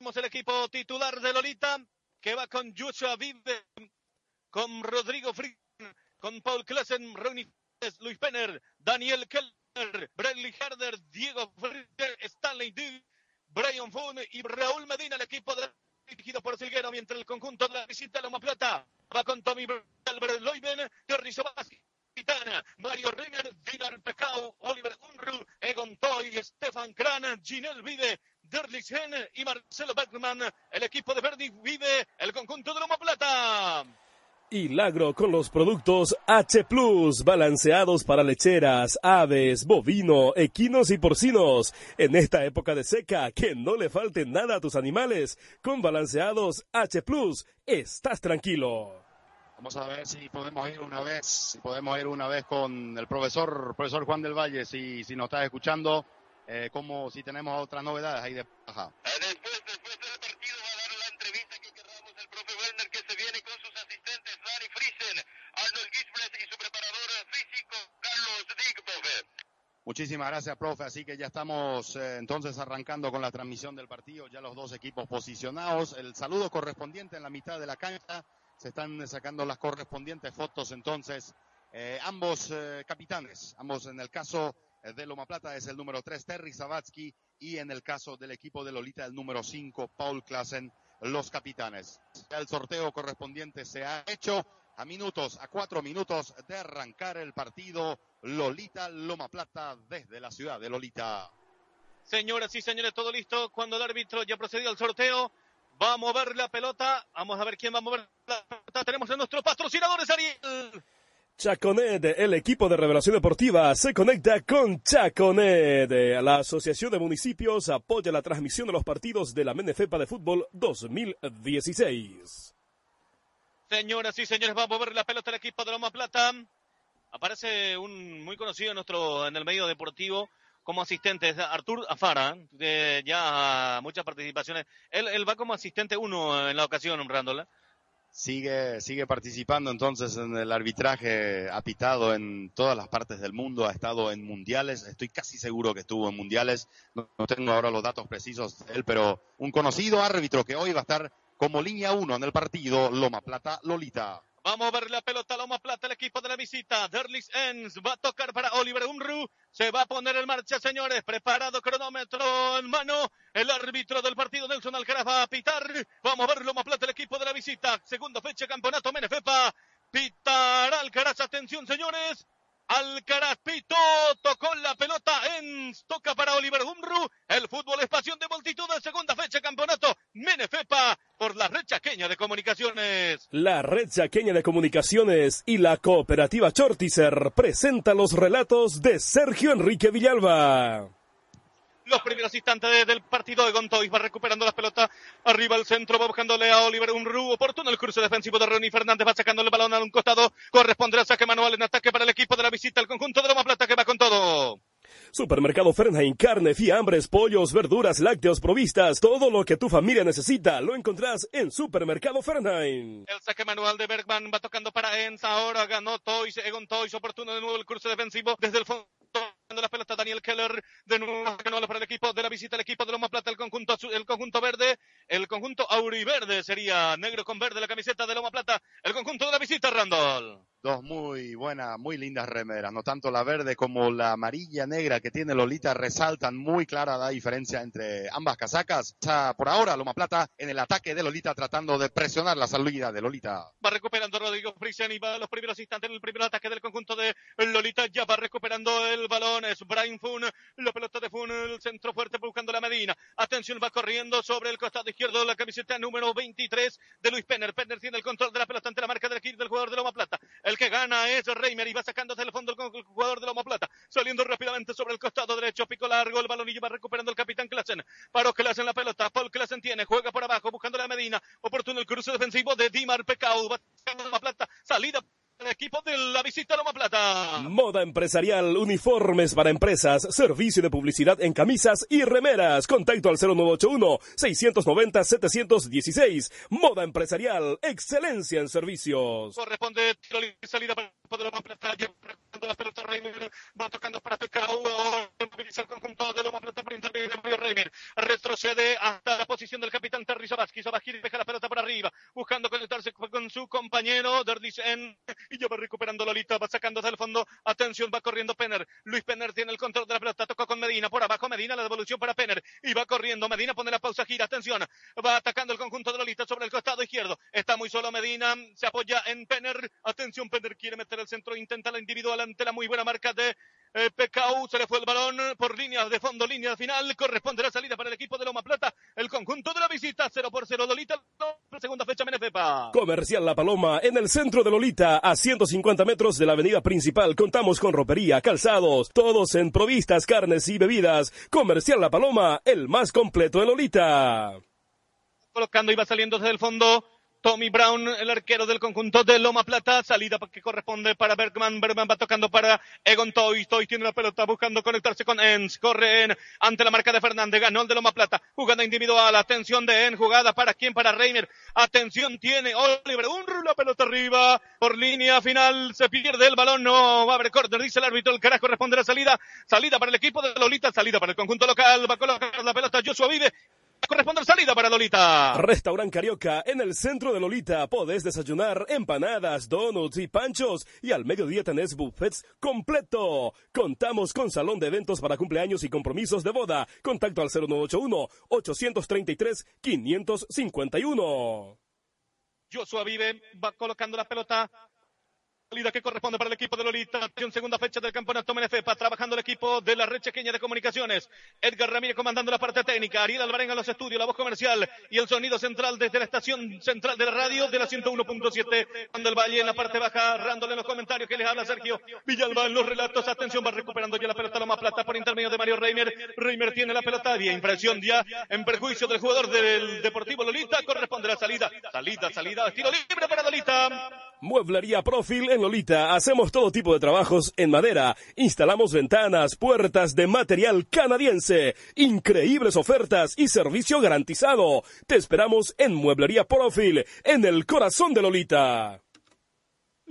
el equipo titular de Lolita, que va con Joshua Vive, con Rodrigo Fritz, con Paul Klassen, Ronnie Luis Penner, Daniel Keller, Bradley Herder, Diego Fritter, Stanley Du, Brian Foon y Raúl Medina, el equipo de dirigido por Silguero, mientras el conjunto de la visita Loma Plata va con Tommy Albert Loiben, Terry Sobasi, Mario Renner, Dinar Pecao, Oliver Unruh, Egon Toy, Stefan Kran, Ginel Vide, Derlich Hen y Marcelo Beckman. El equipo de Verdi vive el conjunto de Loma Plata. Hilagro con los productos H Plus, balanceados para lecheras, aves, bovino, equinos y porcinos. En esta época de seca, que no le falte nada a tus animales. Con balanceados H Plus, estás tranquilo. Vamos a ver si podemos ir una vez, si podemos ir una vez con el profesor, profesor Juan del Valle, si, si nos está escuchando, eh, como si tenemos otras novedades ahí de Ajá. Después, después del partido va a dar la entrevista que querramos el profe Werner que se viene con sus asistentes Friesen, Arnold Gisbert y su preparador físico Carlos Dick, Muchísimas gracias, profe. Así que ya estamos eh, entonces arrancando con la transmisión del partido, ya los dos equipos posicionados. El saludo correspondiente en la mitad de la cancha. Se están sacando las correspondientes fotos entonces. Eh, ambos eh, capitanes, ambos en el caso de Loma Plata es el número 3, Terry Sabatsky, y en el caso del equipo de Lolita, el número 5, Paul Klassen, los capitanes. El sorteo correspondiente se ha hecho a minutos, a cuatro minutos de arrancar el partido Lolita Loma Plata desde la ciudad de Lolita. Señoras y señores, todo listo. Cuando el árbitro ya procedió al sorteo, va a mover la pelota. Vamos a ver quién va a mover la pelota. Tenemos a nuestros patrocinadores, Ariel. Chaconet, el equipo de Revelación Deportiva, se conecta con Chaconet. La Asociación de Municipios apoya la transmisión de los partidos de la Menefepa de Fútbol 2016. Señoras y señores, va a mover la pelota el equipo de Loma Plata. Aparece un muy conocido en nuestro en el medio deportivo como asistente, Artur Afara, de ya muchas participaciones. Él, va como asistente uno en la ocasión, Randall sigue, sigue participando entonces en el arbitraje apitado en todas las partes del mundo, ha estado en mundiales, estoy casi seguro que estuvo en mundiales, no, tengo ahora los datos precisos de él, pero un conocido árbitro que hoy va a estar como línea uno en el partido Loma Plata Lolita. Vamos a ver la pelota, Loma Plata, el equipo de la visita. Derlis Enns va a tocar para Oliver Unruh. Se va a poner en marcha, señores. Preparado, cronómetro en mano. El árbitro del partido, Nelson Alcaraz, va a pitar. Vamos a ver Loma Plata, el equipo de la visita. Segunda fecha, campeonato Menefepa. Pitará Alcaraz. Atención, señores. Alcaraz Pito tocó la pelota en toca para Oliver Humru. El fútbol es pasión de multitud de segunda fecha campeonato Menefepa por la red chaqueña de comunicaciones. La red chaqueña de comunicaciones y la cooperativa Chortizer presenta los relatos de Sergio Enrique Villalba los primeros instantes del partido de Gontois va recuperando la pelota arriba al centro va buscándole a Oliver Unruh oportuno el cruce defensivo de Ronnie Fernández va sacando el balón a un costado corresponde al saque manual en ataque para el equipo de la visita el conjunto de Loma Plata que va con todo Supermercado Fernheim, carne, fiambres, pollos, verduras, lácteos, provistas, todo lo que tu familia necesita lo encontrás en Supermercado Fernheim. El saque manual de Bergman va tocando para Enz, ahora ganó Toys, Egon Toys, oportuno de nuevo el cruce defensivo desde el fondo la pelota Daniel Keller de nuevo para el equipo de la visita el equipo de Loma Plata el conjunto el conjunto verde el conjunto auriverde sería negro con verde la camiseta de Loma Plata el conjunto de la visita Randall. Dos muy buenas muy lindas remeras no tanto la verde como la amarilla negra que tiene Lolita resaltan muy clara la diferencia entre ambas casacas. Por ahora Loma Plata en el ataque de Lolita tratando de presionar la salida de Lolita. Va recuperando Rodrigo Frisian y va a los primeros instantes en el primer ataque del conjunto de Lolita ya va recuperando el balón es Brian Fun, la pelota de Fun, el centro fuerte buscando la Medina. Atención, va corriendo sobre el costado izquierdo la camiseta número 23 de Luis Penner. Penner tiene el control de la pelota ante la marca del equipo del jugador de Loma Plata. El que gana es Reimer y va sacando hacia el fondo el jugador de Loma Plata. Saliendo rápidamente sobre el costado derecho, pico largo, el y va recuperando el capitán Klassen. Paró Klassen la pelota, Paul Klassen tiene, juega por abajo buscando la Medina. Oportuno el cruce defensivo de Dimar Pecao. Va Loma Plata, salida el equipo de la visita Loma Plata. Moda empresarial, uniformes para empresas, servicio de publicidad en camisas y remeras. Contacto al 0981-690-716. Moda empresarial, excelencia en servicios. Corresponde salida para de Loma Plata, la pelota Reimer, va tocando para Pecao, moviliza el conjunto de Loma Plata por intermedio de Reimer, retrocede hasta la posición del capitán Terry Sabaski, Sabaski deja la pelota por arriba, buscando conectarse con su compañero Derdis en, y ya va recuperando Lolita, va sacando desde el fondo, atención, va corriendo Penner, Luis Penner tiene el control de la pelota, tocó con Medina, por abajo Medina, la devolución para Penner, y va corriendo, Medina pone la pausa, gira, atención, va atacando el conjunto de Lolita sobre el costado izquierdo, está muy solo Medina, se apoya en Penner, atención, Penner quiere meter el centro, intenta la individual ante la muy buena marca de eh, PKU, se le fue el balón por línea de fondo, línea final, corresponde la salida para el equipo de Loma Plata, el conjunto de la visita, 0 por 0, Lolita, segunda fecha Menefepa. Comercial La Paloma, en el centro de Lolita, a 150 metros de la avenida principal, contamos con ropería, calzados, todos en provistas, carnes y bebidas. Comercial La Paloma, el más completo de Lolita. Colocando y va saliendo desde el fondo. Tommy Brown, el arquero del conjunto de Loma Plata, salida que corresponde para Bergman, Bergman va tocando para Egon Toy, Toy tiene la pelota buscando conectarse con Enz, corre en ante la marca de Fernández, ganó el de Loma Plata, jugada individual, atención de En, jugada para quién, para Reimer, atención tiene Oliver Unruh, la pelota arriba, por línea final, se pierde el balón, no va a haber corner, dice el árbitro, el carajo responde la salida, salida para el equipo de Lolita, salida para el conjunto local, va a colocar la pelota Joshua Vive, corresponde salida para Lolita. Restaurant Carioca, en el centro de Lolita, podés desayunar empanadas, donuts y panchos, y al mediodía tenés buffets completo. Contamos con salón de eventos para cumpleaños y compromisos de boda. Contacto al 0981-833-551. Joshua Vive va colocando la pelota salida que corresponde para el equipo de Lolita. Acción segunda fecha del campeonato Menefepa. Trabajando el equipo de la red chequeña de comunicaciones. Edgar Ramírez comandando la parte técnica. Ariel Alvarenga en los estudios, la voz comercial y el sonido central desde la estación central de la radio de la 101.7. Cuando el Valle en la parte baja, rándole en los comentarios que les habla Sergio Villalba en los relatos. Atención, va recuperando ya la pelota Loma Plata por intermedio de Mario Reimer. Reimer tiene la pelota. Había impresión ya en perjuicio del jugador del Deportivo Lolita. Corresponde la salida. Salida, salida. Estilo libre para Lolita. Mueblería Profil en Lolita. Hacemos todo tipo de trabajos en madera. Instalamos ventanas, puertas de material canadiense. Increíbles ofertas y servicio garantizado. Te esperamos en Mueblería Profil, en el corazón de Lolita.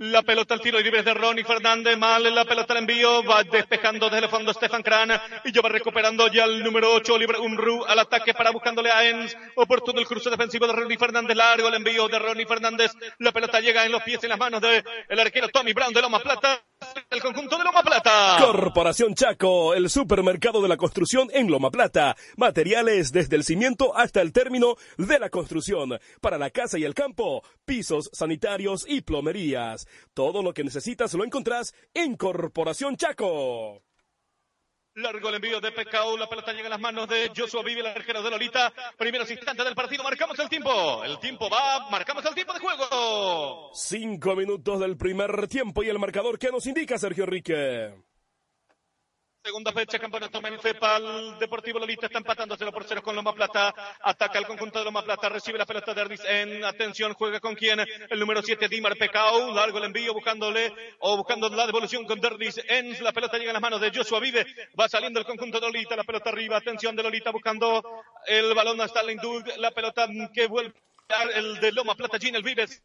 La pelota al tiro libre de Ronnie Fernández. Mal la pelota al envío. Va despejando desde el fondo Stefan Kran. Y ya va recuperando ya el número 8, Libre Unru, al ataque para buscándole a Enz. Oportuno el cruce defensivo de Ronnie Fernández. Largo el envío de Ronnie Fernández. La pelota llega en los pies y en las manos del el arquero Tommy Brown de Loma Plata. El conjunto de Loma Plata. Corporación Chaco, el supermercado de la construcción en Loma Plata. Materiales desde el cimiento hasta el término de la construcción. Para la casa y el campo, pisos sanitarios y plomerías. Todo lo que necesitas lo encontrás en Corporación Chaco. Largo el envío de Pecao, la pelota llega en las manos de Joshua Vive, la arquero de Lolita. Primeros instantes del partido, marcamos el tiempo. El tiempo va, marcamos el tiempo de juego. Cinco minutos del primer tiempo y el marcador que nos indica Sergio Enrique. Segunda fecha, campeonato Menfepa, el Deportivo Lolita está empatando 0 por 0 con Loma Plata. Ataca el conjunto de Loma Plata, recibe la pelota de Erdis en atención, juega con quién, el número 7, Dimar Pecao, largo el envío buscándole o buscando la devolución con Derdis en la pelota llega en las manos de Joshua Vive, va saliendo el conjunto de Lolita, la pelota arriba, atención de Lolita buscando el balón hasta la Indug, la pelota que vuelve el de Loma Plata, Gin, el Vives,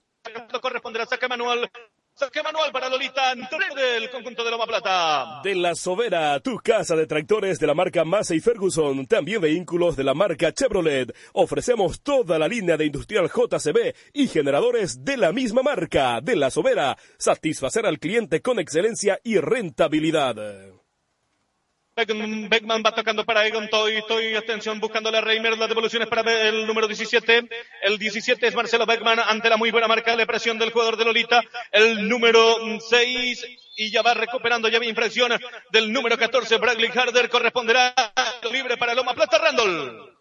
corresponderá saque manual Saque manual para Lolita, del conjunto de Loma Plata. De la Sobera, tu casa de tractores de la marca Massey Ferguson, también vehículos de la marca Chevrolet. Ofrecemos toda la línea de industrial JCB y generadores de la misma marca. De la Sobera, satisfacer al cliente con excelencia y rentabilidad. Beckman va tocando para Egon Toy, Toy, atención, buscándole a Reimer, las devoluciones para el número 17. El 17 es Marcelo Beckman ante la muy buena marca de presión del jugador de Lolita. El número 6 y ya va recuperando, ya había impresión del número 14, Bradley Harder, corresponderá libre para Loma Plata Randall.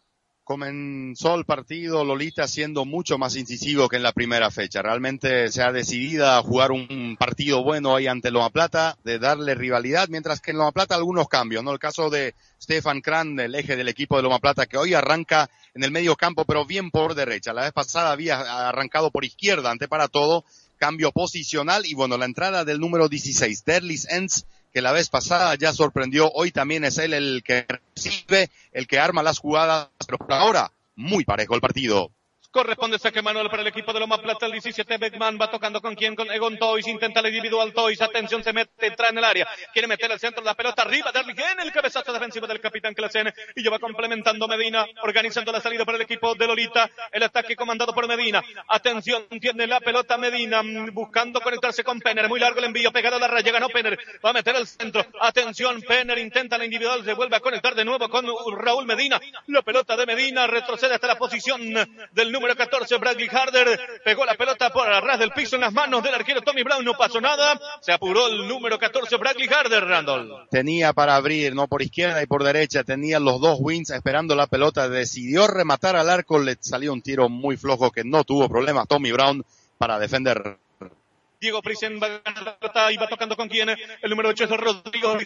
Comenzó el partido Lolita siendo mucho más incisivo que en la primera fecha. Realmente se ha decidido a jugar un partido bueno ahí ante Loma Plata, de darle rivalidad, mientras que en Loma Plata algunos cambios, ¿no? El caso de Stefan Kran, el eje del equipo de Loma Plata, que hoy arranca en el medio campo, pero bien por derecha. La vez pasada había arrancado por izquierda, ante para todo, cambio posicional y bueno, la entrada del número 16, Derlis Enz, que la vez pasada ya sorprendió, hoy también es él el que recibe, el que arma las jugadas, pero por ahora muy parejo el partido. Corresponde saque manual para el equipo de Loma Plata. El 17 Beckman va tocando con quién, con Egon Toys. Intenta la individual Toys. Atención, se mete, entra en el área. Quiere meter al centro la pelota arriba. En el cabezazo defensivo del capitán Clasen. Y ya va complementando Medina, organizando la salida para el equipo de Lolita. El ataque comandado por Medina. Atención, tiene la pelota Medina. Buscando conectarse con Penner. Muy largo el envío. Pegado a la raya. Ganó Penner. Va a meter al centro. Atención, Penner intenta la individual. Se vuelve a conectar de nuevo con Raúl Medina. La pelota de Medina retrocede hasta la posición del número número 14, Bradley Harder, pegó la pelota por ras del piso en las manos del arquero Tommy Brown, no pasó nada, se apuró el número 14, Bradley Harder, Randall. Tenía para abrir, no por izquierda y por derecha, tenía los dos wins esperando la pelota, decidió rematar al arco, le salió un tiro muy flojo que no tuvo problemas Tommy Brown para defender. Diego Prisen va a la pelota y va tocando con quién, el número 8 es Rodrigo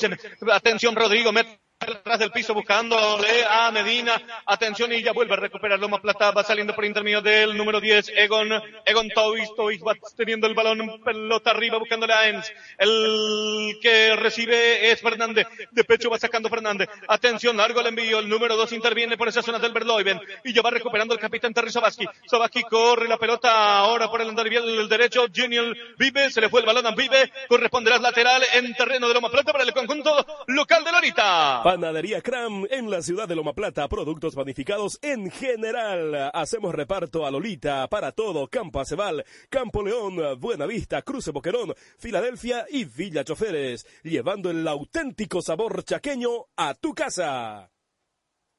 Atención, Rodrigo, mete Atrás del piso buscándole a Medina. Atención y ya vuelve a recuperar Loma Plata. Va saliendo por intermedio del número 10, Egon. Egon Toys. Toys va teniendo el balón. Pelota arriba buscándole a Enz. El que recibe es Fernández. De pecho va sacando Fernández. Atención, largo el envío. El número 2 interviene por esa zona del Berloiven. Y ya va recuperando el capitán Terry Sabaski. Sabaski corre la pelota ahora por el andarivial derecho. Genial Vive. Se le fue el balón a Vive. Corresponderá lateral en terreno de Loma Plata para el conjunto local de Lorita. Panadería Cram en la ciudad de Loma Plata, productos panificados en general. Hacemos reparto a Lolita para todo Campo Aceval, Campo León, Buenavista, Cruce Boquerón, Filadelfia y Villa Choferes, llevando el auténtico sabor chaqueño a tu casa.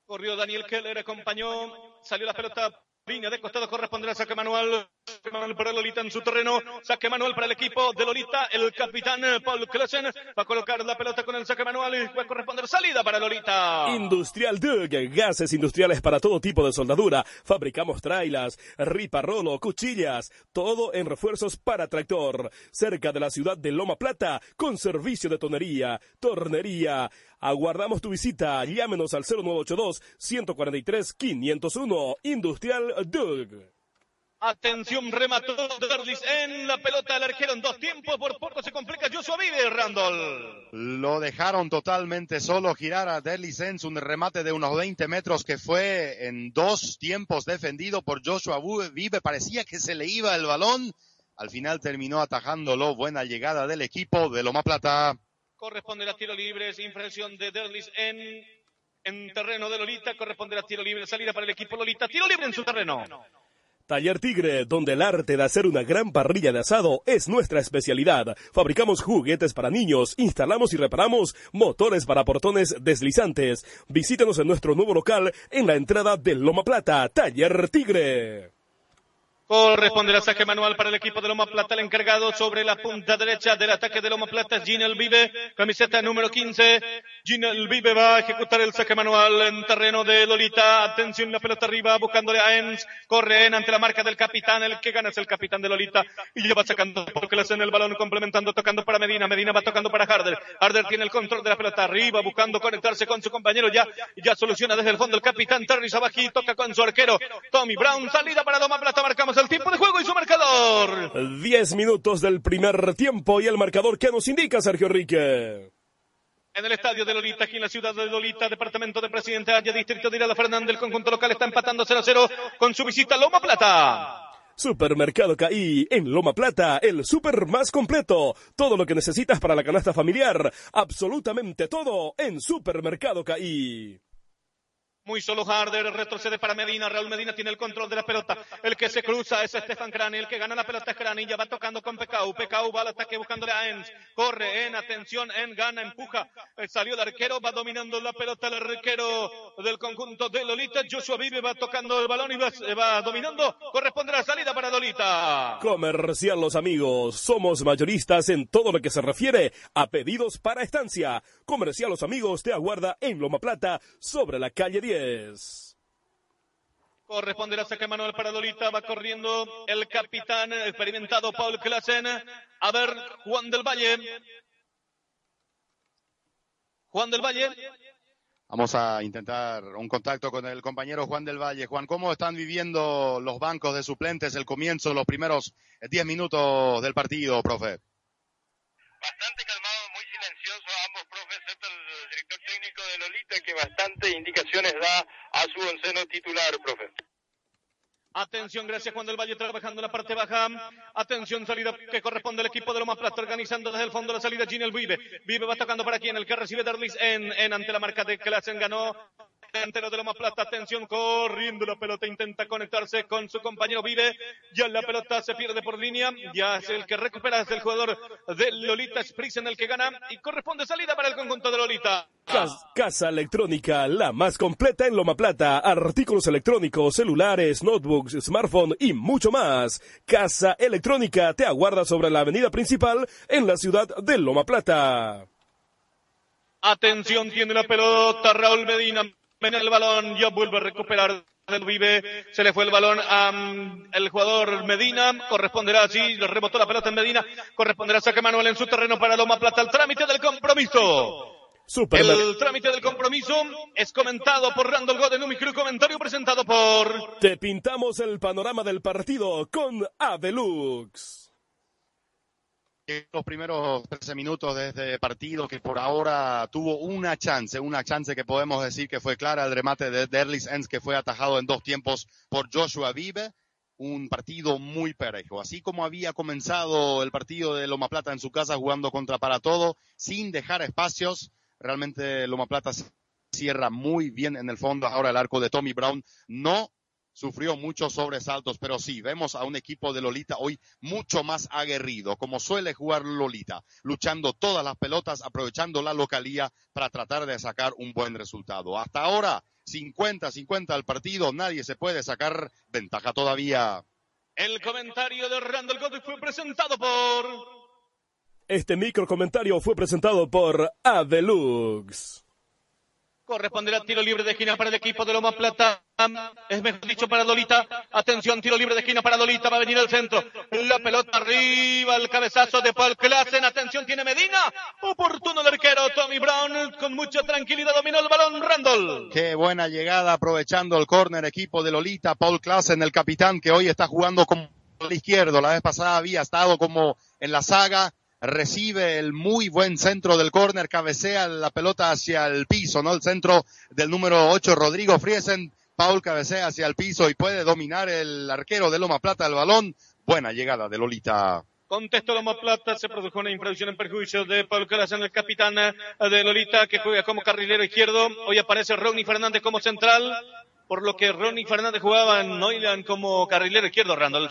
Corrió Daniel Keller, acompañó, salió la pelota Línea de costado corresponderá a saque manual. Manuel para Lolita en su terreno. Saque manual para el equipo de Lolita. El capitán Paul Klesen va a colocar la pelota con el saque manual y va a corresponder salida para Lolita. Industrial Dug. Gases industriales para todo tipo de soldadura. Fabricamos trailas, riparrolo, cuchillas. Todo en refuerzos para tractor. Cerca de la ciudad de Loma Plata. Con servicio de tonería, tornería Aguardamos tu visita. Llámenos al 0982-143-501. Industrial Dug. Atención, remató Derlis en la pelota del arquero en dos tiempos. Por poco se complica Joshua Vive, Randall. Lo dejaron totalmente solo girar a Derlis en un remate de unos 20 metros que fue en dos tiempos defendido por Joshua Vive. Parecía que se le iba el balón. Al final terminó atajándolo. Buena llegada del equipo de Loma Plata. Corresponde a tiro libre, infracción de Derlis en, en terreno de Lolita. Corresponde a tiro libre, salida para el equipo Lolita. Tiro libre en su terreno. Taller Tigre, donde el arte de hacer una gran parrilla de asado es nuestra especialidad. Fabricamos juguetes para niños, instalamos y reparamos motores para portones deslizantes. Visítenos en nuestro nuevo local en la entrada de Loma Plata, Taller Tigre. Corresponde el saque manual para el equipo de Loma Plata, el encargado sobre la punta derecha del ataque de Loma Plata, Ginel Vive, camiseta número 15. Ginel Vive va a ejecutar el saque manual en terreno de Lolita. Atención, la pelota arriba, buscándole a Enz. Corre en ante la marca del capitán, el que gana es el capitán de Lolita. Y lleva sacando porque le hacen el balón, complementando, tocando para Medina. Medina va tocando para Harder. Harder tiene el control de la pelota arriba, buscando conectarse con su compañero. Ya, ya soluciona desde el fondo el capitán Terry Sabaji, toca con su arquero Tommy Brown. Salida para Loma Plata, marcamos el tiempo de juego y su marcador. Diez minutos del primer tiempo y el marcador que nos indica Sergio Enrique. En el estadio de Lolita, aquí en la ciudad de Lolita, departamento de Presidente Haya, distrito de Irada Fernández, el conjunto local está empatando 0 a 0 con su visita a Loma Plata. Supermercado CAI, en Loma Plata, el super más completo. Todo lo que necesitas para la canasta familiar, absolutamente todo en Supermercado CAI. Muy solo Harder, retrocede para Medina. Raúl Medina tiene el control de la pelota. El que se cruza es Estefan Crani. El que gana la pelota es Crani. Ya va tocando con Pecau. Pecau va al ataque buscándole a Enz. Corre en atención. En gana, empuja. Eh, salió el arquero. Va dominando la pelota el arquero del conjunto de Lolita. Joshua Vive va tocando el balón y va, va dominando. Corresponde la salida para Lolita. Comercial Los Amigos. Somos mayoristas en todo lo que se refiere a pedidos para estancia. Comercial Los Amigos te aguarda en Loma Plata sobre la calle 10. Corresponde la saca Manuel para Lolita, va corriendo el capitán experimentado Paul Klassen. A ver, Juan del Valle. Juan del Valle. Vamos a intentar un contacto con el compañero Juan del Valle. Juan, ¿cómo están viviendo los bancos de suplentes el comienzo, los primeros 10 minutos del partido, profe? Bastante calmado, muy silencioso ambos profes, excepto el director técnico de Lolita, que bastante indicaciones da a su onceno titular, profe. Atención, gracias cuando el Valle trabajando en la parte baja. Atención, salida que corresponde al equipo de Loma Plata, organizando desde el fondo la salida Ginel Vive. Vive va tocando para quien, el que recibe Derlis en, en ante la marca de Klassen ganó delantero de Loma Plata, atención, corriendo la pelota, intenta conectarse con su compañero Vive, ya la pelota se pierde por línea, ya es el que recupera, es el jugador de Lolita en el que gana, y corresponde salida para el conjunto de Lolita. Casa Electrónica, la más completa en Loma Plata, artículos electrónicos, celulares, notebooks, smartphone y mucho más. Casa Electrónica te aguarda sobre la avenida principal en la ciudad de Loma Plata. Atención, tiene la pelota Raúl Medina en el balón, ya vuelve a recuperar Vive, se le fue el balón al jugador Medina, corresponderá así, le rebotó la pelota en Medina, corresponderá a Saque Manuel en su terreno para Loma Plata, el trámite del compromiso. el trámite del compromiso es comentado por Randall Goden, un micro comentario presentado por... Te pintamos el panorama del partido con Avelux los primeros 13 minutos de este partido que por ahora tuvo una chance, una chance que podemos decir que fue clara, el remate de Derlis Enns que fue atajado en dos tiempos por Joshua Vive, un partido muy parejo. Así como había comenzado el partido de Loma Plata en su casa jugando contra para todo, sin dejar espacios, realmente Loma Plata cierra muy bien en el fondo. Ahora el arco de Tommy Brown no sufrió muchos sobresaltos, pero sí, vemos a un equipo de Lolita hoy mucho más aguerrido, como suele jugar Lolita, luchando todas las pelotas, aprovechando la localía para tratar de sacar un buen resultado. Hasta ahora, 50-50 al partido, nadie se puede sacar ventaja todavía. El comentario de Randall Godoy fue presentado por... Este micro comentario fue presentado por Avelux. Corresponderá tiro libre de esquina para el equipo de Loma Plata. Es mejor dicho para Dolita. Atención, tiro libre de esquina para Dolita. Va a venir al centro. La pelota arriba, el cabezazo de Paul Klassen. Atención, tiene Medina. Oportuno el arquero Tommy Brown. Con mucha tranquilidad dominó el balón Randall. Qué buena llegada aprovechando el córner equipo de Lolita. Paul Klassen, el capitán que hoy está jugando como el izquierdo. La vez pasada había estado como en la saga recibe el muy buen centro del córner, cabecea la pelota hacia el piso, ¿no? El centro del número 8, Rodrigo Friesen. Paul cabecea hacia el piso y puede dominar el arquero de Loma Plata el balón. Buena llegada de Lolita. Contesto Loma Plata, se produjo una infracción en perjuicio de Paul en el capitán de Lolita, que juega como carrilero izquierdo. Hoy aparece Ronnie Fernández como central, por lo que Ronnie Fernández jugaba en como carrilero izquierdo, Randall.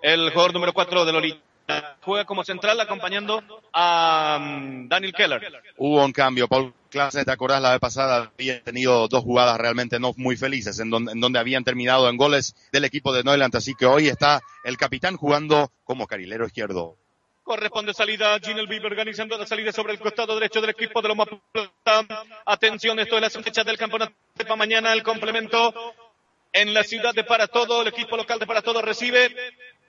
El jugador número 4 de Lolita juega como central acompañando a mm, Daniel Keller. Hubo un cambio. Paul Clase, ¿te acordás la vez pasada? Había tenido dos jugadas realmente no muy felices en donde, en donde habían terminado en goles del equipo de Neuland. Así que hoy está el capitán jugando como carilero izquierdo. Corresponde salida Ginel Bieber organizando la salida sobre el costado derecho del equipo de Loma Plata. Atención, esto es la fecha del campeonato para mañana. El complemento en la ciudad de Para Todo. El equipo local de Para Todo recibe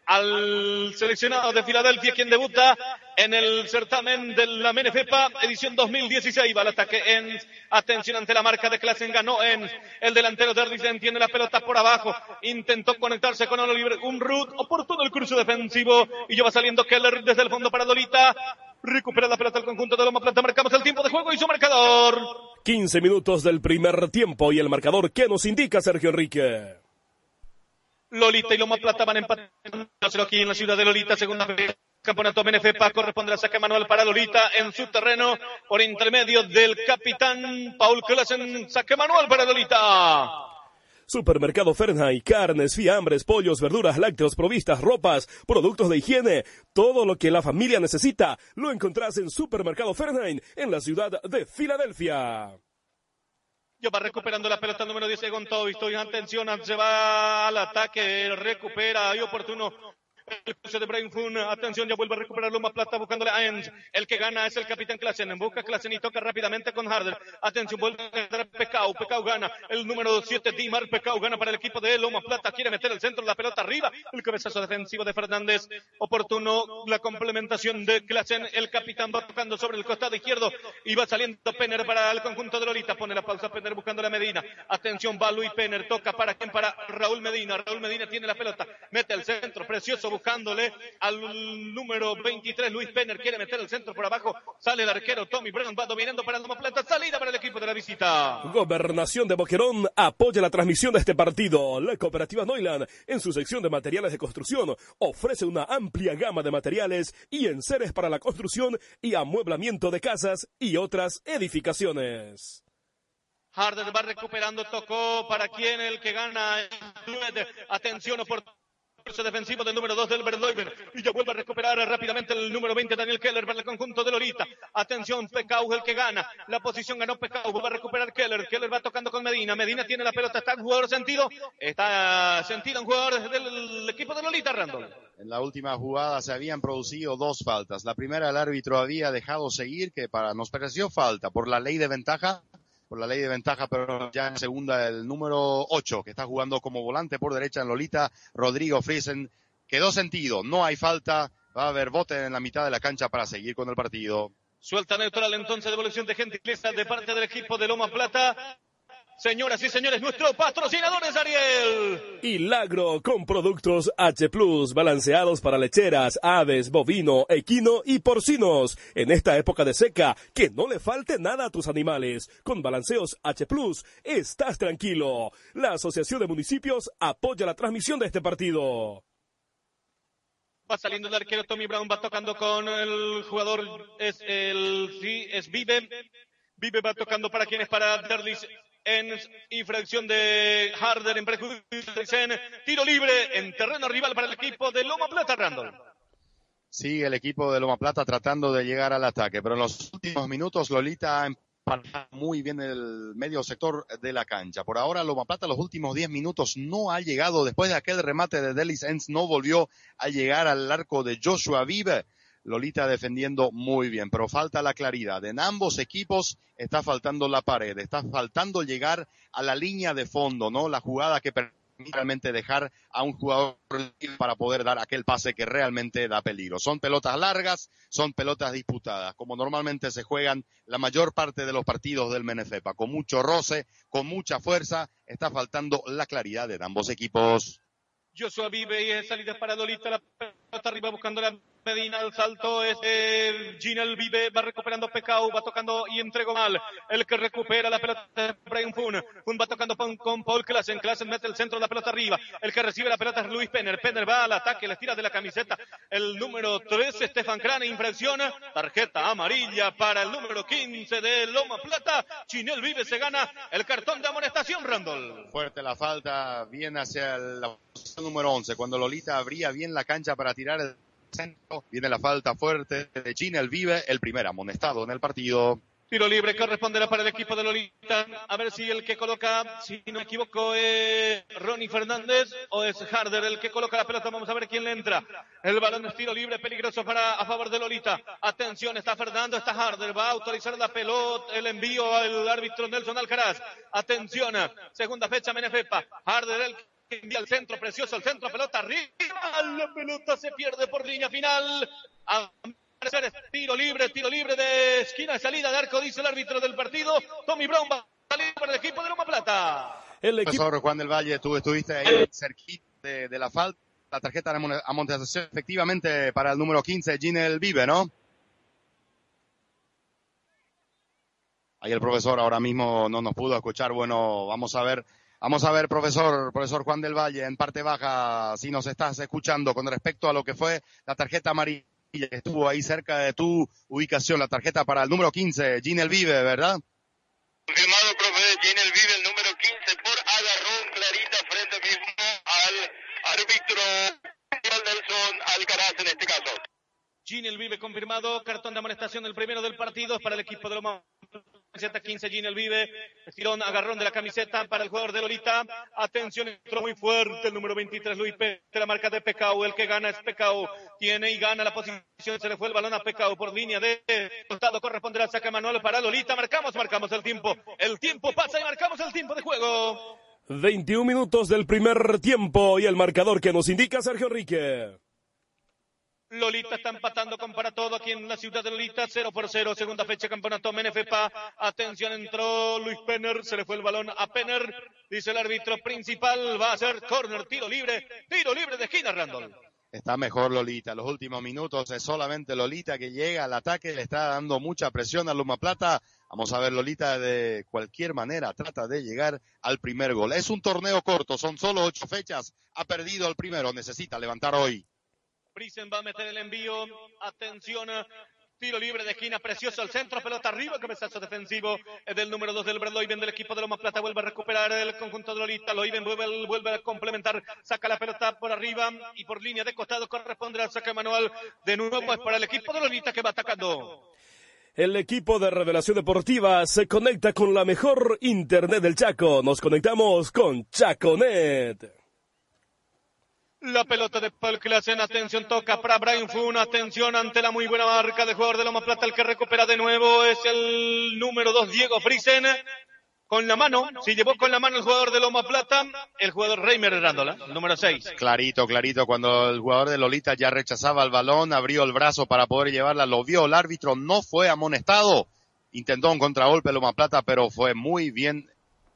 al seleccionado de Filadelfia, quien debuta en el certamen de la MNFEPA, edición 2016. Va al ataque en atención ante la marca de Klassen, ganó en el delantero de Erdisen, tiene la pelota por abajo, intentó conectarse con Oliver Umrud, oportuno el curso defensivo, y ya va saliendo Keller desde el fondo para Dolita, recupera la pelota el conjunto de Loma Plata, marcamos el tiempo de juego y su marcador. 15 minutos del primer tiempo y el marcador que nos indica Sergio Enrique. Lolita y Loma Plata van empatando aquí en la ciudad de Lolita, segunda vez. Campeonato MNFPA corresponde a saque manual para Lolita en su terreno por intermedio del capitán Paul Klassen. Saque manual para Lolita. Supermercado Fernheim, carnes, fiambres, pollos, verduras, lácteos, provistas, ropas, productos de higiene, todo lo que la familia necesita, lo encontrás en Supermercado Fernheim en la ciudad de Filadelfia. Yo va recuperando la pelota número 10 con todo. Estoy en atención. Se va al ataque. Recupera. Hay oportuno el de Brian Atención, ya vuelve a recuperar Loma Plata buscándole a Enz. El que gana es el capitán Klassen. Busca Klassen y toca rápidamente con Harder. Atención, vuelve a entrar Pecao. Pecao gana. El número 7, Dimar Pecao gana para el equipo de Loma Plata. Quiere meter el centro, la pelota arriba. El cabezazo defensivo de Fernández. Oportuno la complementación de Klassen. El capitán va tocando sobre el costado izquierdo y va saliendo Penner para el conjunto de Lolita. Pone la pausa Penner buscando la Medina. Atención, va Luis Penner. Toca para quién? Para Raúl Medina. Raúl Medina tiene la pelota. Mete el centro. Precioso buscándole al número 23, Luis Penner, quiere meter el centro por abajo, sale el arquero Tommy Brown, va dominando para el Plata, salida para el equipo de la visita. Gobernación de Boquerón apoya la transmisión de este partido. La cooperativa Noiland, en su sección de materiales de construcción, ofrece una amplia gama de materiales y enseres para la construcción y amueblamiento de casas y otras edificaciones. Harder va recuperando, tocó para quien el que gana. Atención, oportunidad defensivo del número 2 del Verdoiber. Y ya vuelve a recuperar rápidamente el número 20 Daniel Keller para el conjunto de Lorita. Atención, Pecau el que gana. La posición ganó Pecau. Va a recuperar Keller. Keller va tocando con Medina. Medina tiene la pelota. Está en jugador sentido. Está sentido en jugador del equipo de Lolita, Randall. En la última jugada se habían producido dos faltas. La primera el árbitro había dejado seguir, que para nos pareció falta por la ley de ventaja por la ley de ventaja, pero ya en segunda el número 8, que está jugando como volante por derecha en Lolita, Rodrigo Friesen. Quedó sentido, no hay falta, va a haber bote en la mitad de la cancha para seguir con el partido. Suelta neutral entonces, devolución de gentileza de parte del equipo de Loma Plata. Señoras y señores, nuestro patrocinador es Ariel. Hilagro con productos H Plus balanceados para lecheras, aves, bovino, equino y porcinos. En esta época de seca, que no le falte nada a tus animales. Con balanceos H Plus, estás tranquilo. La Asociación de Municipios apoya la transmisión de este partido. Va saliendo el arquero Tommy Brown, va tocando con el jugador, es el, sí, es Vive. Vive va tocando para quien es para Derlis en infracción de Harder en prejuicio tiro libre en terreno rival para el equipo de Loma Plata, Randall. Sí, el equipo de Loma Plata tratando de llegar al ataque, pero en los últimos minutos Lolita ha muy bien el medio sector de la cancha. Por ahora Loma Plata los últimos 10 minutos no ha llegado, después de aquel remate de Delis Enz no volvió a llegar al arco de Joshua Vive Lolita defendiendo muy bien, pero falta la claridad. En ambos equipos está faltando la pared, está faltando llegar a la línea de fondo, ¿no? La jugada que permite realmente dejar a un jugador para poder dar aquel pase que realmente da peligro. Son pelotas largas, son pelotas disputadas, como normalmente se juegan la mayor parte de los partidos del Menefepa, con mucho roce, con mucha fuerza, está faltando la claridad de ambos equipos. Joshua vive y es salida para Lolita, la pelota arriba buscando la Medina, el salto es Ginel Vive, va recuperando Pecau, va tocando y entregó mal. El que recupera la pelota es Brian Fun. Fun va tocando con Paul Klassen. Klassen mete el centro de la pelota arriba. El que recibe la pelota es Luis Penner. Penner va al ataque, le tira de la camiseta. El número 13, Stefan Crane, infracciona. Tarjeta amarilla para el número 15 de Loma Plata. Chinel Vive se gana el cartón de amonestación, Randall. Fuerte la falta, bien hacia la posición número 11. Cuando Lolita abría bien la cancha para tirar el Viene la falta fuerte de China, el Vive, el primer amonestado en el partido. Tiro libre que responderá para el equipo de Lolita. A ver si el que coloca, si no me equivoco, es Ronnie Fernández o es Harder el que coloca la pelota. Vamos a ver quién le entra. El balón es tiro libre, peligroso para a favor de Lolita. Atención, está Fernando, está Harder. Va a autorizar la pelota, el envío al árbitro Nelson Alcaraz. Atención, segunda fecha Menefepa. Harder el envía al centro, precioso el centro, pelota arriba, la pelota se pierde por línea final. A tiro libre, tiro libre de esquina de salida de arco, dice el árbitro del partido. Tommy Brown va a salir para el equipo de Loma Plata. El equipo... Profesor Juan del Valle, tú estuviste ahí cerquita de, de la falta. La tarjeta de amonestación efectivamente para el número 15, Ginel Vive, ¿no? Ahí el profesor ahora mismo no nos pudo escuchar. Bueno, vamos a ver Vamos a ver, profesor, profesor Juan del Valle, en parte baja, si nos estás escuchando con respecto a lo que fue la tarjeta amarilla que estuvo ahí cerca de tu ubicación, la tarjeta para el número 15, Ginel Vive, ¿verdad? Confirmado, profe, Ginel Vive, el número 15, por agarrón clarita frente mismo al árbitro Nelson Alcaraz en este caso. Ginel Vive confirmado, cartón de amonestación el primero del partido para el equipo de Loma camiseta 15, Ginel Vive, estirón, agarrón de la camiseta para el jugador de Lolita, atención, entró muy fuerte el número 23, Luis Pérez, la marca de Pecao, el que gana es Pecao, tiene y gana la posición, se le fue el balón a Pecao por línea de costado, corresponderá al saque manual para Lolita, marcamos, marcamos el tiempo, el tiempo pasa y marcamos el tiempo de juego. 21 minutos del primer tiempo y el marcador que nos indica Sergio Enrique. Lolita está empatando con para todo aquí en la ciudad de Lolita, 0 por 0, segunda fecha campeonato Menefepa. Atención, entró Luis Penner, se le fue el balón a Penner. Dice el árbitro principal, va a ser corner, tiro libre, tiro libre de esquina, Randall. Está mejor Lolita. Los últimos minutos es solamente Lolita que llega al ataque, le está dando mucha presión a Luma Plata. Vamos a ver, Lolita de cualquier manera trata de llegar al primer gol. Es un torneo corto, son solo ocho fechas. Ha perdido el primero, necesita levantar hoy. Prisen va a meter el envío. Atención. Tiro libre de esquina, precioso al centro, pelota arriba, cabezazo defensivo del número 2 del Loiven del equipo de Loma Plata, vuelve a recuperar el conjunto de Lolita, Loiven vuelve, vuelve a complementar, saca la pelota por arriba y por línea de costado corresponde al saque manual, de nuevo es para el equipo de Lolita que va atacando. El equipo de Revelación Deportiva se conecta con la mejor internet del Chaco. Nos conectamos con Chaconet. La pelota de Paul Klassen, atención, toca para Brian Fun, atención ante la muy buena marca del jugador de Loma Plata, el que recupera de nuevo es el número 2, Diego Friesen, con la mano, si llevó con la mano el jugador de Loma Plata, el jugador Reimer Rándola, número 6. Clarito, clarito, cuando el jugador de Lolita ya rechazaba el balón, abrió el brazo para poder llevarla, lo vio el árbitro, no fue amonestado, intentó un contragolpe Loma Plata, pero fue muy bien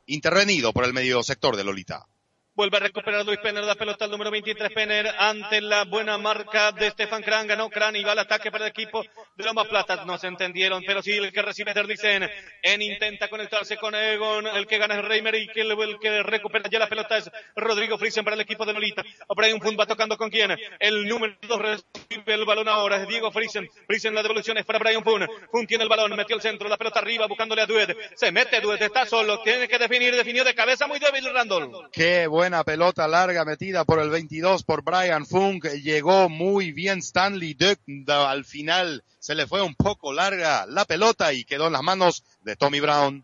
intervenido por el medio sector de Lolita. Vuelve a recuperar Luis Penner, la pelota al número 23 Penner ante la buena marca de Stefan Kran, ganó Kran y va al ataque para el equipo de Loma Plata. No se entendieron, pero sí el que recibe Derlicen en intenta conectarse con Egon, el que gana es Reimer y que el, que recupera ya la pelota es Rodrigo Friesen para el equipo de Nolita. Brian Fund va tocando con quién? El número 2 recibe el balón ahora, es Diego Friesen. Friesen la devolución es para Brian Fund. Fund tiene el balón, metió el centro, la pelota arriba buscándole a Duet. Se mete Duet, está solo, tiene que definir, definió de cabeza muy débil Randall. Qué buena pelota larga metida por el 22 por Brian Funk. Llegó muy bien Stanley Duck. Al final se le fue un poco larga la pelota y quedó en las manos de Tommy Brown.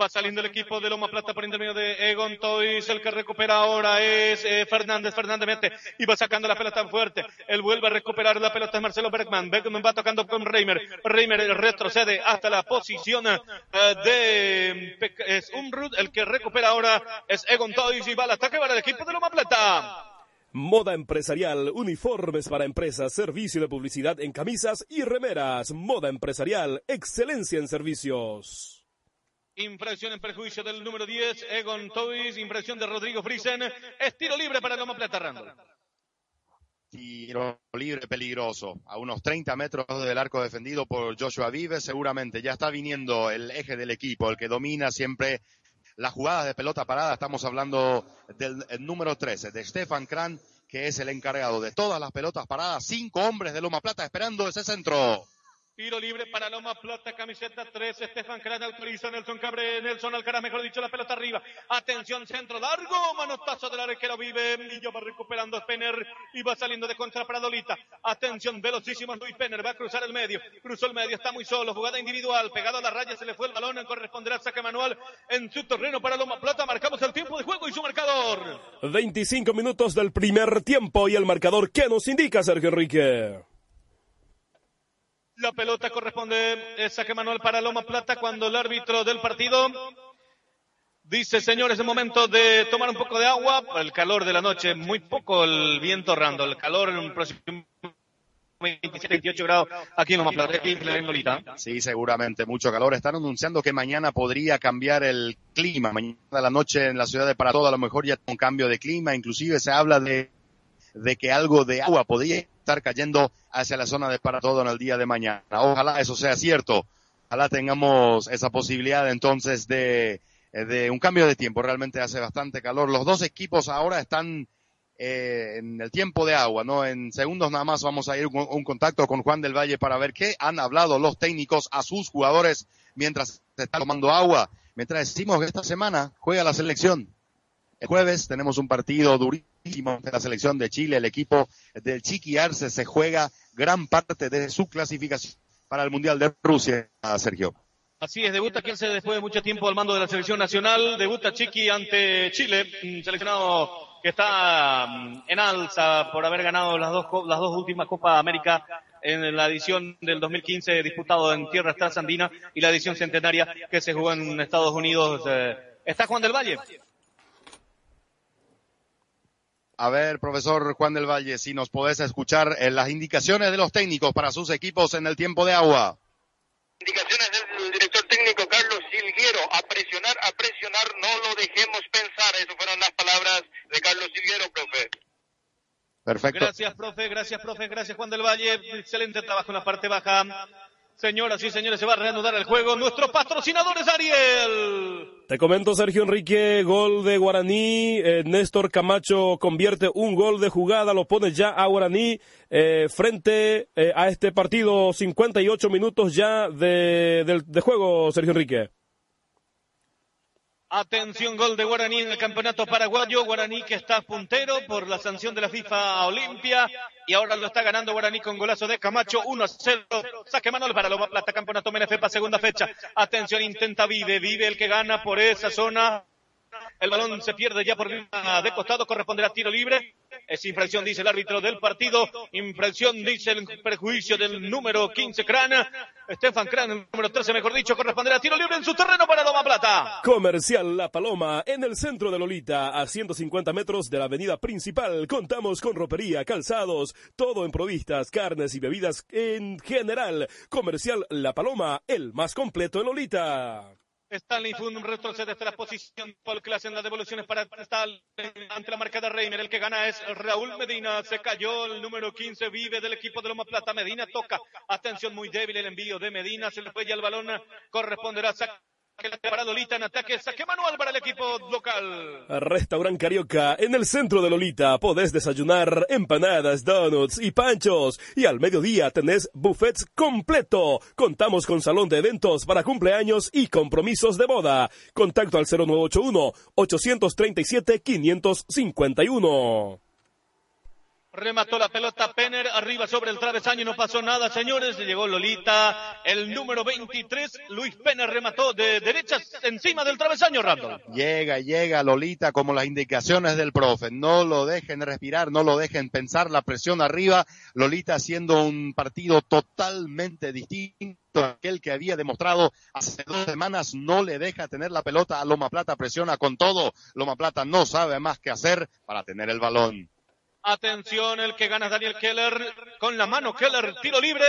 Va saliendo el equipo de Loma Plata por intermedio de Egon Toys. El que recupera ahora es eh, Fernández. Fernández mete y va sacando la pelota fuerte. Él vuelve a recuperar la pelota. Es Marcelo Bergman. Bergman va tocando con Reimer. Reimer retrocede hasta la posición eh, de es Umrud. El que recupera ahora es Egon Toys y va al ataque para el equipo de Loma Plata. Moda empresarial, uniformes para empresas, servicio de publicidad en camisas y remeras. Moda empresarial, excelencia en servicios. Infracción en perjuicio del número 10, Egon Toys. Impresión de Rodrigo Friesen. Es tiro libre para Loma Plata Rando. Tiro libre peligroso. A unos 30 metros del arco defendido por Joshua Vives. Seguramente ya está viniendo el eje del equipo, el que domina siempre las jugadas de pelota parada. Estamos hablando del número 13, de Stefan Kran, que es el encargado de todas las pelotas paradas. Cinco hombres de Loma Plata esperando ese centro. Tiro libre para Loma Plata, camiseta 3, Estefan Crana autoriza Nelson Cabre, Nelson Alcaraz, mejor dicho, la pelota arriba. Atención, centro largo, manotazo del arquero vive, y va recuperando Penner y va saliendo de contra para Dolita. Atención, velocísimo Luis Penner, va a cruzar el medio, cruzó el medio, está muy solo, jugada individual, pegado a la raya, se le fue el balón, corresponderá al saque manual en su terreno para Loma Plata, marcamos el tiempo de juego y su marcador. 25 minutos del primer tiempo y el marcador, ¿qué nos indica Sergio Enrique? La pelota corresponde, es saque manual para Loma Plata cuando el árbitro del partido dice, señores, es momento de tomar un poco de agua. El calor de la noche, muy poco el viento rando, el calor en un próximo 27, 28 grados aquí en Loma Plata, aquí en Lolita. Sí, seguramente, mucho calor. Están anunciando que mañana podría cambiar el clima. Mañana a la noche en la ciudad de Paratodo a lo mejor ya un cambio de clima. Inclusive se habla de, de que algo de agua podría estar cayendo hacia la zona de para todo en el día de mañana. Ojalá eso sea cierto. Ojalá tengamos esa posibilidad entonces de, de un cambio de tiempo. Realmente hace bastante calor. Los dos equipos ahora están eh, en el tiempo de agua, ¿no? En segundos nada más vamos a ir un, un, contacto con Juan del Valle para ver qué han hablado los técnicos a sus jugadores mientras se está tomando agua. Mientras decimos que esta semana juega la selección. El jueves tenemos un partido durísimo de la selección de Chile. El equipo del Chiqui Arce se juega gran parte de su clasificación para el Mundial de Rusia, Sergio. Así es, debuta se después de mucho tiempo al mando de la selección nacional. Debuta Chiqui ante Chile, seleccionado que está mm, en alza por haber ganado las dos, las dos últimas Copas América en la edición del 2015 disputado en tierras transandinas y la edición centenaria que se jugó en Estados Unidos. Eh, ¿Está Juan del Valle? A ver, profesor Juan del Valle, si nos podés escuchar en las indicaciones de los técnicos para sus equipos en el tiempo de agua. Indicaciones del director técnico Carlos Silguero, a presionar, a presionar, no lo dejemos pensar. Esas fueron las palabras de Carlos Silguero, profe. Perfecto. Gracias, profe, gracias, profe, gracias, Juan del Valle. Excelente trabajo en la parte baja. Señoras y señores, se va a reanudar el juego. Nuestros patrocinadores, Ariel. Te comento, Sergio Enrique, gol de Guaraní. Eh, Néstor Camacho convierte un gol de jugada, lo pone ya a Guaraní eh, frente eh, a este partido. 58 minutos ya de, de juego, Sergio Enrique. Atención, gol de Guaraní en el campeonato paraguayo. Guaraní que está puntero por la sanción de la FIFA Olimpia. Y ahora lo está ganando Guaraní con golazo de Camacho. 1 a 0. Saque Manuel para Loma Plata, campeonato Menefepa, segunda fecha. Atención, intenta Vive. Vive el que gana por esa zona. El balón se pierde ya por línea de costado. Corresponderá tiro libre. Es infracción, dice el árbitro del partido. Infracción, dice el perjuicio del número 15, Crana. Stefan Kran, el número 13, mejor dicho, corresponderá tiro libre en su terreno para Loma Plata. Comercial La Paloma, en el centro de Lolita, a 150 metros de la avenida principal. Contamos con ropería, calzados, todo en provistas, carnes y bebidas en general. Comercial La Paloma, el más completo en Lolita. Stanley Fund retrocede hasta la posición Paul Clase en las devoluciones para Stanley ante la marca de Reimer. El que gana es Raúl Medina. Se cayó el número 15, vive del equipo de Loma Plata. Medina toca. Atención, muy débil el envío de Medina. Se le fue ya el balón. Corresponderá a para Lolita en ataque, saque manual para el equipo local. Restaurant Carioca, en el centro de Lolita, podés desayunar empanadas, donuts y panchos. Y al mediodía tenés buffets completo. Contamos con salón de eventos para cumpleaños y compromisos de boda. Contacto al 0981-837-551. Remató la pelota Penner arriba sobre el travesaño, no pasó nada, señores. Llegó Lolita, el número 23. Luis Penner remató de derecha encima del travesaño, Randall. Llega, llega Lolita como las indicaciones del profe. No lo dejen respirar, no lo dejen pensar, la presión arriba. Lolita haciendo un partido totalmente distinto a aquel que había demostrado hace dos semanas. No le deja tener la pelota a Loma Plata, presiona con todo. Loma Plata no sabe más qué hacer para tener el balón. Atención, el que gana Daniel Keller con la mano. Keller, tiro libre.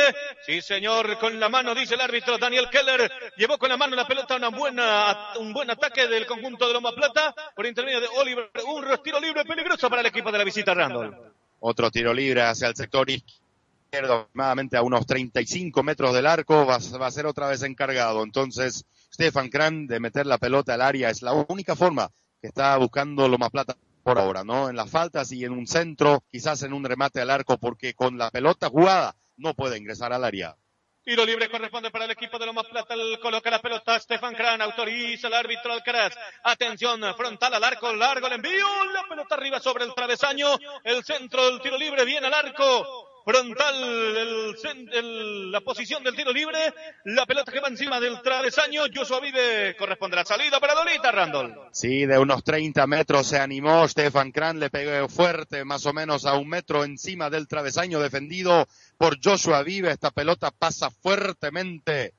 Sí, señor, con la mano, dice el árbitro. Daniel Keller llevó con la mano la pelota, una buena, un buen ataque del conjunto de Loma Plata por intermedio de Oliver. Un tiro libre peligroso para el equipo de la visita Randall. Otro tiro libre hacia el sector izquierdo, aproximadamente a unos 35 metros del arco. Va, a ser otra vez encargado. Entonces, Stefan Kran de meter la pelota al área es la única forma que está buscando Loma Plata por ahora, ¿no? En las faltas y en un centro, quizás en un remate al arco, porque con la pelota jugada no puede ingresar al área. Tiro libre corresponde para el equipo de Loma Plata. Coloca la pelota Stefan Kran. Autoriza el árbitro Alcaraz. Atención, frontal al arco. Largo el envío. La pelota arriba sobre el travesaño. El centro del tiro libre viene al arco. Frontal el, el, la posición del tiro libre. La pelota que va encima del travesaño. Joshua Vive corresponde a la salida para Lolita, Randall. Sí, de unos 30 metros se animó Stefan Kran. Le pegó fuerte, más o menos a un metro encima del travesaño defendido por Joshua Vive. Esta pelota pasa fuertemente.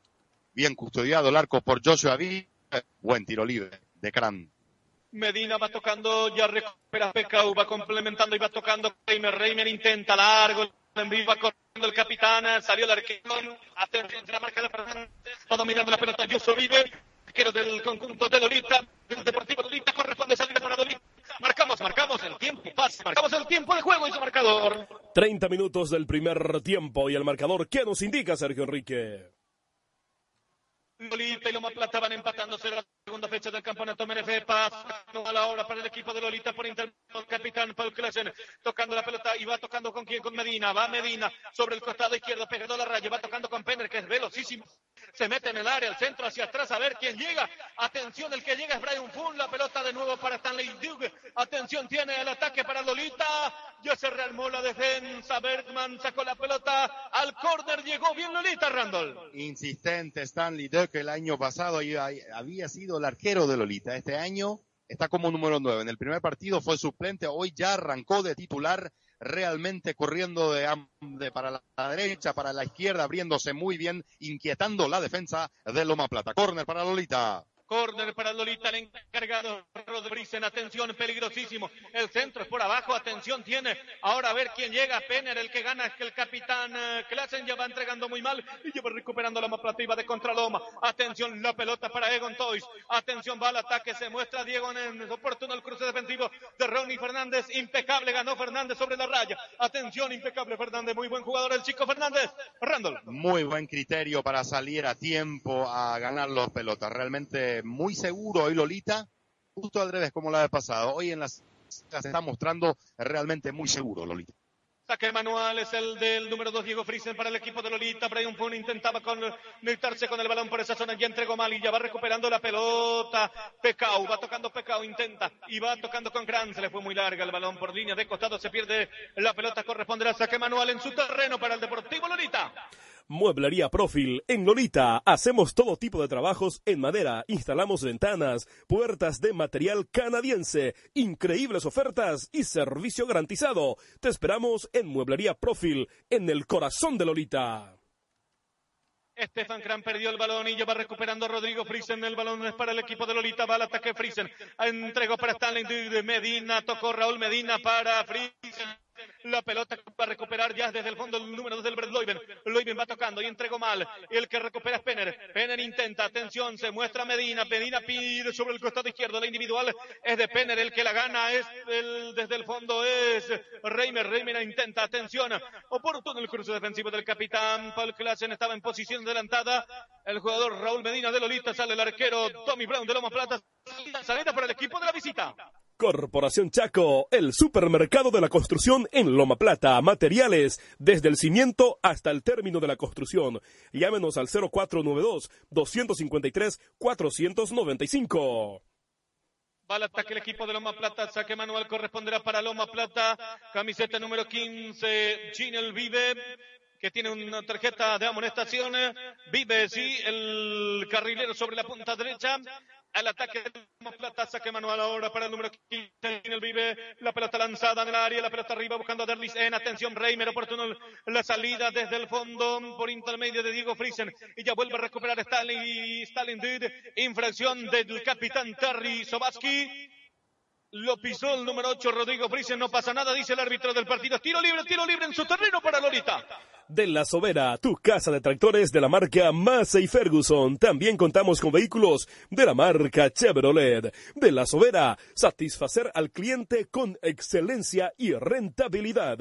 Bien custodiado el arco por Joshua Vive. Buen tiro libre de Kran. Medina va tocando, ya recupera Pecau, va complementando y va tocando Reimer. Reimer intenta largo, en vivo corriendo el capitán, salió el arquero, atención, la marca de Fernández, va dominando la pelota, Yuso Vive, arquero del conjunto de Lolita, del Deportivo Lolita, corresponde salir para Lolita. Marcamos, marcamos el tiempo, pasa, marcamos el tiempo de juego y su marcador. 30 minutos del primer tiempo y el marcador, ¿qué nos indica Sergio Enrique? Lolita y Loma Plata van empatándose la segunda fecha del campeonato MNF. Pasa a la hora para el equipo de Lolita por intermedio del capitán Paul Klesen. Tocando la pelota y va tocando con quién? Con Medina. Va Medina sobre el costado izquierdo, pegando la raya. Va tocando con Penner, que es velocísimo. Se mete en el área, al centro, hacia atrás, a ver quién llega. Atención, el que llega es Brian Fun. La pelota de nuevo para Stanley Duke. Atención, tiene el ataque para Lolita. Ya se rearmó la defensa. Bergman sacó la pelota al córner. Llegó bien Lolita, Randall. Insistente Stanley Duke el año pasado había sido el arquero de Lolita. Este año está como número 9. En el primer partido fue suplente, hoy ya arrancó de titular, realmente corriendo de, de, para la derecha, para la izquierda, abriéndose muy bien, inquietando la defensa de Loma Plata. Corner para Lolita. Corner para Lolita, el encargado Rodríguez. Atención, peligrosísimo. El centro es por abajo. Atención, tiene. Ahora a ver quién llega. Penner, el que gana es que el capitán uh, Klassen ya va entregando muy mal y lleva recuperando la maplativa de contraloma. Atención, la pelota para Egon Toys. Atención, va al ataque. Se muestra Diego en oportuno el cruce defensivo de Ronnie Fernández. Impecable, ganó Fernández sobre la raya. Atención, impecable Fernández. Muy buen jugador el chico Fernández. Randall. Muy buen criterio para salir a tiempo a ganar los pelotas. Realmente muy seguro hoy Lolita, justo al revés como la vez pasado. Hoy en las se está mostrando realmente muy seguro Lolita. Saque manual es el del número 2, Diego Friesen para el equipo de Lolita. Brian Fun intentaba conectarse con el balón por esa zona. Ya entregó mal y ya va recuperando la pelota. Pecao, va tocando Pecao, intenta y va tocando con Gran. Se le fue muy larga el balón por línea de costado. Se pierde la pelota. Corresponde al saque manual en su terreno para el Deportivo Lolita. Mueblería Profil. En Lolita hacemos todo tipo de trabajos en madera. Instalamos ventanas, puertas de material canadiense. Increíbles ofertas y servicio garantizado. Te esperamos en Mueblería Profil, en el corazón de Lolita. Estefan Kran perdió el balón y va recuperando Rodrigo Friesen. El balón es para el equipo de Lolita. Va al ataque Friesen. Entregó para Stanley Medina. Tocó Raúl Medina para Friesen. La pelota va a recuperar ya desde el fondo el número 2 del Brett Leuven. Leuven va tocando y entregó mal. El que recupera es Penner. Penner intenta. Atención, se muestra Medina. Medina pide sobre el costado izquierdo. La individual es de Penner. El que la gana es desde el fondo es Reimer. Reimer intenta. Atención. Oportuno el cruce defensivo del capitán. Paul Klassen estaba en posición adelantada. El jugador Raúl Medina de Lolita sale el arquero Tommy Brown de Loma Plata. Salida para el equipo de la visita. Corporación Chaco, el supermercado de la construcción en Loma Plata. Materiales desde el cimiento hasta el término de la construcción. Llámenos al 0492-253-495. Va al ataque el equipo de Loma Plata. Saque manual corresponderá para Loma Plata. Camiseta número 15, Ginel Vive que tiene una tarjeta de amonestación. Vive, sí, el carrilero sobre la punta derecha al ataque de Plata, saque manual ahora para el número 15 en el Vive, la pelota lanzada en el área, la pelota arriba buscando a Derlis en atención Reimer, oportuno la salida desde el fondo por intermedio de Diego Friesen y ya vuelve a recuperar Stalin, Stalin Did, infracción del capitán Terry Sobaski. Lo pisó el número 8, Rodrigo Friesen. No pasa nada, dice el árbitro del partido. Tiro libre, tiro libre en su terreno para Lolita. De la Sobera, tu casa de tractores de la marca Massey Ferguson. También contamos con vehículos de la marca Chevrolet. De la Sobera, satisfacer al cliente con excelencia y rentabilidad.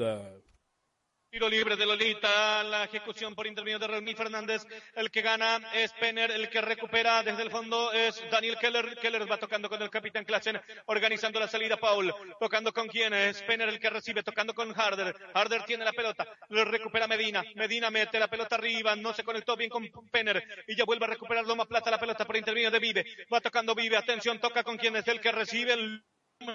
Tiro libre de Lolita, la ejecución por intermedio de René Fernández. El que gana es Penner, el que recupera desde el fondo es Daniel Keller. Keller va tocando con el capitán Klassen, organizando la salida Paul. Tocando con quién es Penner el que recibe, tocando con Harder. Harder tiene la pelota, lo recupera Medina. Medina mete la pelota arriba, no se conectó bien con Penner y ya vuelve a recuperar Loma Plata la pelota por intermedio de Vive. Va tocando Vive, atención, toca con quién es el que recibe el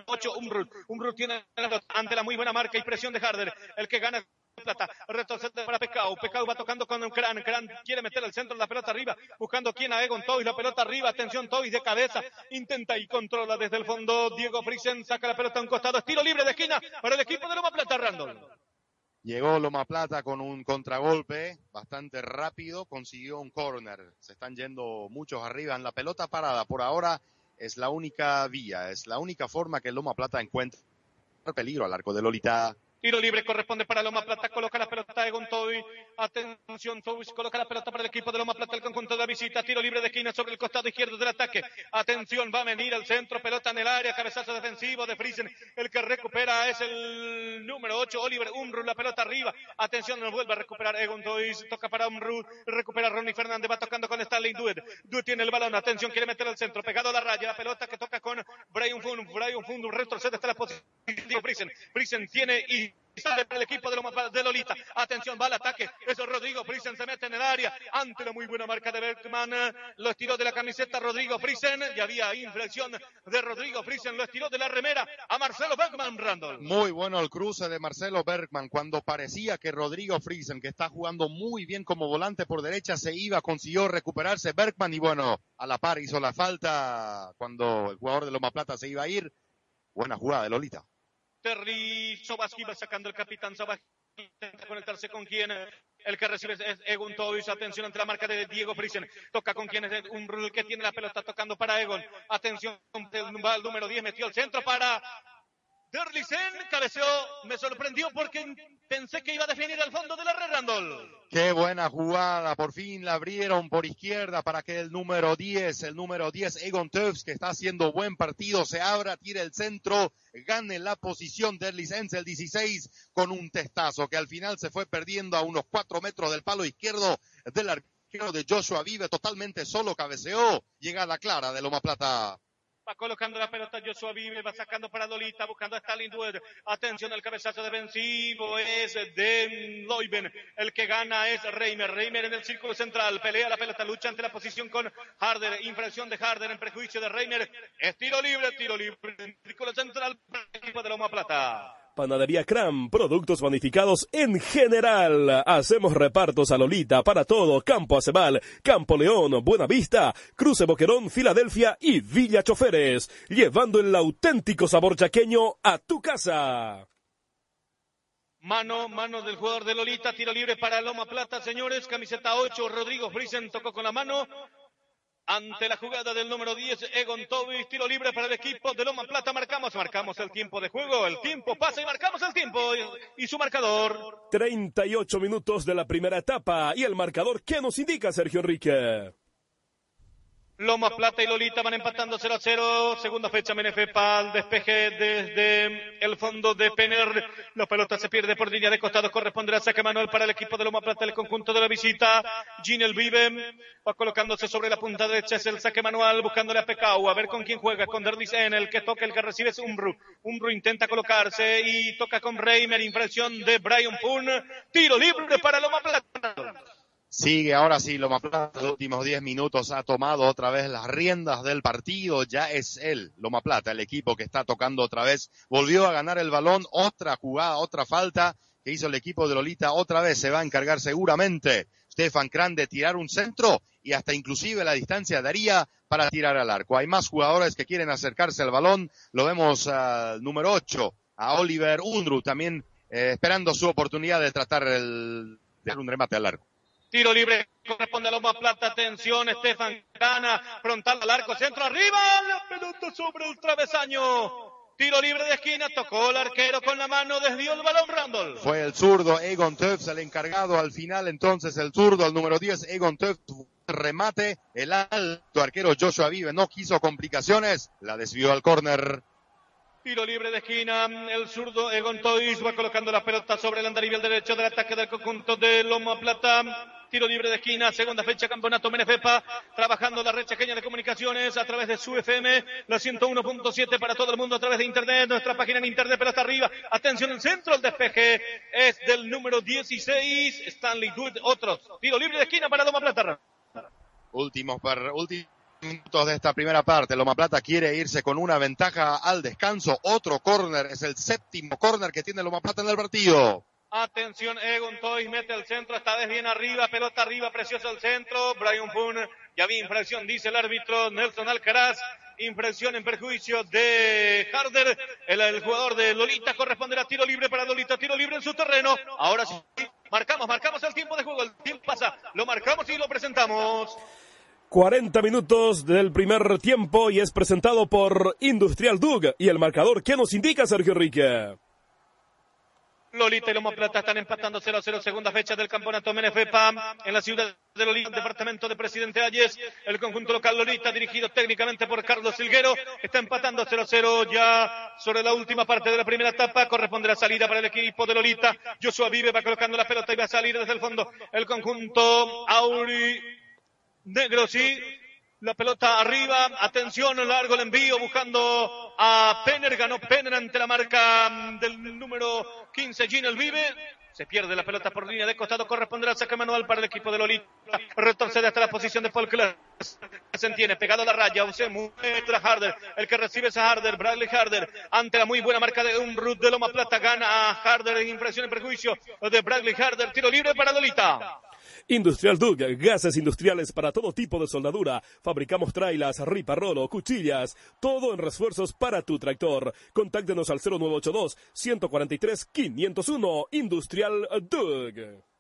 8 Umbrut. Umbrut tiene ante la muy buena marca y presión de Harder. El que gana plata, retrocede para Pecao, Pecao va tocando con Cran, Cran quiere meter el centro de la pelota arriba, buscando quién a Egon Toys, la pelota arriba, atención Toys de cabeza, intenta y controla desde el fondo, Diego Frisen saca la pelota a un costado, estilo libre de esquina para el equipo de Loma Plata, Randall. Llegó Loma Plata con un contragolpe bastante rápido, consiguió un corner. Se están yendo muchos arriba en la pelota parada. Por ahora es la única vía, es la única forma que Loma Plata encuentra peligro al arco de Lolita. Tiro libre corresponde para Loma Plata. Coloca la pelota de Gontoy. Atención, Toby. Coloca la pelota para el equipo de Loma Plata. El conjunto de visita. Tiro libre de esquina sobre el costado izquierdo del ataque. Atención, va a venir al centro. Pelota en el área. Cabezazo defensivo de Friesen. El que recupera es el número 8, Oliver Unruh. La pelota arriba. Atención, no vuelve a recuperar Egon Toys. Toca para Unruh. Recupera Ronnie Fernández. Va tocando con Stanley Dued. Dued tiene el balón. Atención, quiere meter al centro. Pegado a la raya. La pelota que toca con Brian Fun. Brian Fun retrocede hasta la posición Friesen. Friesen tiene y el equipo de, Loma, de Lolita. Atención, va al ataque. Eso Rodrigo Friesen se mete en el área ante la muy buena marca de Bergman. Lo estiró de la camiseta Rodrigo Friesen. Y había inflexión de Rodrigo Friesen. Lo estiró de la remera a Marcelo Bergman, Randall. Muy bueno el cruce de Marcelo Bergman cuando parecía que Rodrigo Friesen, que está jugando muy bien como volante por derecha, se iba, consiguió recuperarse Bergman y bueno, a la par hizo la falta cuando el jugador de Loma Plata se iba a ir. Buena jugada de Lolita. Terry Sobaski va sacando el capitán Sobaski intenta conectarse con quien El que recibe es Egon Toys. Atención ante la marca de Diego Friesen. Toca con quien es un que tiene la pelota tocando para Egon. Atención, el número 10 metió el centro para Derlisen cabeceó, me sorprendió porque pensé que iba a definir al fondo de la red Randall. Qué buena jugada, por fin la abrieron por izquierda para que el número 10, el número 10, Egon Tufts, que está haciendo buen partido, se abra, tire el centro, gane la posición Derlisen, el 16, con un testazo que al final se fue perdiendo a unos 4 metros del palo izquierdo del arquero de Joshua Vive, totalmente solo cabeceó, llegada clara de Loma Plata. Va colocando la pelota Joshua Vive, va sacando para Dolita, buscando a Stalin Duer. Atención, el cabezazo defensivo es de Loiben. El que gana es Reimer. Reimer en el círculo central. Pelea la pelota, lucha ante la posición con Harder. Infracción de Harder en prejuicio de Reimer. Es tiro libre, tiro libre. En círculo central, equipo de Loma Plata. Panadería Cram, productos bonificados en general. Hacemos repartos a Lolita para todo Campo Acebal, Campo León, Buenavista, Cruce Boquerón, Filadelfia y Villa Choferes, llevando el auténtico sabor chaqueño a tu casa. Mano, mano del jugador de Lolita, tiro libre para Loma Plata, señores, camiseta 8, Rodrigo Friesen tocó con la mano, ante la jugada del número 10, Egon Tobi, tiro libre para el equipo de Loma Plata. Marcamos, marcamos el tiempo de juego. El tiempo pasa y marcamos el tiempo y, su marcador. 38 minutos de la primera etapa. Y el marcador, ¿qué nos indica Sergio Enrique? Loma Plata y Lolita van empatando 0 a 0. Segunda fecha, Menefepa al despeje desde el fondo de Pener. La pelota se pierde por línea de costado. Corresponde al saque manual para el equipo de Loma Plata, el conjunto de la visita. Ginel Vive va colocándose sobre la punta derecha. Es el saque manual buscándole a Pecau. A ver con quién juega. Con en El que toca, el que recibe es Umbru. Umbru intenta colocarse y toca con Reimer. Impresión de Brian Poon. Tiro libre para Loma Plata. Sigue ahora sí, Loma Plata, los últimos 10 minutos ha tomado otra vez las riendas del partido. Ya es él, Loma Plata, el equipo que está tocando otra vez. Volvió a ganar el balón, otra jugada, otra falta que hizo el equipo de Lolita. Otra vez se va a encargar seguramente Stefan Kran de tirar un centro y hasta inclusive la distancia daría para tirar al arco. Hay más jugadores que quieren acercarse al balón. Lo vemos al número 8, a Oliver Undru, también eh, esperando su oportunidad de tratar el, de un remate al arco. Tiro libre corresponde a Loma Plata. Atención, Estefan Gana. Frontal al arco, centro arriba. La pelota sobre el travesaño. Tiro libre de esquina, tocó el arquero con la mano, desvió el balón Randall. Fue el zurdo Egon Tufts el encargado al final, entonces el zurdo, el número 10, Egon Tufts, remate, el alto arquero Joshua Vive no quiso complicaciones, la desvió al córner. Tiro libre de esquina, el zurdo Egon Tois va colocando la pelota sobre el andarivel derecho del ataque del conjunto de Loma Plata. Tiro libre de esquina, segunda fecha, campeonato Menefepa, trabajando la red chequeña de comunicaciones a través de su FM, la 101.7 para todo el mundo a través de internet, nuestra página en internet, pero hasta arriba. Atención, el centro, el despeje es del número 16, Stanley Dude, otro. Tiro libre de esquina para Loma Plata. Últimos, para, últimos minutos de esta primera parte. Loma Plata quiere irse con una ventaja al descanso. Otro córner, es el séptimo córner que tiene Loma Plata en el partido. Atención, Egon Toys mete el centro, esta vez bien arriba, pelota arriba, precioso el centro. Brian Boone, ya había infracción, dice el árbitro Nelson Alcaraz. Infracción en perjuicio de Harder. El, el jugador de Lolita corresponderá tiro libre para Lolita, tiro libre en su terreno. Ahora sí, marcamos, marcamos el tiempo de juego, el tiempo pasa, lo marcamos y lo presentamos. 40 minutos del primer tiempo y es presentado por Industrial Dug y el marcador que nos indica Sergio Enrique. Lolita y Loma Plata están empatando 0 a 0, segunda fecha del campeonato MNFPA en la ciudad de Lolita, departamento de Presidente Ayes. El conjunto local Lolita, dirigido técnicamente por Carlos Silguero, está empatando 0 a 0 ya sobre la última parte de la primera etapa. Corresponde la salida para el equipo de Lolita. Joshua Vive va colocando la pelota y va a salir desde el fondo el conjunto Auri Negro, sí. La pelota arriba. Atención, largo el envío buscando a Penner. Ganó Penner ante la marca del número 15, Ginel Vive. Se pierde la pelota por línea de costado. Corresponderá al saque manual para el equipo de Lolita. Retrocede hasta la posición de Paul Clark. Se entiende, pegado a la raya. Se muestra Harder. El que recibe es a Harder. Bradley Harder. Ante la muy buena marca de un Ruth de Loma Plata. Gana a Harder en impresión y perjuicio de Bradley Harder. Tiro libre para Lolita. Industrial Dug, gases industriales para todo tipo de soldadura. Fabricamos trailas, riparrolo, cuchillas, todo en refuerzos para tu tractor. Contáctenos al 0982 143 501 Industrial Dug.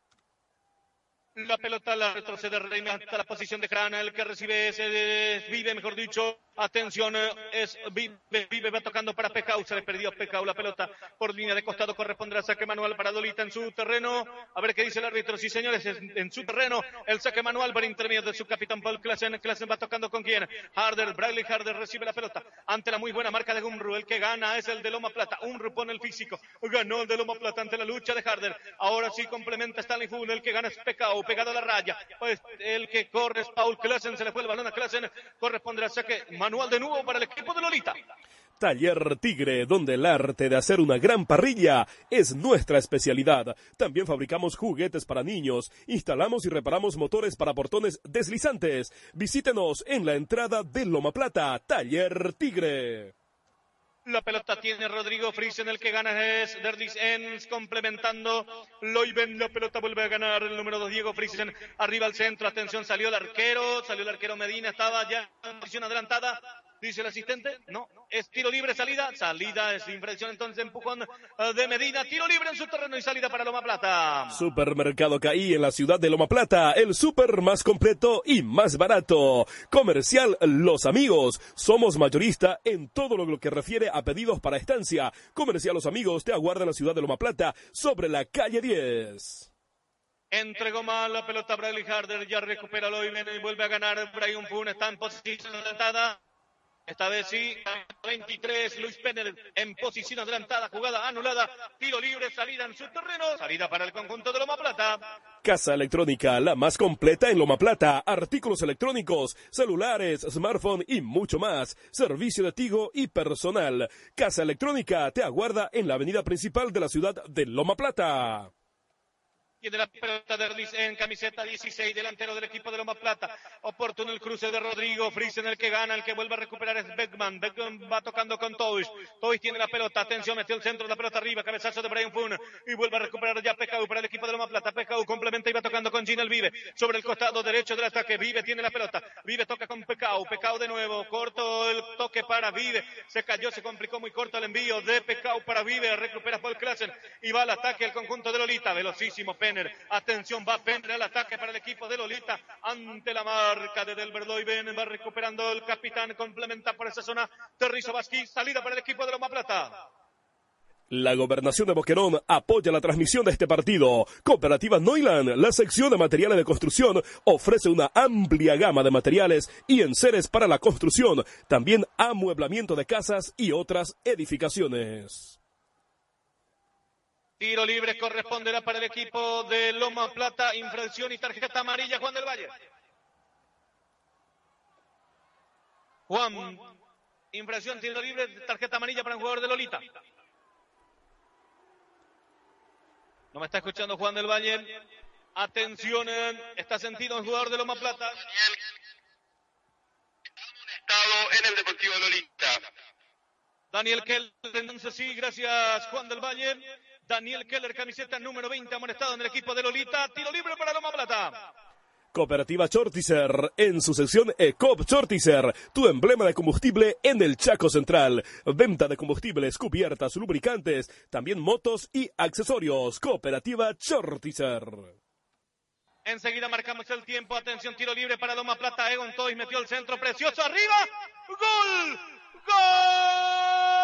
La pelota la retrocede Reina hasta la posición de Crana, el que recibe ese vive, mejor dicho. Atención, es vive, vive, va tocando para Pecau, se le perdió Pecau la pelota por línea de costado, corresponderá saque manual para Dolita en su terreno. A ver qué dice el árbitro, sí señores, en su terreno, el saque manual por intermedio de su capitán Paul Klassen. Klassen va tocando con quién? Harder, Bradley Harder recibe la pelota ante la muy buena marca de Umru. El que gana es el de Loma Plata. Umru pone el físico, ganó el de Loma Plata ante la lucha de Harder. Ahora sí complementa Stanley Full, el que gana es Pecau pegado a la raya. Pues el que corre es Paul Klassen, se le fue el balón a Klassen, corresponde al saque manual de nuevo para el equipo de Lolita. Taller Tigre, donde el arte de hacer una gran parrilla es nuestra especialidad. También fabricamos juguetes para niños, instalamos y reparamos motores para portones deslizantes. Visítenos en la entrada de Loma Plata, Taller Tigre. La pelota tiene Rodrigo en el que gana es Derdis Ens, complementando. Loiben, la pelota vuelve a ganar el número 2, Diego Friesen, arriba al centro, atención, salió el arquero, salió el arquero Medina, estaba ya en posición adelantada, dice el asistente, no, es tiro libre, salida, salida, es infracción entonces empujón eh, de Medina, tiro libre en su terreno y salida para Loma Plata. Supermercado Caí en la ciudad de Loma Plata, el super más completo y más barato. Comercial Los Amigos, somos mayorista en todo lo que refiere a pedidos para estancia. Comercial Los Amigos te aguarda en la ciudad de Loma Plata, sobre la calle 10. Entregó mal la pelota Bradley Harder, ya recupera Loiben y vuelve a ganar. Brian Pune está en posición adelantada. Esta vez sí, 23, Luis Penner en posición adelantada, jugada anulada, tiro libre, salida en su terreno, salida para el conjunto de Loma Plata. Casa Electrónica, la más completa en Loma Plata, artículos electrónicos, celulares, smartphone y mucho más, servicio de Tigo y personal. Casa Electrónica te aguarda en la avenida principal de la ciudad de Loma Plata. Tiene la pelota de en camiseta 16, delantero del equipo de Loma Plata. Oportuno el cruce de Rodrigo. en el que gana, el que vuelve a recuperar es Beckman. Beckman va tocando con Toys. Toys tiene la pelota. Atención, metió el centro, la pelota arriba. Cabezazo de Brian Fun. Y vuelve a recuperar ya Pecau para el equipo de Loma Plata. Pecau complementa y va tocando con Gina el Vive. Sobre el costado derecho del ataque. Vive tiene la pelota. Vive toca con Pecau. Pecau de nuevo. Corto el toque para Vive. Se cayó, se complicó muy corto el envío de Pecau para Vive. Recupera Paul Klassen. Y va al ataque el conjunto de Lolita. Velocísimo Pen Atención, va Penner el ataque para el equipo de Lolita ante la marca de Delbert Loiben. Va recuperando el capitán, complementa por esa zona Terrizo Vasquí. Salida para el equipo de Loma Plata. La gobernación de Boquerón apoya la transmisión de este partido. Cooperativa Noiland, la sección de materiales de construcción, ofrece una amplia gama de materiales y enseres para la construcción, también amueblamiento de casas y otras edificaciones. Tiro libre corresponderá para el equipo de Loma Plata. Infracción y tarjeta amarilla, Juan del Valle. Juan, infracción, tiro libre, tarjeta amarilla para un jugador de Lolita. No me está escuchando Juan del Valle. Atención, está sentido un jugador de Loma Plata. Estado en el Deportivo Lolita. Daniel Kell, entonces sí, gracias Juan del Valle. Daniel Keller, camiseta número 20, amonestado en el equipo de Lolita. Tiro libre para Loma Plata. Cooperativa Chortizer, en su sección ECOP Chortizer, tu emblema de combustible en el Chaco Central. Venta de combustibles, cubiertas, lubricantes, también motos y accesorios. Cooperativa Chortizer. Enseguida marcamos el tiempo. Atención, tiro libre para Loma Plata. Egon Toys metió el centro precioso arriba. ¡Gol! ¡Gol!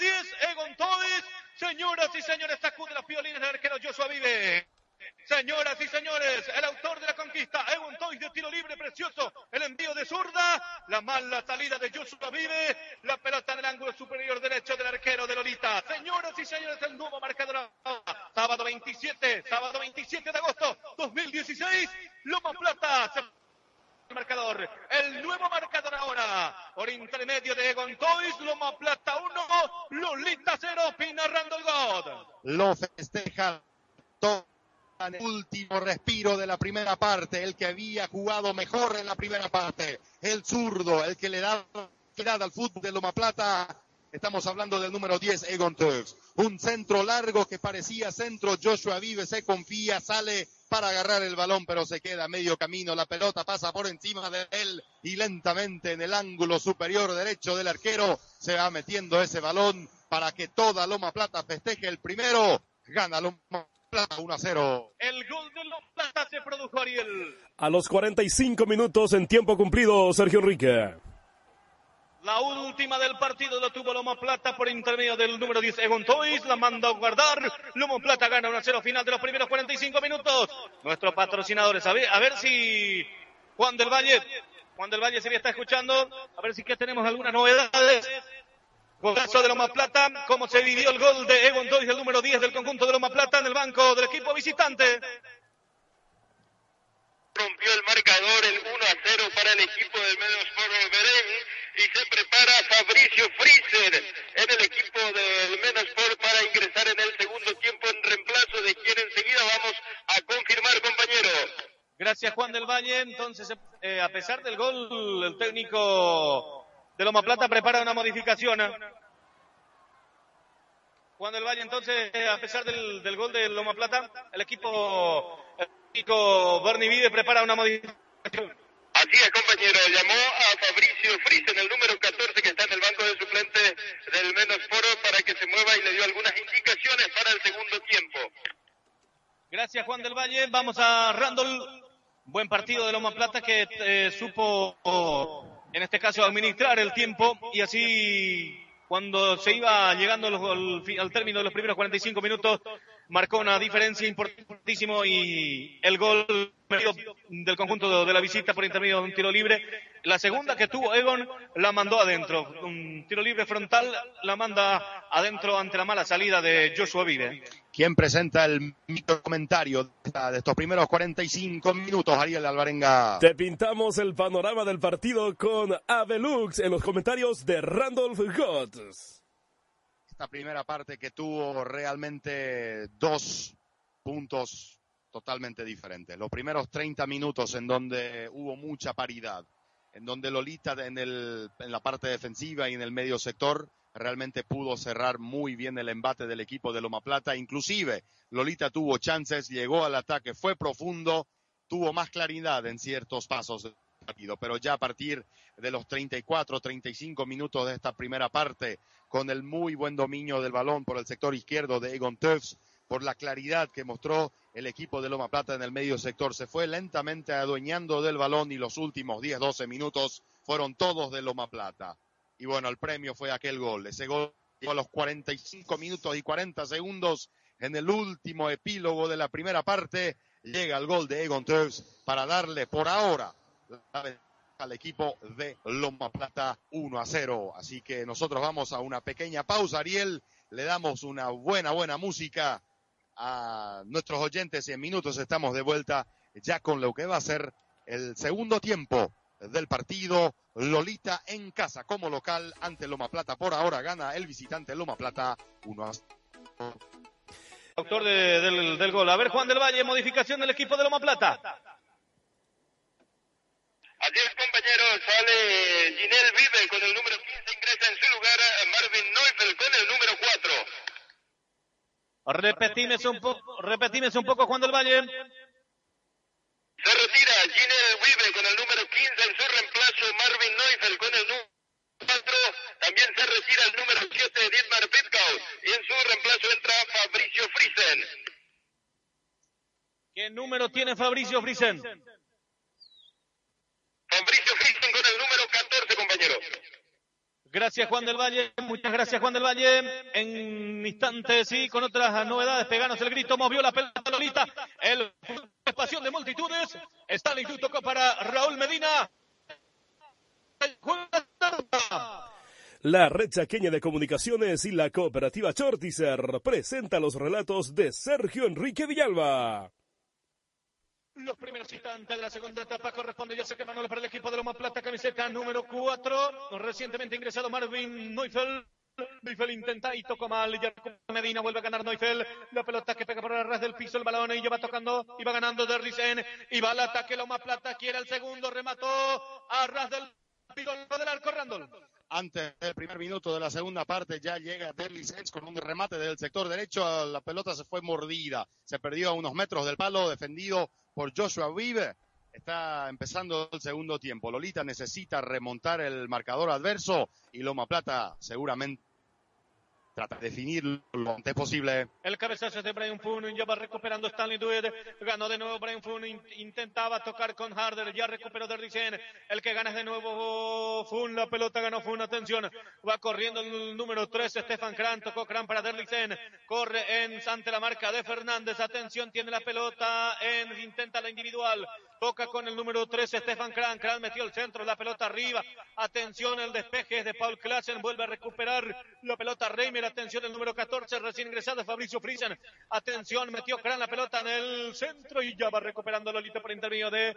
10, Egon Toys. Señoras y señores, sacude las violines del arquero Joshua Vive. Señoras y señores, el autor de la conquista, Egon Toys de tiro libre precioso, el envío de zurda, la mala salida de Joshua Vive, la pelota en el ángulo superior derecho del arquero de Lolita. Señoras y señores, el nuevo marcador, sábado 27, sábado 27 de agosto 2016, Loma Plata marcador. El nuevo marcador ahora. Por intermedio de Egon Toys, Loma Plata 1, Lolita 0, narrando el gol. Lo festeja todo el último respiro de la primera parte, el que había jugado mejor en la primera parte, el zurdo, el que le da tirada al fútbol de Loma Plata. Estamos hablando del número 10, Egon Toys. Un centro largo que parecía centro. Joshua Vive se confía, sale para agarrar el balón, pero se queda a medio camino. La pelota pasa por encima de él y lentamente en el ángulo superior derecho del arquero se va metiendo ese balón para que toda Loma Plata festeje el primero. Gana Loma Plata 1 a 0. El gol de Loma Plata se produjo Ariel. A los 45 minutos en tiempo cumplido, Sergio Enrique. La última del partido lo tuvo Loma Plata por intermedio del número 10, Egon Toys. La manda a guardar. Loma Plata gana 1-0 final de los primeros 45 minutos. Nuestros patrocinadores, a ver, a ver si Juan del Valle, Juan del Valle se está escuchando. A ver si que tenemos algunas novedades. Golazo de Loma Plata, cómo se vivió el gol de Egon Toys, el número 10 del conjunto de Loma Plata en el banco del equipo visitante. Rompió el marcador el 1 a 0 para el equipo del Menosport Berén y se prepara Fabricio Friser en el equipo del Menosport para ingresar en el segundo tiempo en reemplazo de quien enseguida vamos a confirmar, compañero. Gracias, Juan del Valle. Entonces, eh, a pesar del gol, el técnico de Loma Plata prepara una modificación. ¿eh? Juan del Valle, entonces, eh, a pesar del, del, gol de Loma Plata, el equipo, Bernie Vide prepara una modificación. Así es, compañero. Llamó a Fabricio Friesen, el número 14 que está en el banco de suplentes del Menosporo, para que se mueva y le dio algunas indicaciones para el segundo tiempo. Gracias, Juan del Valle. Vamos a Randall. Buen partido de Loma Plata que eh, supo, en este caso, administrar el tiempo y así, cuando se iba llegando al, al término de los primeros 45 minutos, marcó una diferencia importantísima y el gol del conjunto de la visita por intermedio de un tiro libre. La segunda que tuvo Egon la mandó adentro. Un tiro libre frontal la manda adentro ante la mala salida de Joshua Vive. ¿Quién presenta el micro comentario de estos primeros 45 minutos, Ariel Alvarenga? Te pintamos el panorama del partido con Avelux en los comentarios de Randolph Gotts esta primera parte que tuvo realmente dos puntos totalmente diferentes. Los primeros 30 minutos en donde hubo mucha paridad, en donde Lolita en, el, en la parte defensiva y en el medio sector realmente pudo cerrar muy bien el embate del equipo de Loma Plata. Inclusive Lolita tuvo chances, llegó al ataque, fue profundo, tuvo más claridad en ciertos pasos Pero ya a partir de los 34, 35 minutos de esta primera parte, con el muy buen dominio del balón por el sector izquierdo de Egon Tufts, por la claridad que mostró el equipo de Loma Plata en el medio sector. Se fue lentamente adueñando del balón y los últimos 10, 12 minutos fueron todos de Loma Plata. Y bueno, el premio fue aquel gol. Ese gol a los 45 minutos y 40 segundos en el último epílogo de la primera parte. Llega el gol de Egon Tufts para darle por ahora al equipo de Loma Plata 1 a 0. Así que nosotros vamos a una pequeña pausa, Ariel. Le damos una buena, buena música a nuestros oyentes y en minutos estamos de vuelta ya con lo que va a ser el segundo tiempo del partido. Lolita en casa como local ante Loma Plata. Por ahora gana el visitante Loma Plata 1 a 0. Doctor de, del, del gol. A ver, Juan del Valle, modificación del equipo de Loma Plata. Así es, compañeros, sale Ginel Vive con el número 15, ingresa en su lugar Marvin Neufeld con el número 4. Repetime un poco, repetime un poco, Juan del Valle. Se retira Ginel Vive con el número 15 en su reemplazo Marvin Neufeld con el número 4. También se retira el número 7 Dietmar Wittgau y en su reemplazo entra Fabricio Friesen. ¿Qué número tiene Fabricio Friesen? Fabricio Friesen con el número 14, compañero. Gracias Juan del Valle, muchas gracias Juan del Valle. En instantes sí, con otras novedades, peganos el grito, movió la pelota Lolita, el pasión de multitudes, está el instituto para Raúl Medina. La red chaqueña de comunicaciones y la cooperativa Chortizer presenta los relatos de Sergio Enrique Villalba. Los primeros instantes de la segunda etapa corresponde ya que Manolo para el equipo de Loma Plata, camiseta número 4. Recientemente ingresado Marvin Neufeld. Neufeld intenta y tocó mal. Ya Medina vuelve a ganar Neufeld. La pelota que pega por el ras del piso, el balón y va tocando y va ganando Derricen. Y va al ataque Loma Plata, quiere el segundo, remató a ras del piso del arco Randall. antes del primer minuto de la segunda parte ya llega Derly Sainz con un remate del sector derecho. La pelota se fue mordida. Se perdió a unos metros del palo, defendido por Joshua Vive. Está empezando el segundo tiempo. Lolita necesita remontar el marcador adverso y Loma Plata seguramente trata de definir lo antes posible. El cabezazo de Brian Foon, ya va recuperando Stanley Dued, ganó de nuevo Brian Foon, intentaba tocar con Harder, ya recuperó Derricen, el que gana es de nuevo Foon, la pelota ganó Foon, atención, va corriendo el número 3, Stefan Kran, tocó Kran para Derricen, corre en ante la marca de Fernández, atención, tiene la pelota, en, intenta la individual, toca con el número 3, Stefan Kran, Kran metió el centro, la pelota arriba, atención, el despeje es de Paul Klassen, vuelve a recuperar la pelota Reimer, atención el número 14, recién ingresado Fabricio Friesen, atención, metió Kran la pelota en el centro y ya va recuperando Lolita por intermedio de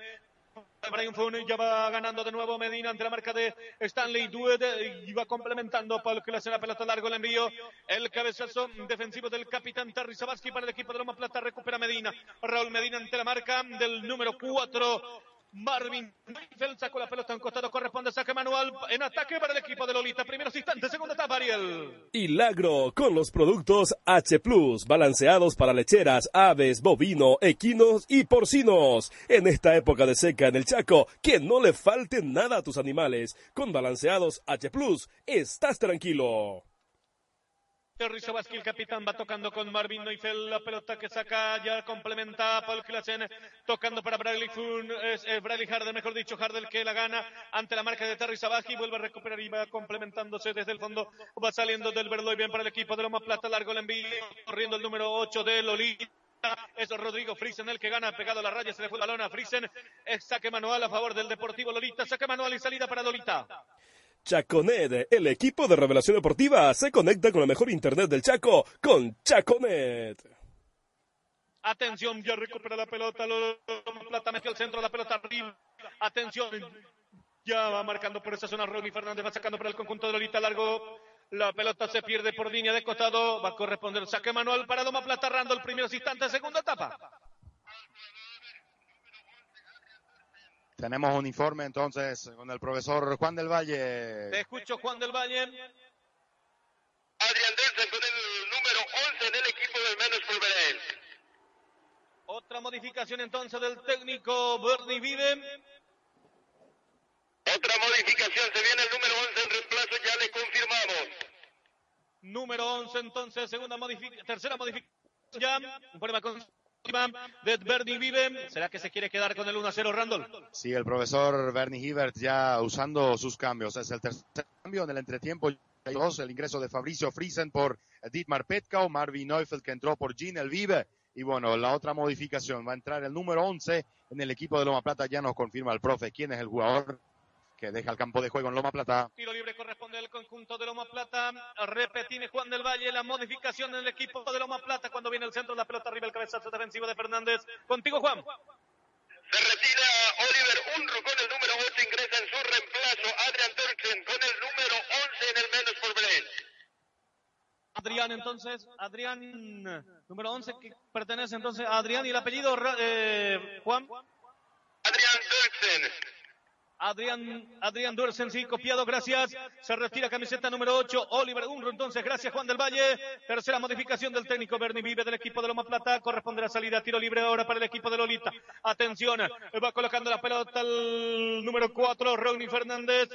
Brian Fun ya va ganando de nuevo Medina ante la marca de Stanley Duede y va complementando Paul que le hace la pelota largo el envío. El cabezazo defensivo del capitán Terry Sabaski para el equipo de Loma Plata recupera Medina. Raúl Medina ante la marca del número 4 Marvin Neifeld sacó la pelota en costado, corresponde saque manual en ataque para el equipo de Lolita. Primeros instantes, segunda etapa, Ariel. Hilagro con los productos H Plus, balanceados para lecheras, aves, bovino, equinos y porcinos. En esta época de seca en el Chaco, que no le falte nada a tus animales. Con balanceados H Plus, estás tranquilo. Terry Sabaski, el capitán, va tocando con Marvin Neufeld, la pelota que saca, ya complementa a Paul Klassen, tocando para Bradley Foon, es eh, Bradley Harder, mejor dicho, Harder que la gana ante la marca de Terry Sabaski, vuelve a recuperar y va complementándose desde el fondo, va saliendo del Verloy bien para el equipo de Loma Plata, largo el envío, corriendo el número 8 de Lolita. Es Rodrigo Friesen el que gana, pegado a la raya, se le fue el balón a Friesen. Es saque manual a favor del Deportivo Lolita, saque manual y salida para Lolita. Chaconet, el equipo de revelación deportiva, se conecta con la mejor internet del Chaco con Chaconet. Atención, ya recupera la pelota, lo, Plata metió el centro, la pelota arriba. Atención, ya va marcando por esa zona Ronnie Fernández, va sacando para el conjunto de Lolita largo. La pelota se pierde por línea de costado, va a corresponder saque manual para Loma Plata, Rando el primer segunda etapa. Tenemos un informe entonces con el profesor Juan del Valle. Te escucho, Juan del Valle. Adrián Delsen con el número 11 del equipo del Menos Fulberén. Otra modificación entonces del técnico Bernie Vive. Otra modificación, se viene el número 11 en reemplazo, ya le confirmamos. Número 11 entonces, segunda modificación, tercera modificación ya, un problema con de Bernie Vive. ¿Será que se quiere quedar con el 1-0 Randall? Sí, el profesor Bernie Hibert ya usando sus cambios. Es el tercer cambio en el entretiempo. El ingreso de Fabricio Friesen por Dietmar Petkau, Marvin Neufeld que entró por Gene El Vive. Y bueno, la otra modificación va a entrar el número 11 en el equipo de Loma Plata. Ya nos confirma el profe quién es el jugador que deja el campo de juego en Loma Plata. Tiro libre corresponde al conjunto de Loma Plata. Repetime Juan del Valle, la modificación en el equipo de Loma Plata cuando viene el centro, la pelota arriba, el cabezazo defensivo de Fernández. Contigo, Juan. Se retira Oliver Unruh con el número 8, ingresa en su reemplazo Adrián Turksen con el número 11 en el menos por Belén. Adrián, entonces, Adrián, número 11, que pertenece entonces a Adrián y el apellido, eh, Juan. Adrián Turksen. Adrián, Adrián sí, copiado, gracias. Se retira camiseta número 8, Oliver Unro, entonces, gracias Juan del Valle. Tercera modificación del técnico Bernie Vive del equipo de Loma Plata. Corresponde la salida, tiro libre ahora para el equipo de Lolita. Atención, va colocando la pelota el número 4, Ronnie Fernández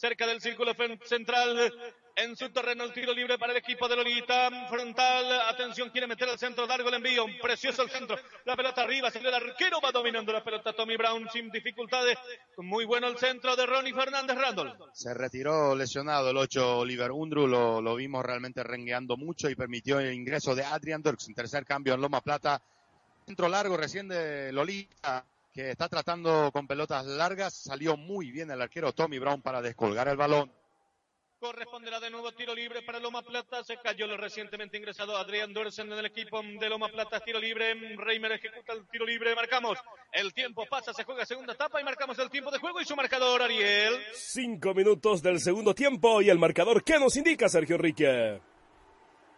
cerca del círculo central. En su terreno el tiro libre para el equipo de Lolita. Frontal, atención, quiere meter al centro, largo el envío. Precioso el centro. La pelota arriba, salió el arquero, va dominando la pelota Tommy Brown sin dificultades. Muy bueno el centro de Ronnie Fernández Randall. Se retiró lesionado el 8 Oliver Undru, lo, lo vimos realmente rengueando mucho y permitió el ingreso de Adrian Dirks tercer cambio en Loma Plata. Centro largo recién de Lolita que está tratando con pelotas largas. Salió muy bien el arquero Tommy Brown para descolgar el balón. Corresponderá de nuevo tiro libre para Loma Plata. Se cayó el recientemente ingresado Adrián Dorsen en el equipo de Loma Plata. Tiro libre. Reimer ejecuta el tiro libre. Marcamos. El tiempo pasa, se juega segunda etapa y marcamos el tiempo de juego y su marcador, Ariel. Cinco minutos del segundo tiempo y el marcador. ¿Qué nos indica Sergio Enrique?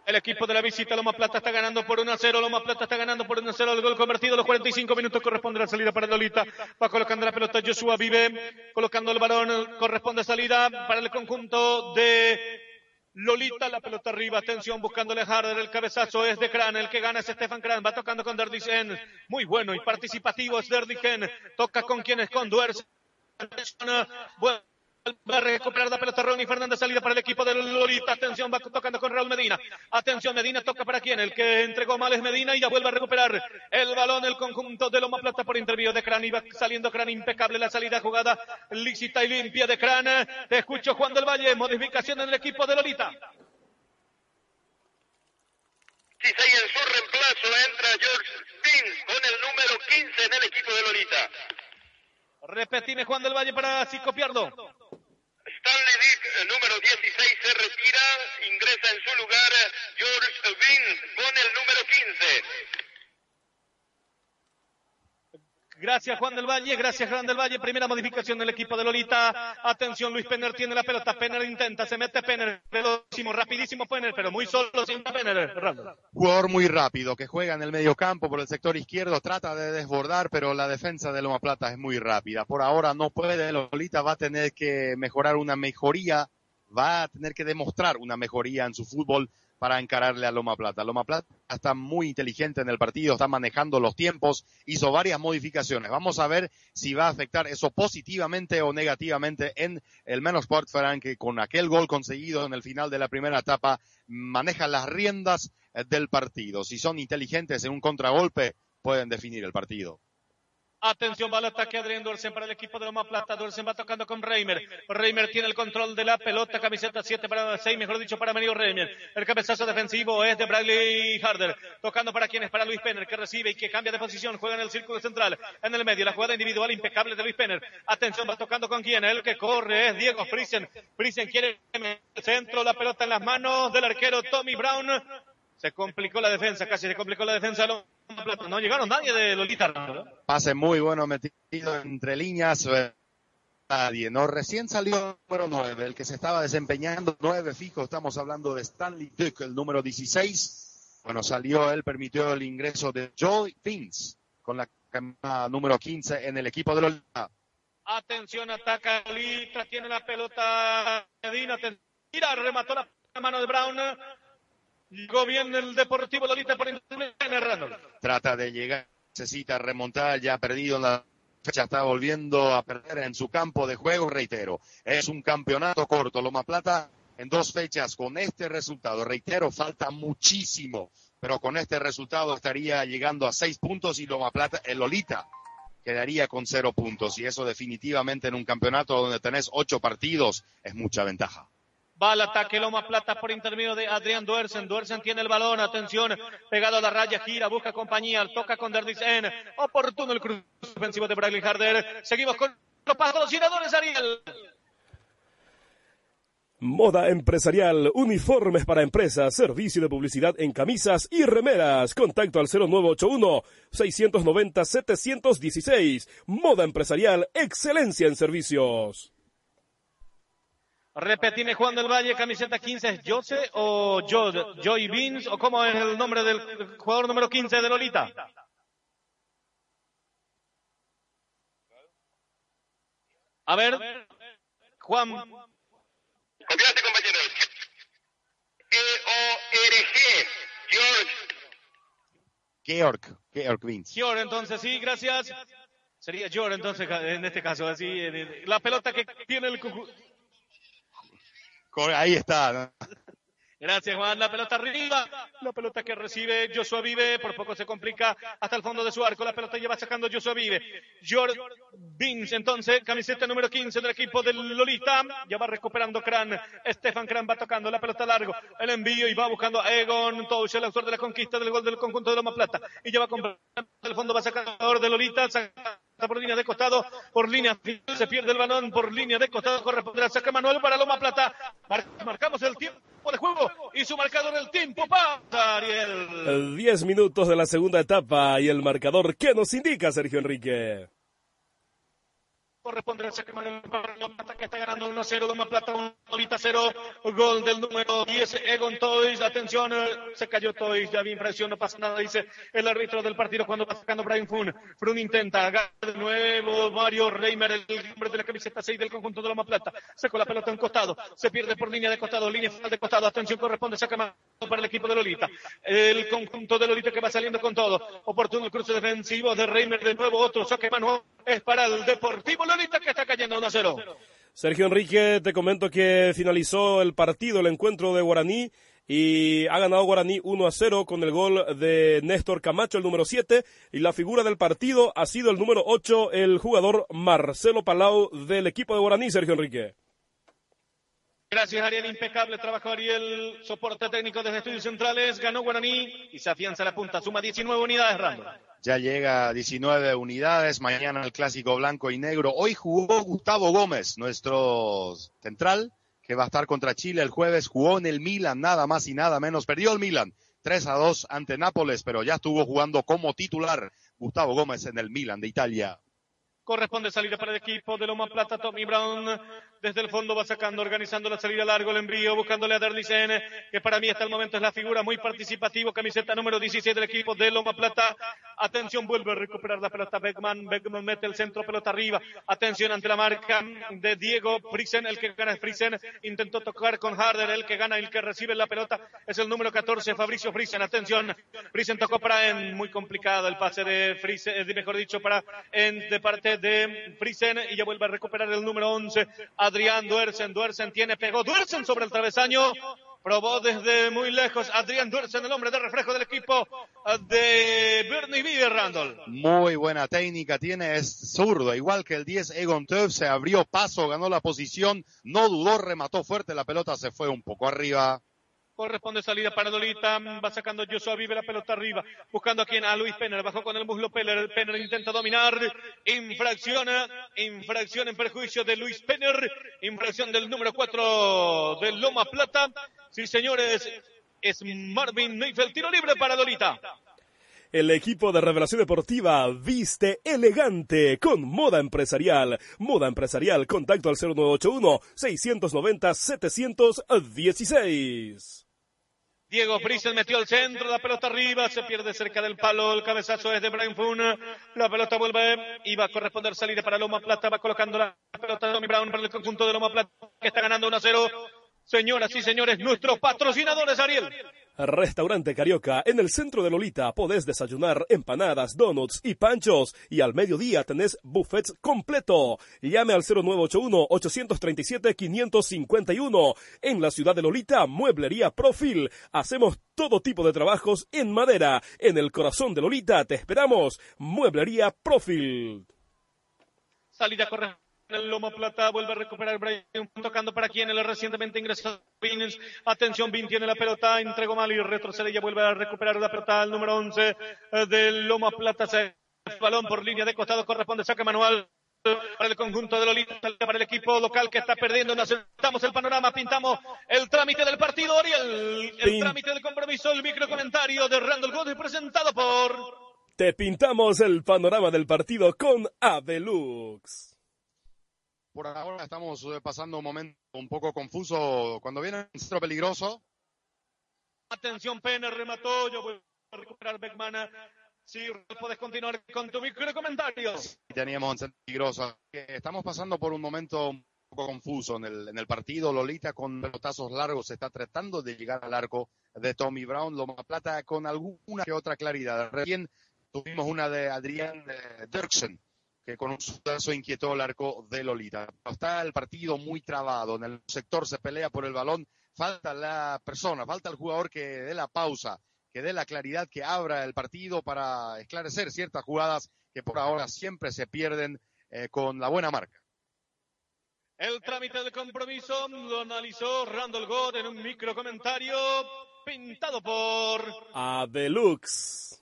El equipo de la visita, Loma Plata está ganando por 1 a 0. Loma Plata está ganando por 1 a 0. El gol convertido a los 45 minutos corresponde a la salida para Lolita. Va colocando la pelota Joshua Vive. Colocando el balón. Corresponde salida para el conjunto de Lolita. La pelota arriba. Atención buscándole Harder. El cabezazo es de Kran. El que gana es Stefan Kran. Va tocando con Derdisen. Muy bueno y participativo es Derdisen. Toca con quienes con Duers. Bueno Va a recuperar la pelota Ronnie Fernández, salida para el equipo de Lolita. Atención, va tocando con Raúl Medina. Atención, Medina toca para quién. El que entregó mal es Medina y ya vuelve a recuperar el balón, el conjunto de Loma Plata por interview de Cran. Iba saliendo Cran impecable la salida jugada lícita y limpia de Cran. Te escucho, Juan del Valle. Modificación en el equipo de Lolita. Quizá y en su reemplazo entra George Pins con el número 15 en el equipo de Lolita. Repetime Juan del Valle para así copiarlo. Stanley Dick, número 16, se retira. Ingresa en su lugar George Vince con el número 15. Gracias Juan del Valle, gracias Juan del Valle. Primera modificación del equipo de Lolita. Atención, Luis Penner tiene la pelota. Penner intenta, se mete Penner. Velocísimo, rapidísimo Penner, pero muy solo sin Penner. Jugador muy rápido que juega en el medio campo por el sector izquierdo. Trata de desbordar, pero la defensa de Loma Plata es muy rápida. Por ahora no puede. Lolita va a tener que mejorar una mejoría. Va a tener que demostrar una mejoría en su fútbol para encararle a Loma Plata. Loma Plata está muy inteligente en el partido, está manejando los tiempos, hizo varias modificaciones. Vamos a ver si va a afectar eso positivamente o negativamente en el menos Sport que con aquel gol conseguido en el final de la primera etapa maneja las riendas eh, del partido. Si son inteligentes en un contragolpe, pueden definir el partido. Atención, va al ataque Adrián Dorsen para el equipo de Loma Plata. Dorsen va tocando con Reimer. Reimer tiene el control de la pelota. Camiseta 7 para 6, mejor dicho, para Mario Reimer. El cabezazo defensivo es de Bradley Harder. Tocando para quien es para Luis Penner, que recibe y que cambia de posición. Juega en el círculo central. En el medio, la jugada individual impecable de Luis Penner. Atención, va tocando con quien. El que corre es Diego Friesen. Friesen quiere el centro, la pelota en las manos del arquero Tommy Brown. Se complicó la defensa, casi se complicó la defensa. No llegaron nadie de Lolita. Pase muy bueno metido entre líneas. Nadie, ¿no? Recién salió el número 9, el que se estaba desempeñando, 9 fijo, estamos hablando de Stanley Duke, el número 16. Bueno, salió él, permitió el ingreso de Joy Fins con la número 15 en el equipo de Lolita. Atención, ataca Lolita, tiene la pelota Medina, tira, remató la mano de Brown, Llegó bien el Deportivo Lolita por Trata de llegar, necesita remontar, ya ha perdido la fecha, está volviendo a perder en su campo de juego, reitero. Es un campeonato corto, Loma Plata en dos fechas con este resultado. Reitero, falta muchísimo, pero con este resultado estaría llegando a seis puntos y Loma Plata, el Lolita quedaría con cero puntos y eso definitivamente en un campeonato donde tenés ocho partidos es mucha ventaja. Va al ataque Loma Plata por intermedio de Adrián Duersen. Duersen tiene el balón. Atención. Pegado a la raya. Gira. Busca compañía. Toca con Derdisen. Oportuno el cruz ofensivo de Bradley Harder. Seguimos con los patrocinadores, Ariel. Moda empresarial, uniformes para empresas, servicio de publicidad en camisas y remeras. Contacto al 0981-690-716. Moda empresarial, excelencia en servicios. Repetime Juan del Valle, camiseta 15, ¿es Jose o Joy Beans o cómo es el nombre del jugador número 15 de Lolita? A ver, Juan. Confiate, compañeros. E-O-R-G, George. Georg, Georg Beans. Georg, entonces sí, gracias. Sería George, entonces, en este caso, así. La pelota que tiene el Ahí está. Gracias, Juan. La pelota arriba. La pelota que recibe Joshua Vive. Por poco se complica hasta el fondo de su arco. La pelota lleva sacando Joshua Vive. George Vince, entonces, camiseta número 15 del equipo del Lolita. Ya va recuperando Kran. Stefan Kran va tocando la pelota largo. El envío y va buscando a Egon Touch, el autor de la conquista del gol del conjunto de Loma Plata. Y ya va con el fondo, va sacando de Lolita por línea de costado, por línea se pierde el balón, por línea de costado corresponde al saque Manuel para Loma Plata. marcamos el tiempo de juego y su marcador el tiempo para Ariel. 10 minutos de la segunda etapa y el marcador que nos indica Sergio Enrique. Corresponde al saque Manuel Plata que está ganando 1-0, Loma Plata, 1 Lolita 0, gol del número 10, Egon Toys, atención, se cayó Toys, ya había infracción, no pasa nada, dice el árbitro del partido cuando va sacando Brian Fun, Fun intenta, agarra de nuevo Mario Reimer, el hombre de la camiseta 6 del conjunto de Loma Plata, sacó la pelota en costado, se pierde por línea de costado, línea final de costado, atención, corresponde, saca para el equipo de Lolita, el conjunto de Lolita que va saliendo con todo, oportuno el cruce defensivo de Reimer, de nuevo otro saque mano, es para el Deportivo que está cayendo 1 0. Sergio Enrique, te comento que finalizó el partido, el encuentro de Guaraní, y ha ganado Guaraní 1 a 0 con el gol de Néstor Camacho, el número 7, y la figura del partido ha sido el número 8, el jugador Marcelo Palau del equipo de Guaraní, Sergio Enrique. Gracias, Ariel. Impecable trabajo, Ariel. Soporte técnico desde Estudios Centrales. Ganó Guaraní y se afianza la punta. Suma 19 unidades, Rando. Ya llega a 19 unidades. Mañana el clásico blanco y negro. Hoy jugó Gustavo Gómez, nuestro central, que va a estar contra Chile el jueves. Jugó en el Milan, nada más y nada menos. Perdió el Milan 3 a 2 ante Nápoles, pero ya estuvo jugando como titular Gustavo Gómez en el Milan de Italia. Corresponde salir para el equipo de Loma Plata, Tommy Brown. Desde el fondo va sacando, organizando la salida largo, el envío, buscándole a Derlicen, que para mí hasta el momento es la figura muy participativo. Camiseta número 17 del equipo de Loma Plata. Atención, vuelve a recuperar la pelota Beckman. Beckman mete el centro, pelota arriba. Atención ante la marca de Diego Frisen, el que gana es Frisen. Intentó tocar con Harder, el que gana, el que recibe la pelota es el número 14, Fabricio Frisen. Atención, Frisen tocó para en, muy complicado el pase de Frisen, eh, mejor dicho, para en de parte de Frisen y ya vuelve a recuperar el número 11, Adrián Duersen. Duersen tiene, pegó Duersen sobre el travesaño. Probó desde muy lejos Adrián Duersen, el hombre de reflejo del equipo de Bernie B. Randall. Muy buena técnica tiene, es zurdo, igual que el 10 Egon Tuff, se abrió paso, ganó la posición, no dudó, remató fuerte, la pelota se fue un poco arriba. Corresponde salida para Dolita. Va sacando Joshua Vive la pelota arriba. Buscando a quien a Luis Penner. Bajó con el muslo Penner. Penner intenta dominar. Infracción. Infracción en perjuicio de Luis Penner. Infracción del número 4 de Loma Plata. Sí, señores. Es Marvin Neifeld. Tiro libre para Dolita. El equipo de Revelación Deportiva viste elegante con moda empresarial. Moda empresarial, contacto al 0981-690-716. Diego Friesen metió al centro, la pelota arriba, se pierde cerca del palo, el cabezazo es de Brian Fun, la pelota vuelve y va a corresponder salida para Loma Plata, va colocando la pelota de Tommy Brown para el conjunto de Loma Plata que está ganando 1 a 0. Señoras y señores, nuestros patrocinadores, Ariel. Restaurante Carioca, en el centro de Lolita podés desayunar empanadas, donuts y panchos y al mediodía tenés buffets completo. Llame al 0981-837-551. En la ciudad de Lolita, Mueblería Profil. Hacemos todo tipo de trabajos en madera. En el corazón de Lolita te esperamos. Mueblería Profil. Salida correcta el Loma Plata vuelve a recuperar Brian tocando para quien el recientemente ingresado Vins. Atención, Vin tiene la pelota, entregó mal y retrocede, ya vuelve a recuperar la pelota el número 11 del Loma Plata. Se balón por línea de costado corresponde saque manual para el conjunto de Lolita, para el equipo local que está perdiendo. Nos aceptamos el panorama, pintamos el trámite del partido, Ariel. El trámite del compromiso, el micro comentario de Randall Godoy presentado por... Te pintamos el panorama del partido con Avelux. Por ahora estamos pasando un momento un poco confuso. Cuando viene un centro peligroso. Atención, Pena remató. Yo voy a recuperar Beckman. Sí, puedes continuar con tu micro comentarios. Teníamos un centro peligroso. Estamos pasando por un momento un poco confuso en el, en el partido. Lolita con pelotazos largos está tratando de llegar al arco de Tommy Brown. Loma Plata con alguna que otra claridad. Recién tuvimos una de Adrián eh, Dirksen que con un sudazo inquietó el arco de Lolita. Está el partido muy trabado, en el sector se pelea por el balón, falta la persona, falta el jugador que dé la pausa, que dé la claridad, que abra el partido para esclarecer ciertas jugadas que por ahora siempre se pierden eh, con la buena marca. El trámite del compromiso lo analizó Randall God en un micro comentario pintado por Adelux.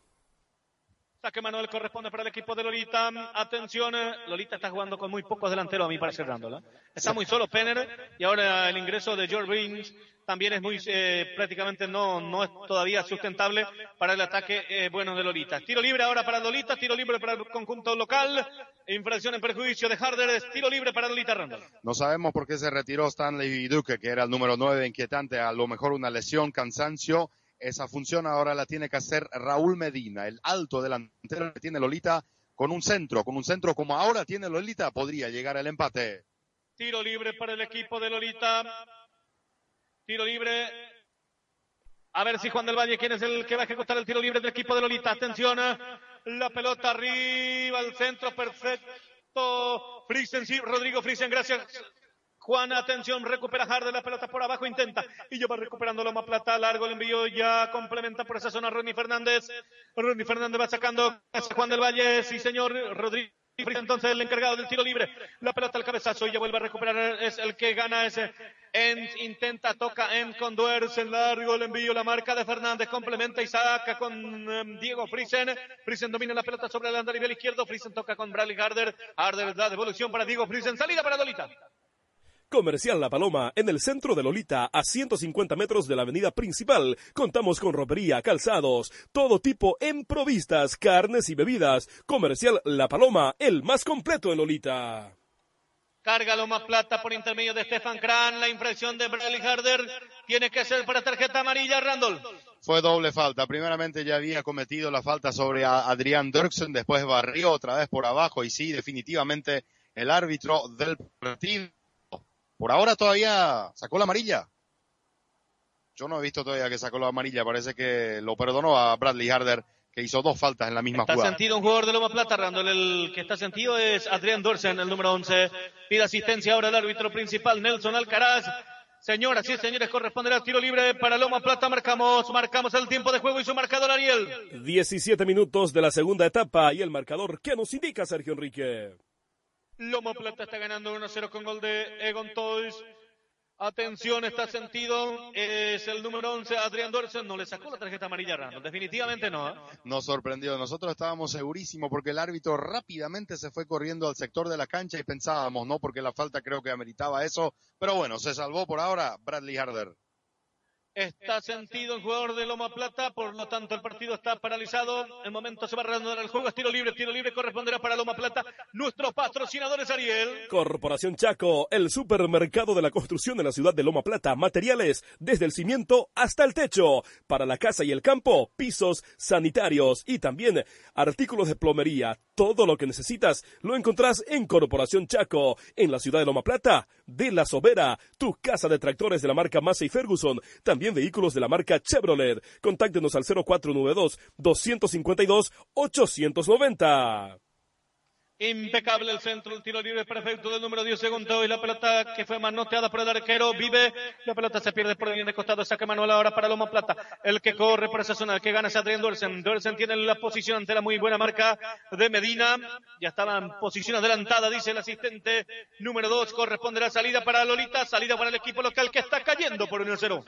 Saque Manuel corresponde para el equipo de Lolita. Atención, eh, Lolita está jugando con muy pocos delanteros, a mí parece Rándola. Está muy solo Penner y ahora el ingreso de George Brings también es muy, eh, prácticamente no, no es todavía sustentable para el ataque eh, bueno de Lolita. Tiro libre ahora para Lolita, tiro libre para el conjunto local. Infracción en perjuicio de Harder, tiro libre para Lolita Randall. No sabemos por qué se retiró Stanley Duque, que era el número 9 inquietante, a lo mejor una lesión, cansancio esa función ahora la tiene que hacer Raúl Medina, el alto delantero que tiene Lolita con un centro, con un centro como ahora tiene Lolita, podría llegar al empate. Tiro libre para el equipo de Lolita. Tiro libre. A ver si Juan del Valle, ¿quién es el que va a ejecutar el tiro libre del equipo de Lolita? Atención, la pelota arriba, al centro, perfecto. Friesen, sí, Rodrigo Friesen, gracias. Juan, atención, recupera Harder la pelota por abajo, intenta. Y ya va recuperando Loma Plata, largo el envío, ya complementa por esa zona Ronnie Fernández. Ronnie Fernández va sacando a Juan del Valle, sí señor, Rodríguez. Entonces el encargado del tiro libre, la pelota al cabezazo y ya vuelve a recuperar, es el que gana ese. En, intenta, toca en con en largo el envío, la marca de Fernández, complementa y saca con em, Diego Friesen. Friesen domina la pelota sobre el nivel izquierdo, Friesen toca con Bradley Harder. Harder da devolución para Diego Friesen, salida para Dolita. Comercial La Paloma, en el centro de Lolita, a 150 metros de la avenida principal. Contamos con ropería, calzados, todo tipo en provistas, carnes y bebidas. Comercial La Paloma, el más completo en Lolita. Carga Loma Plata por intermedio de Stefan Kran. La infracción de Bradley Harder tiene que ser para tarjeta amarilla, Randall. Fue doble falta. Primeramente ya había cometido la falta sobre Adrián Dirksen, después barrió otra vez por abajo y sí, definitivamente el árbitro del partido por ahora todavía sacó la amarilla. Yo no he visto todavía que sacó la amarilla. Parece que lo perdonó a Bradley Harder, que hizo dos faltas en la misma está jugada. Está sentido un jugador de Loma Plata, Randall. El que está sentido es Adrián Dorsen, el número 11. Pide asistencia ahora el árbitro principal, Nelson Alcaraz. Señoras y señores, corresponderá al tiro libre para Loma Plata. Marcamos, marcamos el tiempo de juego y su marcador, Ariel. 17 minutos de la segunda etapa y el marcador que nos indica Sergio Enrique. Lomo Plata está ganando 1-0 con gol de Egon Toys. Atención, está sentido. Es el número 11, Adrián Dorsen. No le sacó la tarjeta amarilla a Definitivamente no. ¿eh? Nos sorprendió. Nosotros estábamos segurísimos porque el árbitro rápidamente se fue corriendo al sector de la cancha y pensábamos, no, porque la falta creo que ameritaba eso. Pero bueno, se salvó por ahora Bradley Harder. Está sentido el jugador de Loma Plata, por lo tanto el partido está paralizado. El momento se va a reanudar el juego. Es tiro libre, tiro libre corresponderá para Loma Plata. Nuestros patrocinadores, Ariel. Corporación Chaco, el supermercado de la construcción en la ciudad de Loma Plata. Materiales desde el cimiento hasta el techo. Para la casa y el campo, pisos sanitarios y también artículos de plomería. Todo lo que necesitas lo encontrás en Corporación Chaco, en la ciudad de Loma Plata, de La Sobera, tu casa de tractores de la marca Massey Ferguson. También vehículos de la marca Chevrolet. Contáctenos al 0492-252-890. Impecable el centro, el tiro libre perfecto del número 10 segundo y la pelota que fue manoteada por el arquero vive. La pelota se pierde por el bien de costado, saca Manuel ahora para Loma Plata. El que corre por esa zona, el que gana es Adrián Dorsen. Dorsen tiene la posición ante la muy buena marca de Medina. Ya estaba en posición adelantada, dice el asistente número 2. Corresponde la salida para Lolita, salida para el equipo local que está cayendo por 1-0.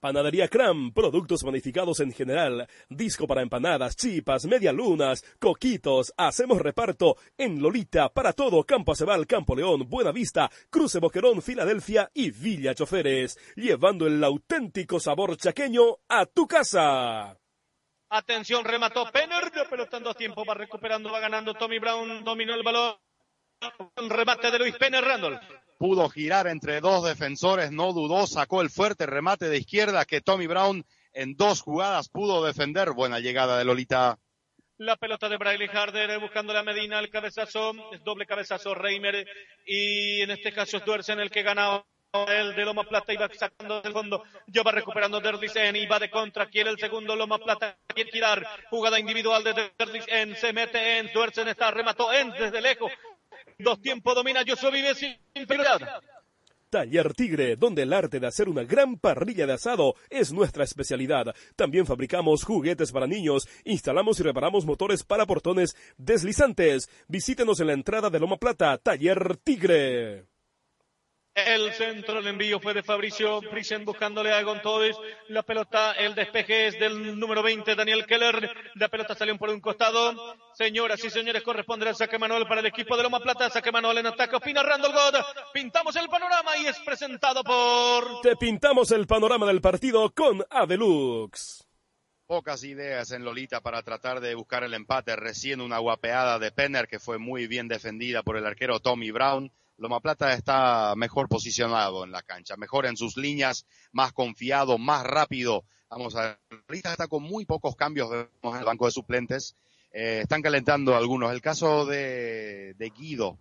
Panadería Cram, productos bonificados en general, disco para empanadas, chipas, medialunas, coquitos, hacemos reparto en Lolita para todo Campo Acebal, Campo León, Buena Vista, Cruce Boquerón, Filadelfia y Villa Choferes, llevando el auténtico sabor chaqueño a tu casa. Atención, remató Penner, pelotando a tiempo, va recuperando, va ganando Tommy Brown, dominó el balón. Remate de Luis Penner, Randolph pudo girar entre dos defensores, no dudó, sacó el fuerte remate de izquierda que Tommy Brown en dos jugadas pudo defender. Buena llegada de Lolita. La pelota de Bradley Harder eh, buscando la Medina, el cabezazo, doble cabezazo Reimer y en este caso es en el que gana el de Loma Plata va sacando del fondo, ya va recuperando Derlisen y va de contra, quiere el segundo Loma Plata, quiere tirar, jugada individual de Derlisen, se mete en, Duersen está, remató en desde lejos, Dos tiempos domina Joshua Vive sin Taller Tigre, donde el arte de hacer una gran parrilla de asado es nuestra especialidad. También fabricamos juguetes para niños, instalamos y reparamos motores para portones deslizantes. Visítenos en la entrada de Loma Plata, Taller Tigre. El centro, el envío fue de Fabricio Prisen buscándole a Gontois. La pelota, el despeje es del número 20, Daniel Keller. La pelota salió por un costado. Señoras y señores, corresponde al saque manual para el equipo de Loma Plata. Saque manual en ataque. Opina Randall God. Pintamos el panorama y es presentado por. Te pintamos el panorama del partido con Avelux. Pocas ideas en Lolita para tratar de buscar el empate. Recién una guapeada de Penner que fue muy bien defendida por el arquero Tommy Brown Loma Plata está mejor posicionado en la cancha, mejor en sus líneas, más confiado, más rápido. Vamos a ahorita está con muy pocos cambios en el banco de suplentes. Eh, están calentando algunos. El caso de, Guido,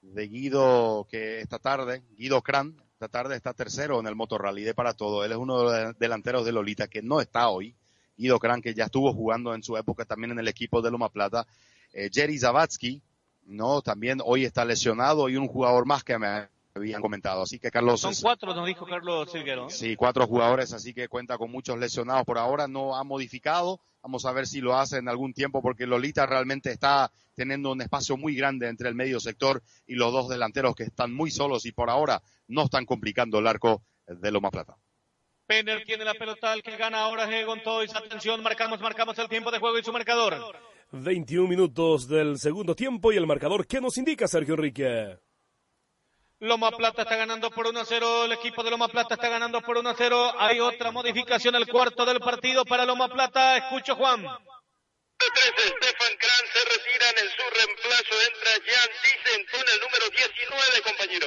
de Guido que esta tarde, Guido Kran, esta tarde está tercero en el Motor Rally de para todo. Él es uno de los delanteros de Lolita que no está hoy. Guido Kran que ya estuvo jugando en su época también en el equipo de Loma Plata. Eh, Jerry Zavatsky, no, también hoy está lesionado y un jugador más que me habían comentado. Así que Carlos. Son cuatro, nos dijo Carlos Silguero. Sí, cuatro jugadores, así que cuenta con muchos lesionados. Por ahora no ha modificado. Vamos a ver si lo hace en algún tiempo, porque Lolita realmente está teniendo un espacio muy grande entre el medio sector y los dos delanteros que están muy solos y por ahora no están complicando el arco de Loma Plata. Penner tiene la pelota, el que gana ahora es Egon Toys. Atención, marcamos, marcamos el tiempo de juego y su marcador. 21 minutos del segundo tiempo y el marcador, ¿qué nos indica Sergio Enrique? Loma Plata está ganando por 1 a 0, el equipo de Loma Plata está ganando por 1 a 0. Hay otra modificación, el cuarto del partido para Loma Plata. Escucho, Juan. Stefan Kran se retira en su reemplazo. Entra Jan con el número 19, compañero.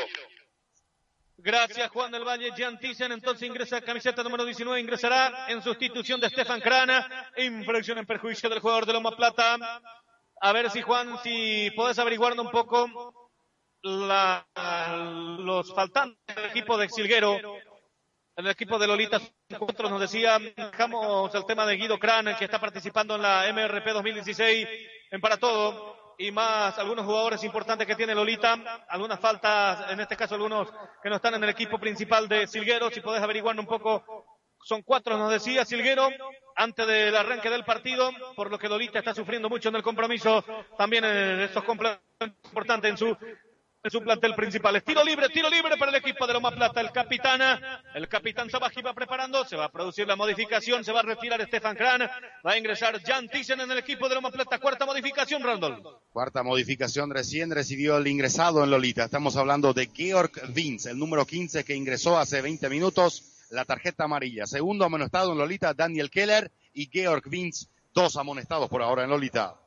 Gracias, Juan del Valle. Jan Thyssen entonces ingresa camiseta número 19, ingresará en sustitución de Stefan Crana. Infracción en perjuicio del jugador de Loma Plata. A ver si, Juan, si puedes averiguarnos un poco la, los faltantes del equipo de Xilguero. El equipo de Lolita nosotros nos decía, dejamos el tema de Guido Kran, que está participando en la MRP 2016 en Para Todo y más algunos jugadores importantes que tiene Lolita, algunas faltas, en este caso algunos que no están en el equipo principal de Silguero, si podés averiguar un poco, son cuatro, nos decía Silguero, antes del arranque del partido, por lo que Lolita está sufriendo mucho en el compromiso, también en estos complementos importantes en su en su plantel principal. Es tiro libre, tiro libre para el equipo de Loma Plata. El capitán, el capitán Sabaji va preparando, se va a producir la modificación, se va a retirar Stefan Kran, va a ingresar Jan Thyssen en el equipo de Loma Plata. Cuarta modificación, Randall. Cuarta modificación, recién recibió el ingresado en Lolita. Estamos hablando de Georg Vince, el número 15 que ingresó hace 20 minutos, la tarjeta amarilla. Segundo amonestado en Lolita, Daniel Keller y Georg Vince, dos amonestados por ahora en Lolita.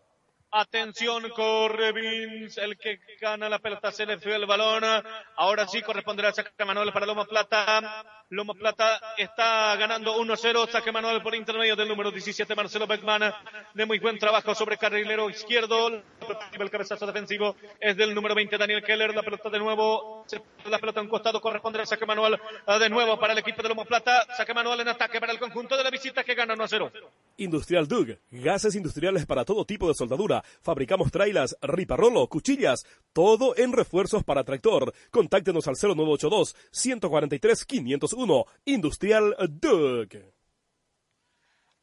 Atención, corre Vince, el que gana la pelota, se le fue el balón. Ahora sí corresponderá a saque Manuel para Loma Plata. Loma Plata está ganando 1-0, saque Manuel por intermedio del número 17, Marcelo Beckman, de muy buen trabajo sobre carrilero izquierdo. El cabezazo defensivo es del número 20, Daniel Keller. La pelota de nuevo, la pelota en un costado corresponderá a saque Manuel de nuevo para el equipo de Loma Plata. Saque Manuel en ataque para el conjunto de la visita que gana 1-0. Industrial Dug, gases industriales para todo tipo de soldadura Fabricamos trailas, riparrolo, cuchillas, todo en refuerzos para tractor. Contáctenos al 0982 143 501 Industrial Dug.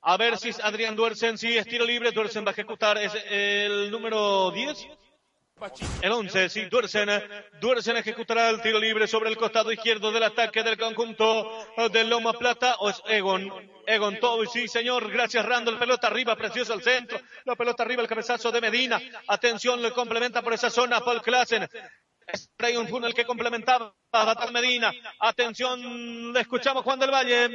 A ver si Adrián Duersen, si es tiro libre, Duersen va a ejecutar, es el número 10. El 11, sí, Duersen. Duersen ejecutará el tiro libre sobre el costado izquierdo del ataque del conjunto de Loma Plata. O es Egon. Egon Toby, sí, señor. Gracias, Randall. Pelota arriba, precioso al centro. La pelota arriba, el cabezazo de Medina. Atención, le complementa por esa zona Paul Klassen. Es un Funnel que complementaba a Batal Medina. Atención, le escuchamos Juan del Valle.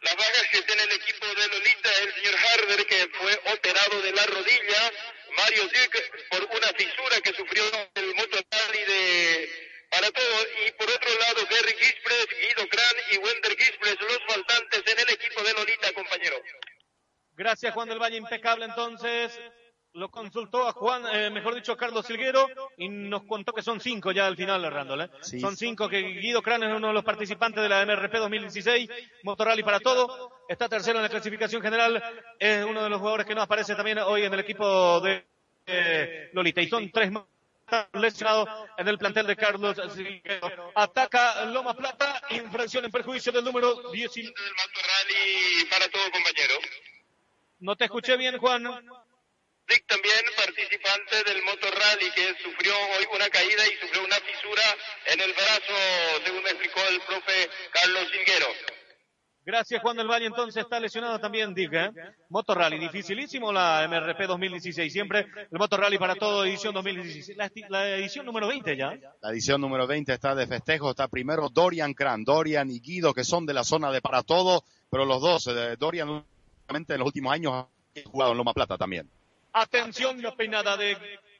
Las bajas que tiene el equipo de Lolita, el señor Harder, que fue operado de la rodilla Mario Dick por una fisura que sufrió el Moto de para todo. Y por otro lado, Gary Gispres, Guido Kran y Wender Gispres, los faltantes en el equipo de Lolita, compañero. Gracias, Juan del Valle. Impecable, entonces. Lo consultó a Juan, eh, mejor dicho, a Carlos Silguero, y nos contó que son cinco ya al final, Randall. ¿eh? son cinco, que Guido Kran es uno de los participantes de la MRP 2016, Motorrally para todo. Está tercero en la clasificación general, es uno de los jugadores que no aparece también hoy en el equipo de eh, Lolita. Y son tres más lesionados en el plantel de Carlos Silguero. Ataca Loma Plata, infracción en perjuicio del número 19. para todo, compañero. No te escuché bien, Juan. Dick también participante del Motor Rally que sufrió hoy una caída y sufrió una fisura en el brazo, según me explicó el profe Carlos Silguero. Gracias, Juan del Valle. Entonces está lesionado también Dick. ¿eh? Motor Rally, dificilísimo la MRP 2016. Siempre el Motor Rally para todo, edición 2016. La, la, edición número 20 ya. La edición número 20 está de festejo. Está primero Dorian Kran, Dorian y Guido, que son de la zona de para todo, pero los dos, eh, Dorian, en los últimos años ha jugado en Loma Plata también. Atención, la peinada de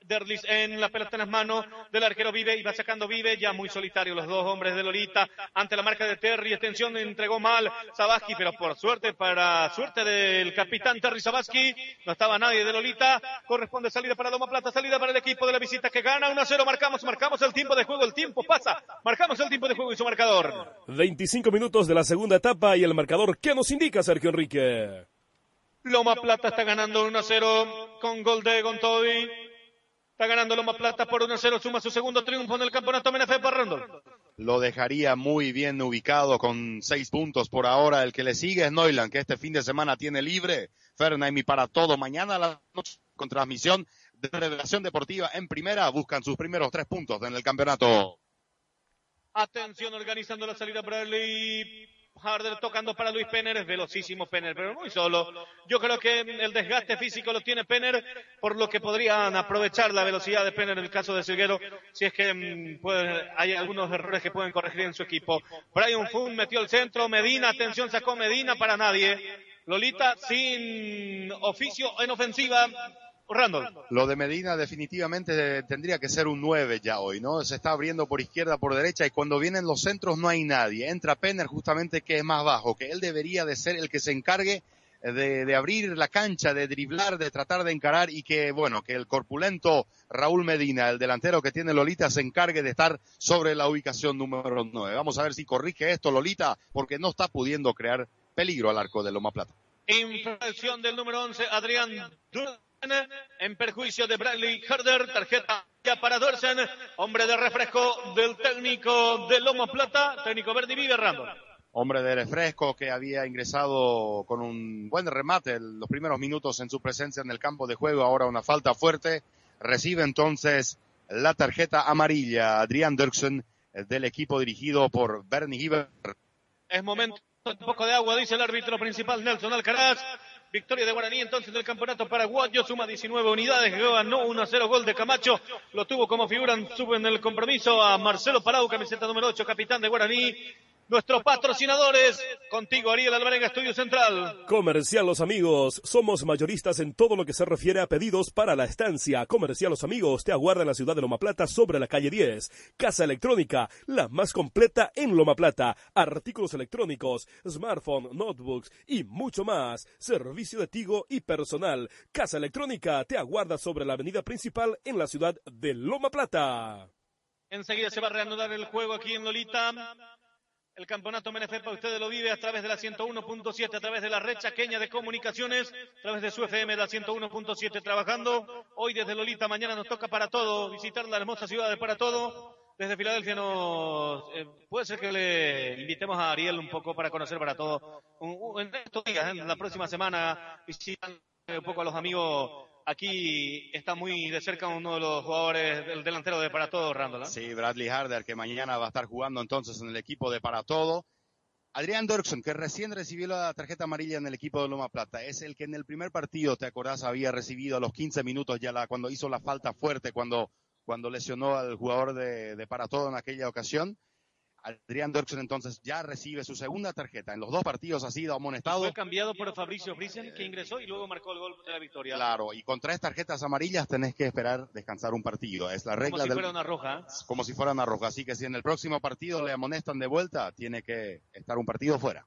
Derlis en la pelota en las manos del arquero Vive y va sacando Vive, ya muy solitario los dos hombres de Lolita ante la marca de Terry, extensión entregó mal Sabaski, pero por suerte, para suerte del capitán Terry Sabaski, no estaba nadie de Lolita, corresponde salida para Loma Plata, salida para el equipo de la visita que gana 1 a 0, marcamos, marcamos el tiempo de juego, el tiempo pasa, marcamos el tiempo de juego y su marcador. 25 minutos de la segunda etapa y el marcador, ¿qué nos indica Sergio Enrique? Loma Plata está ganando 1 a 0 con gol de Gontobi. Está ganando Loma Plata por 1-0, suma su segundo triunfo en el campeonato MNF Parrandol. Lo dejaría muy bien ubicado con seis puntos por ahora. El que le sigue es Neuland, que este fin de semana tiene libre. Fernaim y para todo. Mañana a la noche con transmisión de Revelación Deportiva en primera. Buscan sus primeros tres puntos en el campeonato. Atención, organizando la salida Bradley. Harder tocando para Luis Penner, es velocísimo Penner, pero muy solo. Yo creo que el desgaste físico lo tiene Penner, por lo que podrían aprovechar la velocidad de Penner en el caso de Silguero, si es que mm, hay algunos errores que pueden corregir en su equipo. Brian Fun metió el centro, Medina, atención, sacó Medina para nadie. Lolita sin oficio en ofensiva, Randall. Lo de Medina definitivamente tendría que ser un 9 ya hoy, ¿no? Se está abriendo por izquierda, por derecha y cuando vienen los centros no hay nadie. Entra Penner justamente que es más bajo, que él debería de ser el que se encargue de, de, abrir la cancha, de driblar, de tratar de encarar y que, bueno, que el corpulento Raúl Medina, el delantero que tiene Lolita, se encargue de estar sobre la ubicación número 9. Vamos a ver si corrige esto Lolita, porque no está pudiendo crear peligro al arco de Loma Plata. Infracción del número 11, Adrián en perjuicio de Bradley Herder, tarjeta para Dorsen, hombre de refresco del técnico de Loma Plata, técnico verde vive Randall. Hombre de refresco que había ingresado con un buen remate en los primeros minutos en su presencia en el campo de juego, ahora una falta fuerte, recibe entonces la tarjeta amarilla Adrián Dirksen del equipo dirigido por Bernie Hiver. Es momento un poco de agua, dice el árbitro principal Nelson Alcaraz. Victoria de Guaraní entonces del campeonato paraguayo, suma 19 unidades, ganó 1 a 0 gol de Camacho, lo tuvo como figura, en el compromiso a Marcelo Palau, camiseta número 8, capitán de Guaraní, nuestros patrocinadores. Contigo, Ariel Alvarenga, Estudio Central. Comercial Los Amigos. Somos mayoristas en todo lo que se refiere a pedidos para la estancia. Comercial Los Amigos te aguarda en la ciudad de Loma Plata sobre la calle 10. Casa Electrónica, la más completa en Loma Plata. Artículos electrónicos, smartphone, notebooks y mucho más. Servicio de Tigo y personal. Casa Electrónica te aguarda sobre la avenida principal en la ciudad de Loma Plata. Enseguida se va a reanudar el juego aquí en Lolita. El campeonato MNFEPA ustedes lo vive a través de la 101.7, a través de la red chaqueña de comunicaciones, a través de su FM de la 101.7 trabajando. Hoy desde Lolita, mañana nos toca para todo, visitar la hermosa ciudad de para todo. Desde Filadelfia nos eh, puede ser que le invitemos a Ariel un poco para conocer para todo. en estos días, en la próxima semana, visitan un poco a los amigos aquí está muy de cerca uno de los jugadores del delantero de Para Todo, Randall. Sí, Bradley Harder, que mañana va a estar jugando entonces en el equipo de Para Todo. Adrián Dirksen, que recién recibió la tarjeta amarilla en el equipo de Loma Plata, es el que en el primer partido, te acordás, había recibido a los 15 minutos ya la, cuando hizo la falta fuerte, cuando, cuando lesionó al jugador de, de Para Todo en aquella ocasión. Adrián Dirksen entonces ya recibe su segunda tarjeta. En los dos partidos ha sido amonestado. Fue cambiado por Fabricio Friesen, que ingresó y luego marcó el gol de la victoria. Claro, y con tres tarjetas amarillas tenés que esperar descansar un partido. Es la regla Como si del... fuera una roja. Como si fuera una roja. Así que si en el próximo partido le amonestan de vuelta, tiene que estar un partido fuera.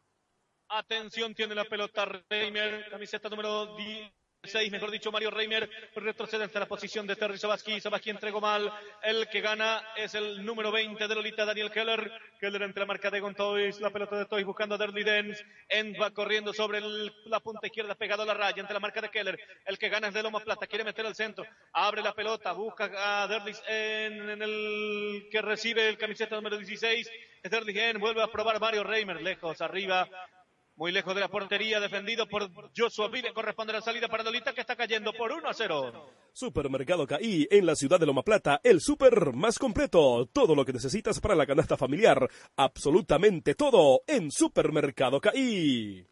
Atención, tiene la pelota Reimer, camiseta número 10. 6, mejor dicho, Mario Reimer retrocede hasta la posición de Terry Sabaski. Sabaski entregó mal. El que gana es el número 20 de Lolita, Daniel Keller. Keller entre la marca de Gontois. La pelota de Toys buscando a Derly Dens. End va corriendo sobre la punta izquierda, pegado a la raya, ante la marca de Keller. El que gana es de Loma Plata. Quiere meter al centro. Abre la pelota. Busca a Derly en, en, el que recibe el camiseta número 16. Es Derly Vuelve a probar Mario Reimer. Lejos, arriba muy lejos de la portería, defendido por Joshua Vive, corresponde la salida para Lolita que está cayendo por 1 a 0. Supermercado CAI en la ciudad de Loma Plata, el super más completo. Todo lo que necesitas para la canasta familiar, absolutamente todo en Supermercado CAI.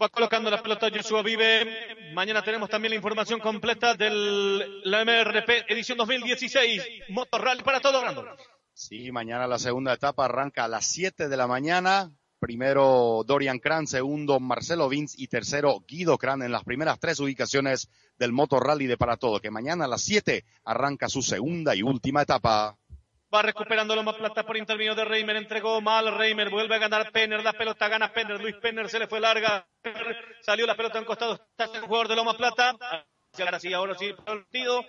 Va colocando la pelota Joshua Vive. Mañana tenemos también la información completa del la MRP edición 2016. Motor Rally para todo, Brandon. Sí, mañana la segunda etapa arranca a las 7 de la mañana Primero Dorian Kran, segundo Marcelo Vince. Y tercero Guido Kran en las primeras tres ubicaciones del Motor Rally de Para Todo, que mañana a las 7 arranca su segunda y última etapa. Va recuperando Loma Plata por intermedio de Reimer, entregó mal, Reimer. Vuelve a ganar Penner, la pelota gana Penner, Luis Penner se le fue larga, salió la pelota en costado, está el jugador de Loma Plata, ahora sí, ahora sí, partido,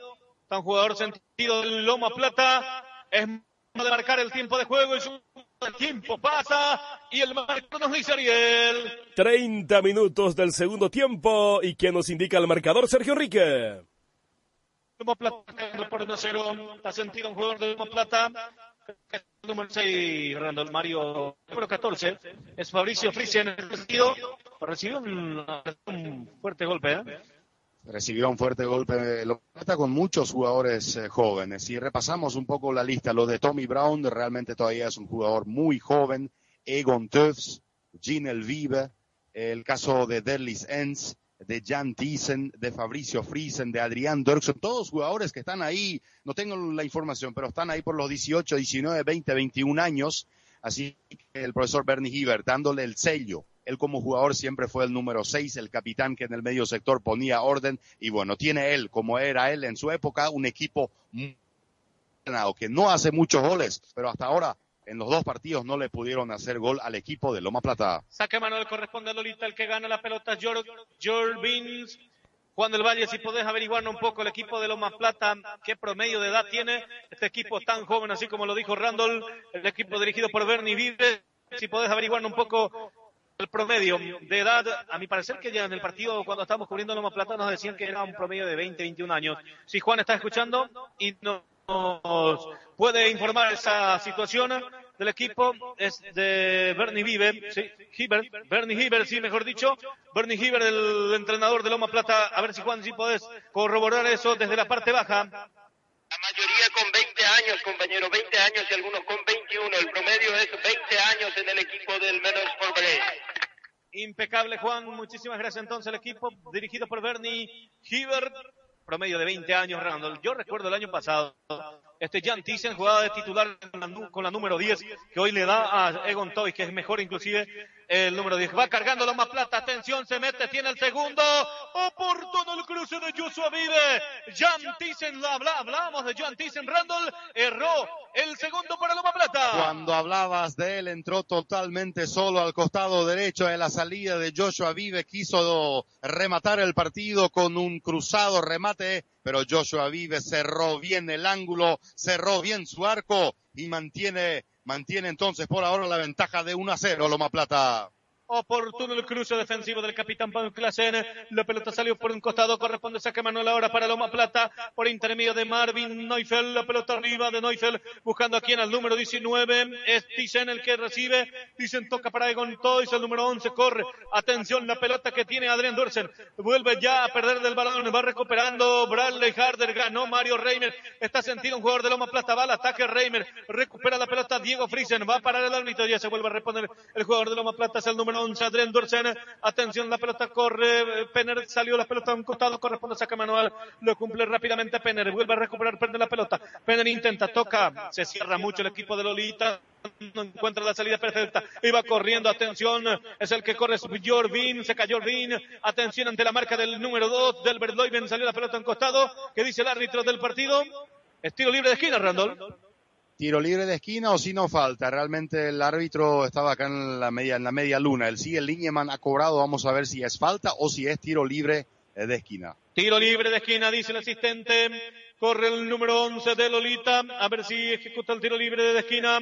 está un jugador sentido de Loma Plata, es de marcar el tiempo de juego el tiempo pasa y el marcador nos dice Ariel. 30 minutos del segundo tiempo y quien nos indica el marcador Sergio Enrique. Lomo Plata por 1 0. Está sentido un jugador de Lomo Plata. Número 6, Randall Mario. Número 14 es Fabricio Frisia en el sentido. Recibió un, un fuerte golpe. ¿eh? Recibió un fuerte golpe lo está con muchos jugadores eh, jóvenes. Si repasamos un poco la lista, lo de Tommy Brown realmente todavía es un jugador muy joven, Egon Tufts, Gene Elvive, el caso de Derlis Enz, de Jan Thyssen, de Fabricio Friesen, de Adrián Dirksen, todos jugadores que están ahí, no tengo la información, pero están ahí por los 18, 19, 20, 21 años. Así que el profesor Bernie Hiver dándole el sello él como jugador siempre fue el número 6, el capitán que en el medio sector ponía orden. Y bueno, tiene él, como era él en su época, un equipo que no hace muchos goles, pero hasta ahora en los dos partidos no le pudieron hacer gol al equipo de Loma Plata. Saque Manuel corresponde a Lolita, el que gana la pelota Beans. Juan del Valle, si podés averiguarnos un poco el equipo de Loma Plata, qué promedio de edad tiene este equipo tan joven, así como lo dijo Randall, el equipo dirigido por Bernie Vive, si podés averiguarnos un poco el promedio de edad, a mi parecer que ya en el partido cuando estábamos cubriendo Loma Plata nos decían que era un promedio de 20, 21 años. Si Juan está escuchando y nos puede informar esa situación del equipo, es de Bernie Hiber, sí, Bernie Hiber, sí, mejor dicho, Bernie Hiber, el entrenador de Loma Plata, a ver si Juan, si podés corroborar eso desde la parte baja. La mayoría con 20 años, compañero, 20 años y algunos con 21. El promedio es 20 años en el equipo del Menos Sport Impecable, Juan. Muchísimas gracias entonces al equipo dirigido por Bernie Hibbert. Promedio de 20 años, Randall. Yo recuerdo el año pasado, este Jan Thyssen jugaba de titular con la, número 10, que hoy le da a Egon Toy, que es mejor inclusive el número 10. Va cargando lo más plata. Atención, se mete, tiene el segundo. Oportuno el cruce de Joshua Vive. Jan Thyssen, hablábamos de Jan Thyssen. Randall erró el segundo para Plata. Cuando hablabas de él, entró totalmente solo al costado derecho de la salida de Joshua Vive. Quiso rematar el partido con un cruzado remate, pero Joshua Vive cerró bien el ángulo, cerró bien su arco y mantiene mantiene entonces por ahora la ventaja de 1 a 0 Loma Plata. Oportuno el cruce defensivo del capitán Pablo Clasen. La pelota salió por un costado. Corresponde saque Manuel ahora para Loma Plata. Por intermedio de Marvin Neufeld. La pelota arriba de Neufeld. Buscando aquí en el número 19. Es Thyssen el que recibe. Thyssen toca para Egon Toys. El número 11 corre. Atención la pelota que tiene Adrián Dorsen. Vuelve ya a perder del balón. Va recuperando Bradley Harder. Ganó Mario Reimer. Está sentido un jugador de Loma Plata. Va al ataque Reimer. Recupera la pelota Diego Friesen. Va a parar el árbitro. Ya se vuelve a responder el jugador de Loma Plata. Es el número 11, Adrián Dorsen. Atención, la pelota corre. Penner salió la pelota a un costado. Corresponde a saca manual. Lo cumple rápidamente Penner. Vuelve a recuperar, Penner la pelota. Penner intenta, toca. Se cierra mucho el equipo de Lolita no encuentra la salida perfecta. Iba corriendo, atención, es el que corre Jorvin, se cayó Jorvin, atención ante la marca del número 2 del Verdoiven, salió la pelota en costado, que dice el árbitro del partido. Estilo libre de esquina, Randall tiro libre de esquina o si no falta. Realmente el árbitro estaba acá en la media, en la media luna. El sí, el Lineman ha cobrado. Vamos a ver si es falta o si es tiro libre de esquina. Tiro libre de esquina, dice el asistente. Corre el número 11 de Lolita. A ver si ejecuta el tiro libre de esquina.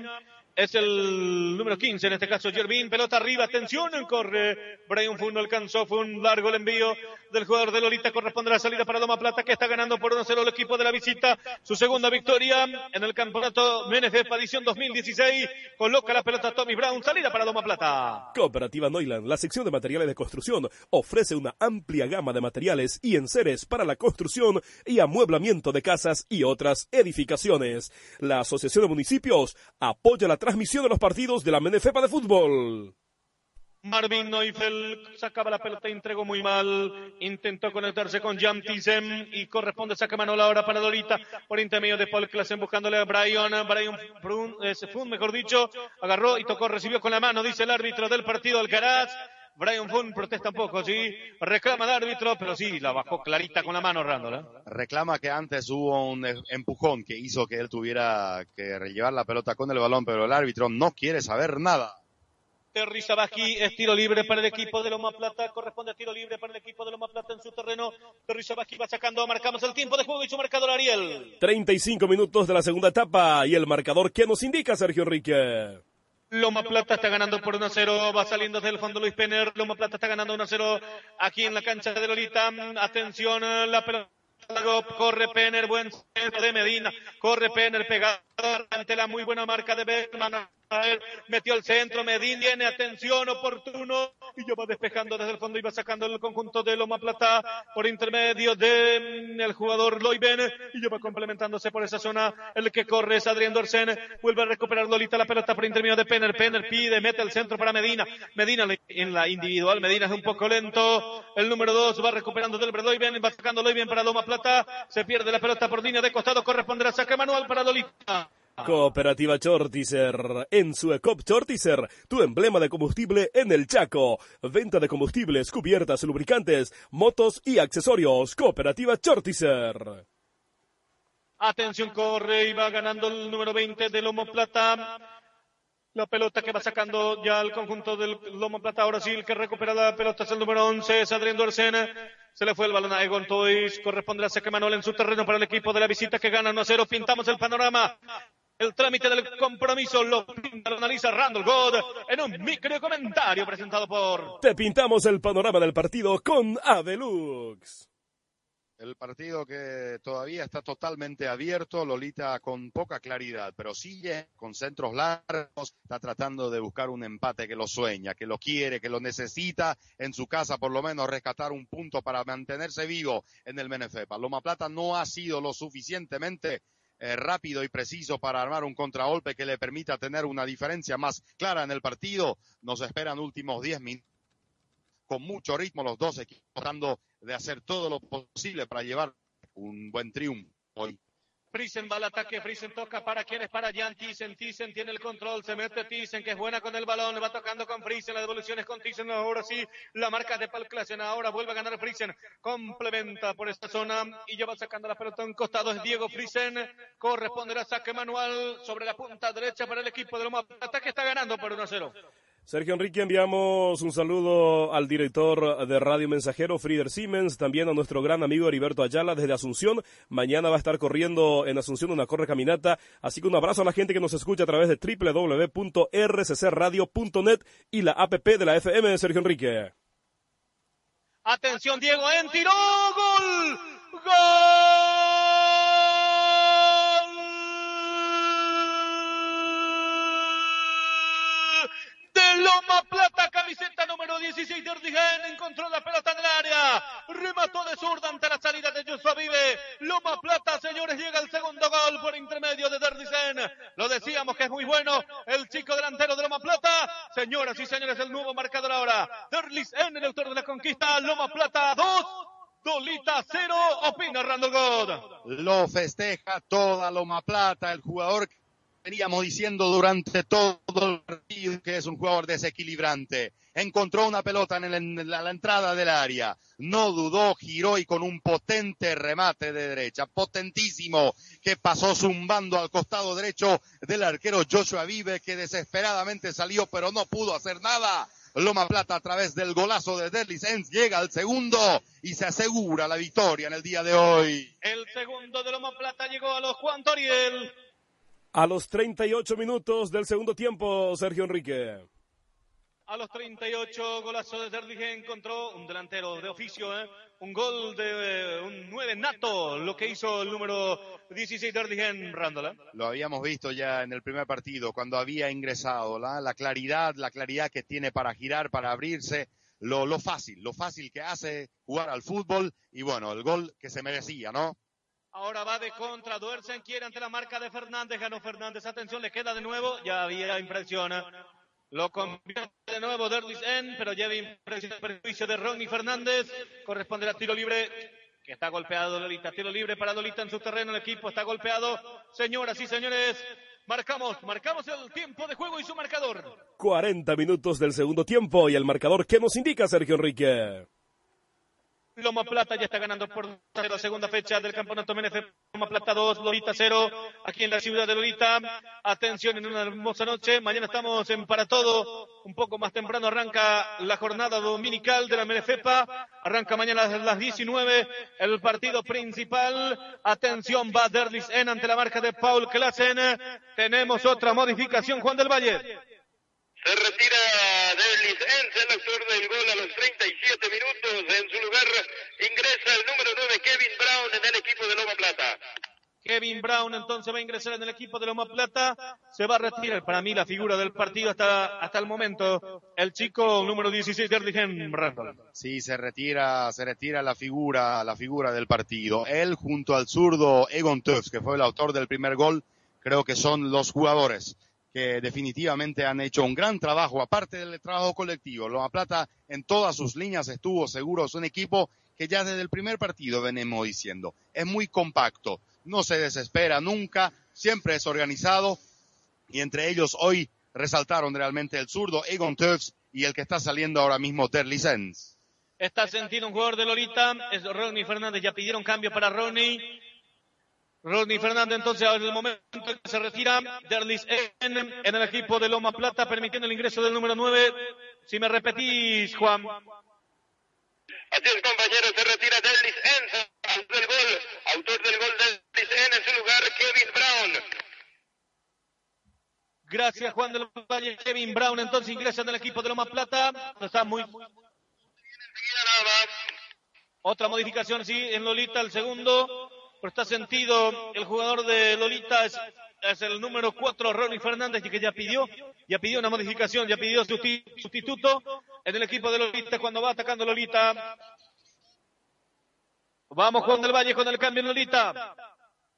Es el número 15, en este caso Jervin, pelota arriba, atención, corre, Brian Fun no alcanzó, fue un largo el envío del jugador de Lolita, corresponde a la salida para Loma Plata, que está ganando por 1-0 el equipo de la visita, su segunda victoria en el campeonato MNF edición 2016, coloca la pelota Tommy Brown, salida para Loma Plata. Cooperativa Noiland, la sección de materiales de construcción, ofrece una amplia gama de materiales y enseres para la construcción y amueblamiento de casas y otras edificaciones. La Asociación de Municipios apoya la transmisión de los partidos de la Menefepa de fútbol. Marvin Neufeld sacaba la pelota, entregó muy mal, intentó conectarse con Jan Thyssen y corresponde saque mano la hora para Dorita por intermedio de Paul Klassen buscándole a Brian, Brian Brun, eh, Fun, mejor dicho, agarró y tocó, recibió con la mano, dice el árbitro del partido Alcaraz. Brian Fun protesta un poco, sí, reclama al árbitro, pero sí, la bajó clarita con la mano Randall. Reclama que antes hubo un empujón que hizo que él tuviera que llevar la pelota con el balón, pero el árbitro no quiere saber nada. Terry Sabaki es tiro libre para el equipo de Loma Plata, corresponde a tiro libre para el equipo de Loma Plata en su terreno. Terry Sabaki va sacando, marcamos el tiempo de juego y su marcador Ariel. 35 minutos de la segunda etapa y el marcador que nos indica Sergio Enrique. Loma Plata está ganando por 1-0, va saliendo desde el fondo Luis Penner. Loma Plata está ganando 1-0 aquí en la cancha de Lolita. Atención, la pelota. Corre Penner, buen centro de Medina. Corre Penner, pegado ante la muy buena marca de Bergman metió el centro, Medina tiene atención oportuno y ya va despejando desde el fondo y va sacando el conjunto de Loma Plata por intermedio de mm, jugador Loiben y ya va complementándose por esa zona el que corre es Adrián Dorsen, vuelve a recuperar Lolita la pelota por intermedio de Penner, Penner pide, mete el centro para Medina, Medina en la individual, Medina es un poco lento, el número dos va recuperando del Loiben, va sacando Loiben para Loma Plata, se pierde la pelota por línea de costado, corresponde a saque manual para Lolita. Cooperativa Chortizer. En su ECOP Chortizer, tu emblema de combustible en el Chaco. Venta de combustibles, cubiertas, lubricantes, motos y accesorios. Cooperativa Chortizer. Atención, corre y va ganando el número 20 de Lomo Plata. La pelota que va sacando ya el conjunto del Lomo Plata. Ahora sí, el que recupera la pelota es el número 11, es Adrián. Se le fue el balón a Egon Toys. Corresponde a saque Manuel en su terreno para el equipo de la visita que gana 1 0. Pintamos el panorama el trámite del compromiso lo, analiza Randall God en un micro comentario presentado por... Te pintamos el panorama del partido con Avelux. El partido que todavía está totalmente abierto, Lolita con poca claridad, pero sigue con centros largos, está tratando de buscar un empate que lo sueña, que lo quiere, que lo necesita en su casa, por lo menos rescatar un punto para mantenerse vivo en el Menefepa. Loma Plata no ha sido lo suficientemente eh, rápido y preciso para armar un contragolpe que le permita tener una diferencia más clara en el partido. Nos esperan últimos 10 minutos con mucho ritmo los dos equipos tratando de hacer todo lo posible para llevar un buen triunfo hoy. Friesen va al ataque, Friesen toca para quién es para Jan Thyssen, Thyssen tiene el control, se mete Thyssen que es buena con el balón, va tocando con Friesen, la devolución es con Thyssen, ahora sí, la marca de Paul Klassen, ahora vuelve a ganar Friesen, complementa por esta zona y ya va sacando la pelota en costado, es Diego Friesen, corresponderá saque manual sobre la punta derecha para el equipo de Loma ataque está ganando por 1 0. Sergio Enrique, enviamos un saludo al director de Radio Mensajero, Frieder Siemens, también a nuestro gran amigo Heriberto Ayala desde Asunción. Mañana va a estar corriendo en Asunción una corre caminata, así que un abrazo a la gente que nos escucha a través de www.rccradio.net y la app de la FM Sergio Enrique. Atención, Diego, en tiro, gol, gol. Loma Plata, camiseta número 16 de encontró la pelota en el área, remató de zurda ante la salida de Joshua Vive. Loma Plata, señores, llega el segundo gol por intermedio de Derdisen. Lo decíamos que es muy bueno el chico delantero de Loma Plata. Señoras y señores, el nuevo marcador ahora. Derlisen, el autor de la conquista, Loma Plata 2. Dolita 0, opina Randall God. Lo festeja toda Loma Plata, el jugador veníamos diciendo durante todo el partido que es un jugador desequilibrante. Encontró una pelota en, la, entrada del área, no dudó, giró y con un potente remate de derecha, potentísimo, que pasó zumbando al costado derecho del arquero Joshua Vive, que salió pero no pudo hacer nada. Loma Plata a través del golazo de Derlisens llega al segundo y se asegura la victoria en el día de hoy. El segundo de Loma Plata llegó a los Juan Toriel. A los 38 minutos del segundo tiempo, Sergio Enrique. A los 38, golazo de Derligen encontró un delantero de oficio, ¿eh? un gol de eh, un 9 nato, lo que hizo el número 16 Derligen Rándola. Lo habíamos visto ya en el primer partido, cuando había ingresado, la, la claridad, la claridad que tiene para girar, para abrirse, lo, lo fácil, lo fácil que hace jugar al fútbol y bueno, el gol que se merecía, ¿no? Ahora va de contra, Duersen quiere ante la marca de Fernández, ganó Fernández, atención, le queda de nuevo, ya había impresión. Lo convierte de nuevo Derlis N, pero lleva impresión perjuicio de Ronnie Fernández, corresponde al tiro libre, que está golpeado Lolita, tiro libre para Lolita en su terreno, el equipo está golpeado. Señoras y señores, marcamos, marcamos el tiempo de juego y su marcador. 40 minutos del segundo tiempo y el marcador que nos indica Sergio Enrique. Loma Plata ya está ganando por la segunda fecha del campeonato MNF. Loma Plata 2, Lolita 0, aquí en la ciudad de Lolita. Atención en una hermosa noche. Mañana estamos en Para Todo. Un poco más temprano arranca la jornada dominical de la MNFEPA. Arranca mañana a las 19 el partido principal. Atención, va Derlis en ante la marca de Paul Klassen. Tenemos otra modificación, Juan del Valle. Se retira Derlis Enz, el autor del gol a los 37 minutos. En su lugar ingresa el número 9, Kevin Brown, en el equipo de Loma Plata. Kevin Brown entonces va a ingresar en el equipo de Loma Plata. Se va a retirar para mí la figura del partido hasta, hasta el momento. El chico número 16, Derligen Randall. Sí, se retira, se retira la figura, la figura del partido. Él junto al zurdo Egon Tufts, que fue el autor del primer gol, creo que son los jugadores que definitivamente han hecho un gran trabajo, aparte del trabajo colectivo. Loma Plata en todas sus líneas estuvo seguro, es un equipo que ya desde el primer partido venimos diciendo, es muy compacto, no se desespera nunca, siempre es organizado y entre ellos hoy resaltaron realmente el zurdo Egon Tufts y el que está saliendo ahora mismo Terry Sens. Está sentido un jugador de Lolita, es Ronnie Fernández, ya pidieron cambio para Ronnie. Ronnie Fernández entonces en el momento en que se retira Derlis en, en el equipo de Loma Plata, permitiendo el ingreso del número 9. Si me repetís, Juan. Así es, compañero, se retira Derlis autor del gol, autor del gol Derlis N, en su lugar Kevin Brown. Gracias, Juan del Valle. Kevin Brown entonces ingresa en el equipo de Loma Plata. Está muy... Otra modificación, sí, en Lolita, el segundo. Pero está sentido el jugador de Lolita es, el número 4, Ronnie Fernández, que ya pidió, ya pidió una modificación, ya pidió susti- sustituto en el equipo de Lolita cuando va atacando Lolita. Vamos Juan del Valle con el cambio en Lolita.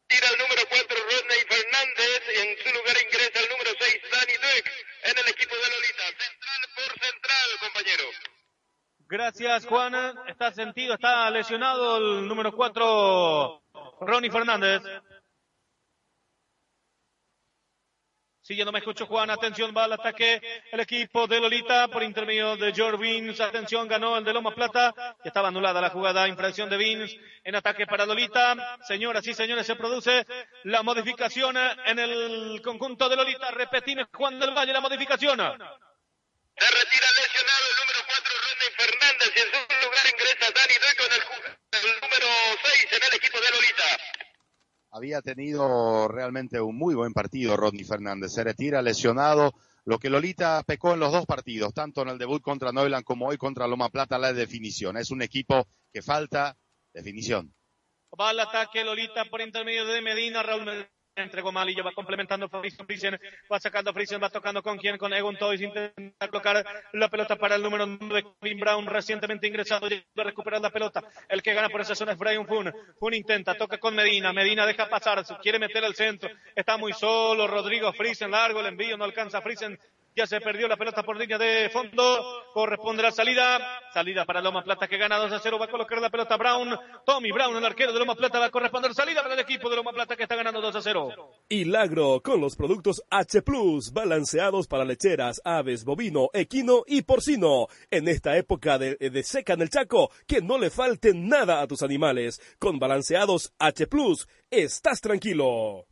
Tira el número 4, Rodney Fernández, y en su lugar ingresa el número 6, Danny Duke, en el equipo de Lolita. Central por central, compañero. Gracias Juan, está sentido, está lesionado el número 4, Ronnie Fernández. Sí, ya no me escucho Juan, atención, va al ataque el equipo de Lolita por intermedio de George Vins, atención, ganó el de Loma Plata, que estaba anulada la jugada, infracción de Vins, en ataque para Lolita, señoras y señores, se produce la modificación en el conjunto de Lolita, repetimos Juan del Valle la modificación. Se retira lesionado el número 4, Rodney Su lugar ingresa Danny Duke con el número 6 en el equipo de Lolita. Había tenido realmente un muy buen partido Rodney Fernández. Se retira lesionado. Lo que Lolita pecó en los dos partidos, tanto en el debut contra Neuland como hoy contra Loma Plata, la definición. Es un equipo que falta definición. Va al ataque Lolita por intermedio de Medina, Raúl Medina entregó Malillo, va complementando Frisian, Frisian, va sacando Frisian, va tocando con quién, con Egon Toys, intenta colocar la pelota para el número 9, Kevin Brown, recientemente ingresado, ya va a recuperar la pelota, el que gana por esa zona es Brian Fun, Fun intenta, toca con Medina, Medina deja pasar, quiere meter al centro, está muy solo, Rodrigo Frisian, largo el envío, no alcanza Frisian, ya se perdió la pelota por línea de fondo, corresponde la salida, salida para Loma Plata que gana 2 a 0, va a colocar la pelota Brown, Tommy Brown, el arquero de Loma Plata va a corresponder salida para el equipo de Loma Plata que está ganando 2 a 0. Hilagro con los productos H Plus, balanceados para lecheras, aves, bovino, equino y porcino. En esta época de, de seca en el Chaco, que no le falte nada a tus animales. Con balanceados H Plus, estás tranquilo.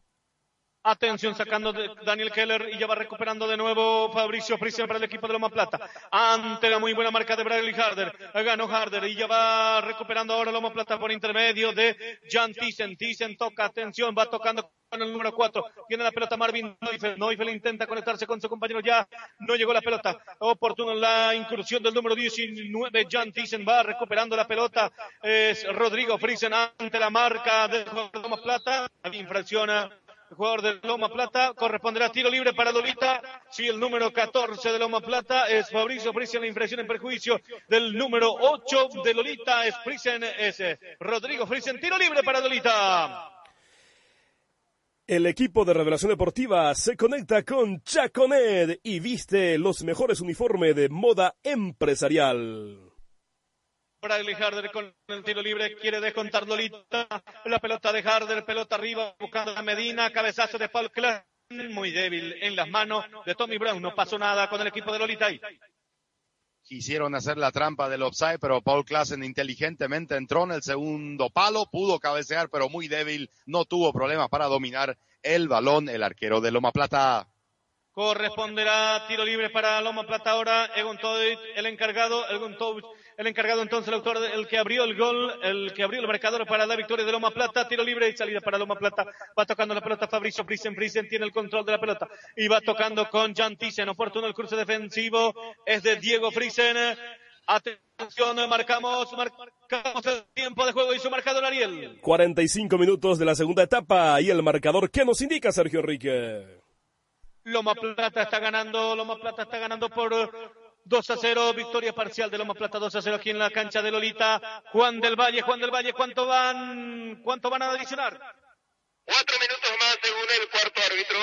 Atención, sacando Daniel Keller y ya va recuperando de nuevo Fabricio Friesen para el equipo de Loma Plata. Ante la muy buena marca de Bradley Harder. Ganó Harder y ya va recuperando ahora Loma Plata por intermedio de Jan Thyssen. Thyssen toca, atención, va tocando con el número 4. Tiene la pelota Marvin Neufeld. Neufeld intenta conectarse con su compañero ya. No llegó la pelota. Oportuno la incursión del número 19. Jan Thyssen va recuperando la pelota. Es Rodrigo Friesen ante la marca de Loma Plata. Infracciona el jugador de Loma Plata. Corresponderá tiro libre para Lolita. Sí, el número 14 de Loma Plata es Fabricio Friesen, la infracción en perjuicio del número 8 de Lolita es Friesen, es Rodrigo Friesen. Tiro libre para Lolita. El equipo de Revelación Deportiva se conecta con Chaconet y viste los mejores uniformes de moda empresarial. Bradley Harder con el tiro libre, quiere descontar Lolita, la pelota de Harder, pelota arriba, buscando a Medina, cabezazo de Paul Klein, muy débil en las manos de Tommy Brown, no pasó nada con el equipo de Lolita ahí. Quisieron hacer la trampa del offside, pero Paul Klassen inteligentemente entró en el segundo palo, pudo cabecear, pero muy débil, no tuvo problemas para dominar el balón el arquero de Loma Plata. Corresponderá tiro libre para Loma Plata ahora, Egon Todt, el encargado, Egon Todt, el encargado entonces, el autor, el que abrió el gol, el que abrió el marcador para la victoria de Loma Plata, tiro libre y salida para Loma Plata, va tocando la pelota Fabricio Friesen, Friesen tiene el control de la pelota y va tocando con Jan Thyssen, oportuno el cruce defensivo, es de Diego Friesen, Atención, marcamos, marcamos el tiempo de juego y su marcador Ariel. 45 minutos de la segunda etapa y el marcador que nos indica Sergio Enrique. Loma Plata está ganando, Loma Plata está ganando por 2 a 0, victoria parcial de Loma Plata 2 a 0 aquí en la cancha de Lolita. Juan del Valle, Juan del Valle, ¿cuánto van, cuánto van a adicionar? Cuatro minutos más según el cuarto árbitro.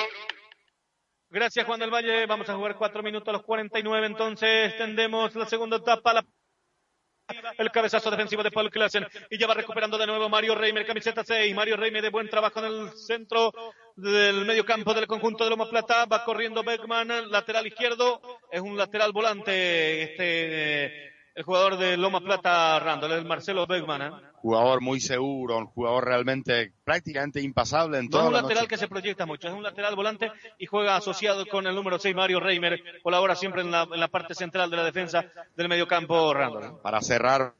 Gracias Juan del Valle, vamos a jugar cuatro minutos a los 49, entonces tendemos la segunda etapa, la el cabezazo defensivo de Paul Klassen y ya va recuperando de nuevo Mario Reimer, camiseta 6. Mario Reimer de buen trabajo en el centro del medio campo del conjunto de Loma Plata. Va corriendo Beckman, lateral izquierdo. Es un lateral volante este el jugador de Loma Plata Randall, el Marcelo Beckman. ¿eh? Jugador muy seguro, un jugador realmente prácticamente impasable en No toda es un la lateral noche. que se proyecta mucho, es un lateral volante y juega asociado con el número 6 Mario Reimer. Colabora siempre en la, en la parte central de la defensa del medio campo Randall. para cerrar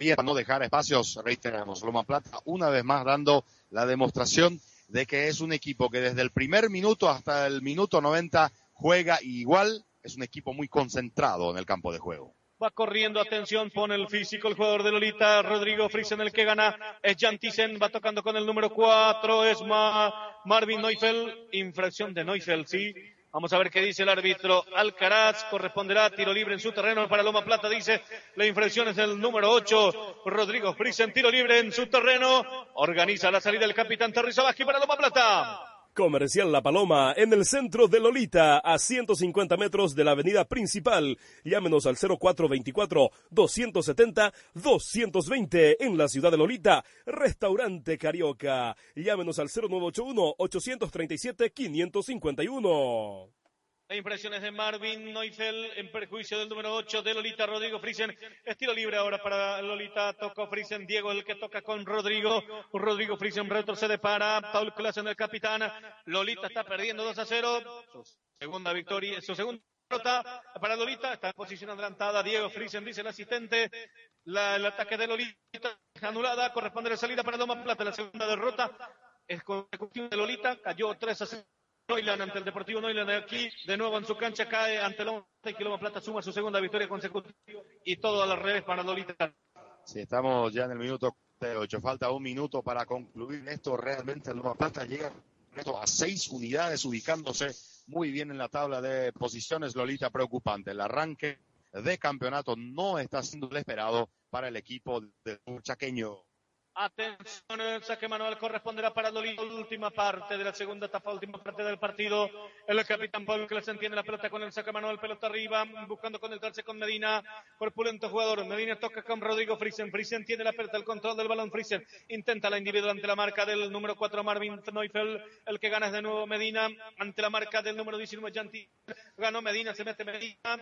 bien, para no dejar espacios, reiteramos, Loma Plata una vez más dando la demostración de que es un equipo que desde el primer minuto hasta el minuto 90 juega igual, es un equipo muy concentrado en el campo de juego. Va corriendo, atención, pone el físico el jugador de Lolita, Rodrigo Friesen, el que gana es Jan Thyssen, va tocando con el número 4, es Ma- Marvin Neufeld, infracción de Neufeld, sí. Vamos a ver qué dice el árbitro Alcaraz, corresponderá tiro libre en su terreno para Loma Plata, dice, la infracción es del número 8, Rodrigo Friesen, tiro libre en su terreno, organiza la salida del capitán Terry Sabasky para Loma Plata. Comercial La Paloma, en el centro de Lolita, a 150 metros de la avenida principal. Llámenos al 0424-270-220 en la ciudad de Lolita. Restaurante Carioca. Llámenos al 0981-837-551. La impresión es de Marvin Neufeld en perjuicio del número 8 de Lolita Rodrigo Friesen. Estilo libre ahora para Lolita. Tocó Friesen. Diego el que toca con Rodrigo. Rodrigo Friesen retrocede para Paul Klassen, el capitán. Lolita está perdiendo 2 a 0. Su segunda victoria, su segunda derrota para Lolita. Está en posición adelantada. Diego Friesen dice el asistente. El ataque de Lolita anulada. Corresponde la salida para Loma Plata. La segunda derrota es consecutiva de Lolita. Cayó 3 a 0. Noiland ante el Deportivo Noiland aquí, de nuevo en su cancha cae ante Loma y que Loma Plata suma su segunda victoria consecutiva y todo al revés para Lolita. Si estamos ya en el minuto 8, falta un minuto para concluir esto, realmente el Loma Plata llega a seis unidades ubicándose muy bien en la tabla de posiciones, Lolita preocupante. El arranque de campeonato no está siendo el esperado para el equipo del chaqueño. Atención, el saque manual corresponderá para Lolita, última parte de la segunda etapa, última parte del partido. El capitán Paul Klesen tiene la pelota con el saque manual, pelota arriba, buscando conectarse con Medina, corpulento jugador. Medina toca con Rodrigo Friesen, Friesen tiene la pelota, el control del balón, Friesen intenta la individual ante la marca del número 4 Marvin Neufeld, el que gana es de nuevo Medina, ante la marca del número 19 Janti, ganó Medina, se mete Medina,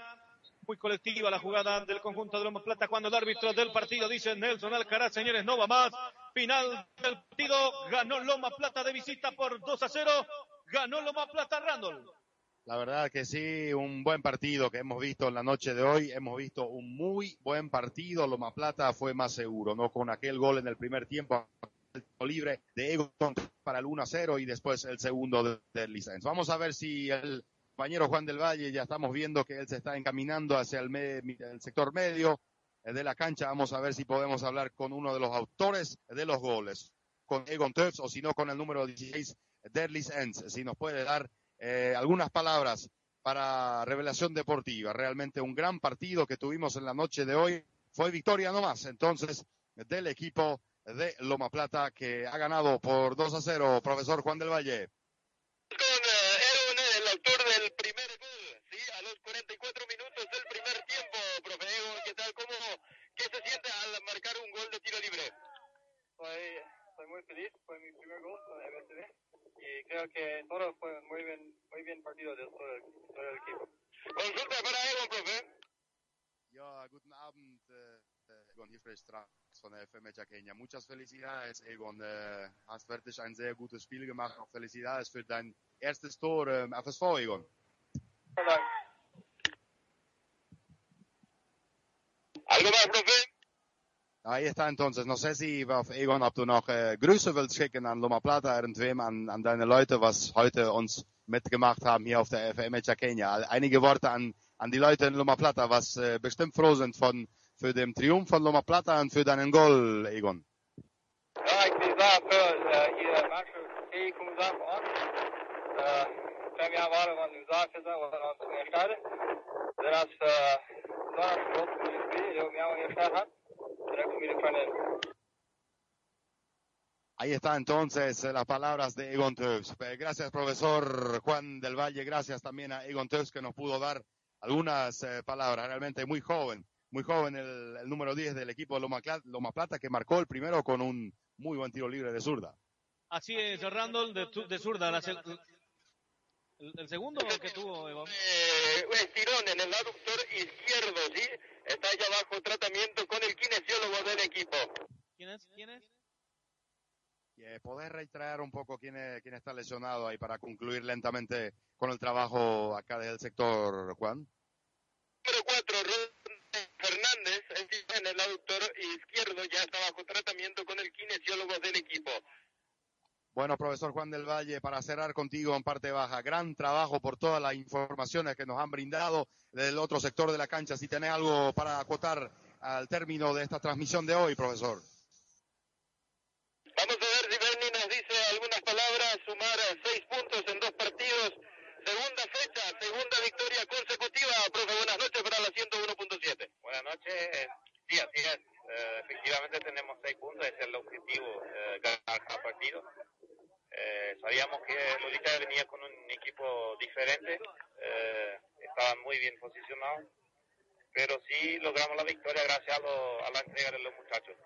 muy colectiva la jugada del conjunto de Loma Plata cuando el árbitro del partido dice Nelson Alcaraz, señores, no va más. final del partido. Ganó Loma Plata de visita por 2 a 0. Ganó Loma Plata Randall. La verdad que sí, un buen partido que hemos visto en la noche de hoy. Hemos visto un muy buen partido. Loma Plata fue más seguro, ¿no? Con aquel gol en el primer tiempo libre de Egon para el 1 a 0 y después el segundo del de licencia. Vamos a ver si el compañero Juan del Valle ya estamos viendo que él se está encaminando hacia el, sector medio de la cancha. Vamos a ver si podemos hablar con uno de los autores de los goles, con Egon Töpf o si no con el número 16, Derlis Enz. Si nos puede dar eh, algunas palabras para Revelación Deportiva. Realmente un gran partido que tuvimos en la noche de hoy. Fue victoria nomás, entonces, del equipo de Loma Plata que ha ganado por 2 a 0, profesor Juan del Valle. Y creo que todo fue muy bien, muy bien partido de todo el, todo el equipo. Consulta para Egon, profe. Ja, guten Abend, äh, Egon Hilfrecht von der FM Kenia. Muchas felicidades, Egon. Äh, hast wirklich ein sehr gutes Spiel gemacht. Auch felicidades für dein erstes Tor im FSV, Egon. Vielen Dank. Ahí está entonces. No sé si, of Egon, ob du noch äh, Grüße willst schicken an Loma Plata, irgendwem, an, an deine Leute, was heute uns mitgemacht haben hier auf der FM Kenia. Einige Worte an, an die Leute in Loma Plata, was äh, bestimmt froh sind von, für den Triumph von Loma Plata und für deinen Goal, Egon. Ja, ik wil daar voor uh, hier mensen die daar voor ons. Uh, fem jaar waren van uw zaak gezet, we gaan ons weer starten. Daarnaast, uh, daarnaast groot voor jullie spelen, die ook jou weer starten. Ahí está entonces eh, las palabras de Egon Töfs. Eh, Gracias, profesor Juan del Valle. Gracias también a Egon Töfs que nos pudo dar algunas eh, palabras. Realmente muy joven, muy joven el, el número 10 del equipo de Loma, Loma Plata que marcó el primero con un muy buen tiro libre de zurda. Así es, Randall de, de zurda. la el, el segundo que tuvo Egon. Eh, un estirón en el aductor izquierdo, ¿sí? Está ya bajo tratamiento con el kinesiólogo del equipo. ¿Quién es? ¿Quién es? Y, eh, ¿Podés retraer un poco quién, es- quién está lesionado ahí para concluir lentamente con el trabajo acá del sector, Juan? Número 4, Fernández, en el aductor izquierdo, ya está bajo tratamiento con el kinesiólogo del equipo. Bueno, profesor Juan del Valle, para cerrar contigo en parte baja, gran trabajo por todas las informaciones que nos han brindado del otro sector de la cancha. Si tenés algo para acotar al término de esta transmisión de hoy, profesor. Vamos a ver si Bernie nos dice algunas palabras, sumar seis puntos en dos partidos. Segunda fecha, segunda victoria consecutiva. Profe, buenas noches para la 101.7. Buenas noches. Sí, así es. Eh, efectivamente tenemos seis puntos, ese es el objetivo, eh, ganar cada partido. Eh, sabíamos que Lolita venía con un equipo diferente, eh, estaban muy bien posicionados, pero sí logramos la victoria gracias a, lo- a la entrega de los muchachos.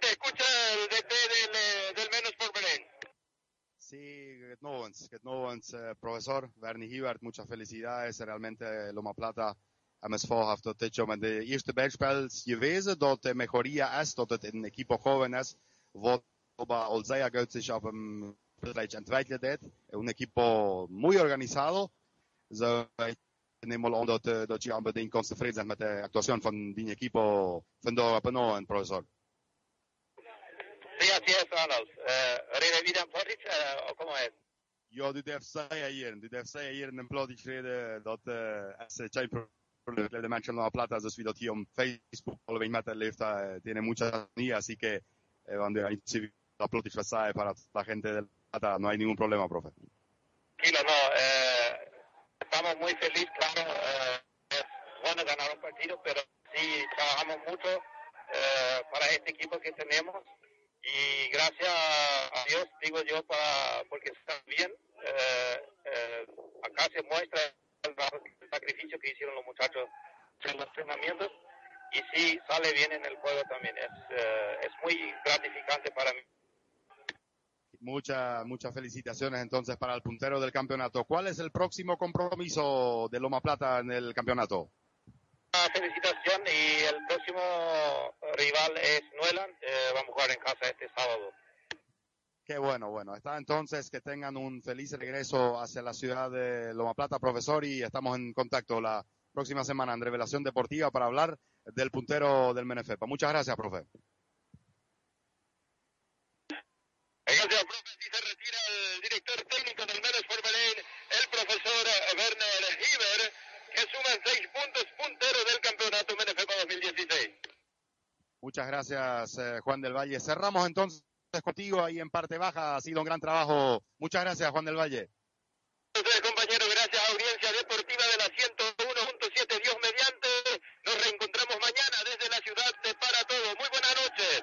Te escucha el DT del, eh, del Menos por Belén. Sí, get novens, get novens, eh, profesor Bernie Hiebert, muchas felicidades. Realmente Loma Plata MSV heeft tot dit jaar met de eerste bergspel gewezen dat de mejoría is, dat het een equipo joven is, wat al zeer goed zich op een bedrijf ontwikkeld heeft. Een equipo muy organizado. Zo, ik neem wel aan dat, eh, dat je unbedingt kan tevreden zijn met de actuación van die equipo vandaag op en profesor. Sí, así es, Ronald. Eh, ¿Revidan Porric o cómo es? Ja, du darfst zeggen hier, du darfst zeggen hier in een plot geschreven dat uh, es geen probleem de mensen la plata, dus wie dat hier op Facebook al ven met leeft, uh, tiene mucha ni, así que eh, cuando hay la plot is para la gente de la plata, no hay ningún problema, profe. Tranquilo, no. Eh, estamos muy felices, claro. Eh, es bueno ganar un partido, pero sí trabajamos mucho eh, para este equipo que tenemos. Y gracias a Dios, digo yo, para, porque están bien. Eh, eh, acá se muestra el sacrificio que hicieron los muchachos en los entrenamientos. Y sí, sale bien en el juego también. Es, eh, es muy gratificante para mí. Muchas, muchas felicitaciones entonces para el puntero del campeonato. ¿Cuál es el próximo compromiso de Loma Plata en el campeonato? Ah, una felicitación y el próximo rival es Nuelan. Eh, vamos a jugar en casa este sábado. Qué bueno, bueno. Está entonces que tengan un feliz regreso hacia la ciudad de Loma Plata, profesor, y estamos en contacto la próxima semana en Revelación Deportiva para hablar del puntero del Menefepa. Muchas gracias, profe. Gracias, profe. Así se retira el director técnico del Menefort Belén, el profesor Werner Hiver, que suma seis puntos puntero del campeonato Menefepa 2016. Muchas gracias, eh, Juan del Valle. Cerramos entonces contigo ahí en parte baja. Ha sido un gran trabajo. Muchas gracias, Juan del Valle. Ustedes, compañero, gracias, audiencia deportiva de la 101.7, Dios mediante. Nos reencontramos mañana desde la ciudad de Para Todo. Muy buenas noches.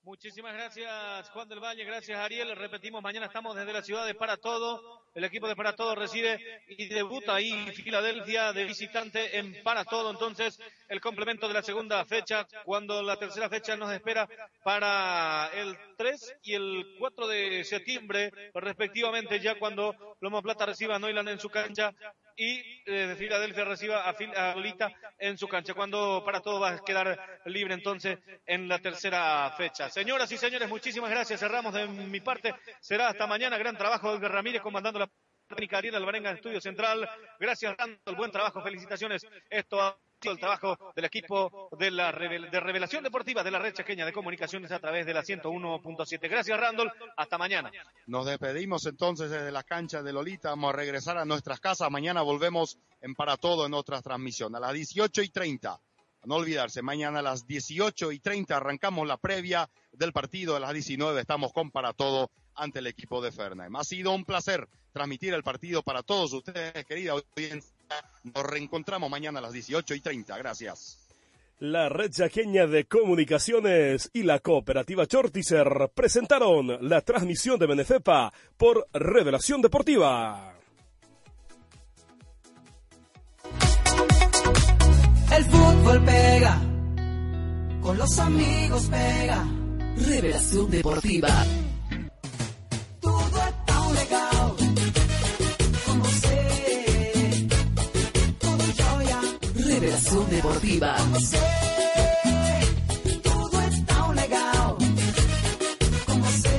Muchísimas gracias, Juan del Valle. Gracias, Ariel. Repetimos, mañana estamos desde la ciudad de Para Todo. El equipo de Para Todo reside y debuta ahí Filadelfia de visitante en Para Todo. Entonces, el complemento de la segunda fecha, cuando la tercera fecha nos espera para el 3 y el 4 de septiembre, respectivamente, ya cuando Loma Plata reciba a Noiland en su cancha y eh, de Filadelfia reciba a, Fil a Lolita en su cancha, cuando para todo va a quedar libre entonces en la tercera fecha. Señoras y señores, muchísimas gracias. Cerramos de mi parte. Será hasta mañana. Gran trabajo de Ramírez comandando la técnica Ariel Alvarenga en Estudio Central. Gracias, Randall. Buen trabajo. Felicitaciones. Esto ha el trabajo del equipo de la revelación deportiva de la red chequeña de comunicaciones a través de la 101.7. Gracias, Randall. Hasta mañana. Nos despedimos entonces desde la cancha de Lolita. Vamos a regresar a nuestras casas. Mañana volvemos en Para Todo en otra transmisión a las 18 y 30. No olvidarse, mañana a las 18 y 30 arrancamos la previa del partido. A las 19 estamos con Para Todo ante el equipo de Fernaim. Ha sido un placer transmitir el partido para todos ustedes, querida audiencia. Nos reencontramos mañana a las 18 y 30. Gracias. La red chaqueña de comunicaciones y la cooperativa Chortizer presentaron la transmisión de Benefepa por Revelación Deportiva. El fútbol pega, con los amigos pega. Revelación Deportiva. Com você.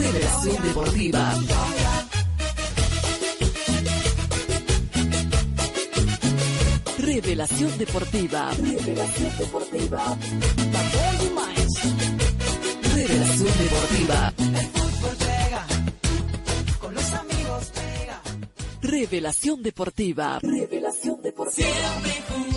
Revelación Deportiva. Revelación Deportiva. Revelación Deportiva. Revelación Deportiva. Revelación Deportiva. Revelación Deportiva. Siempre.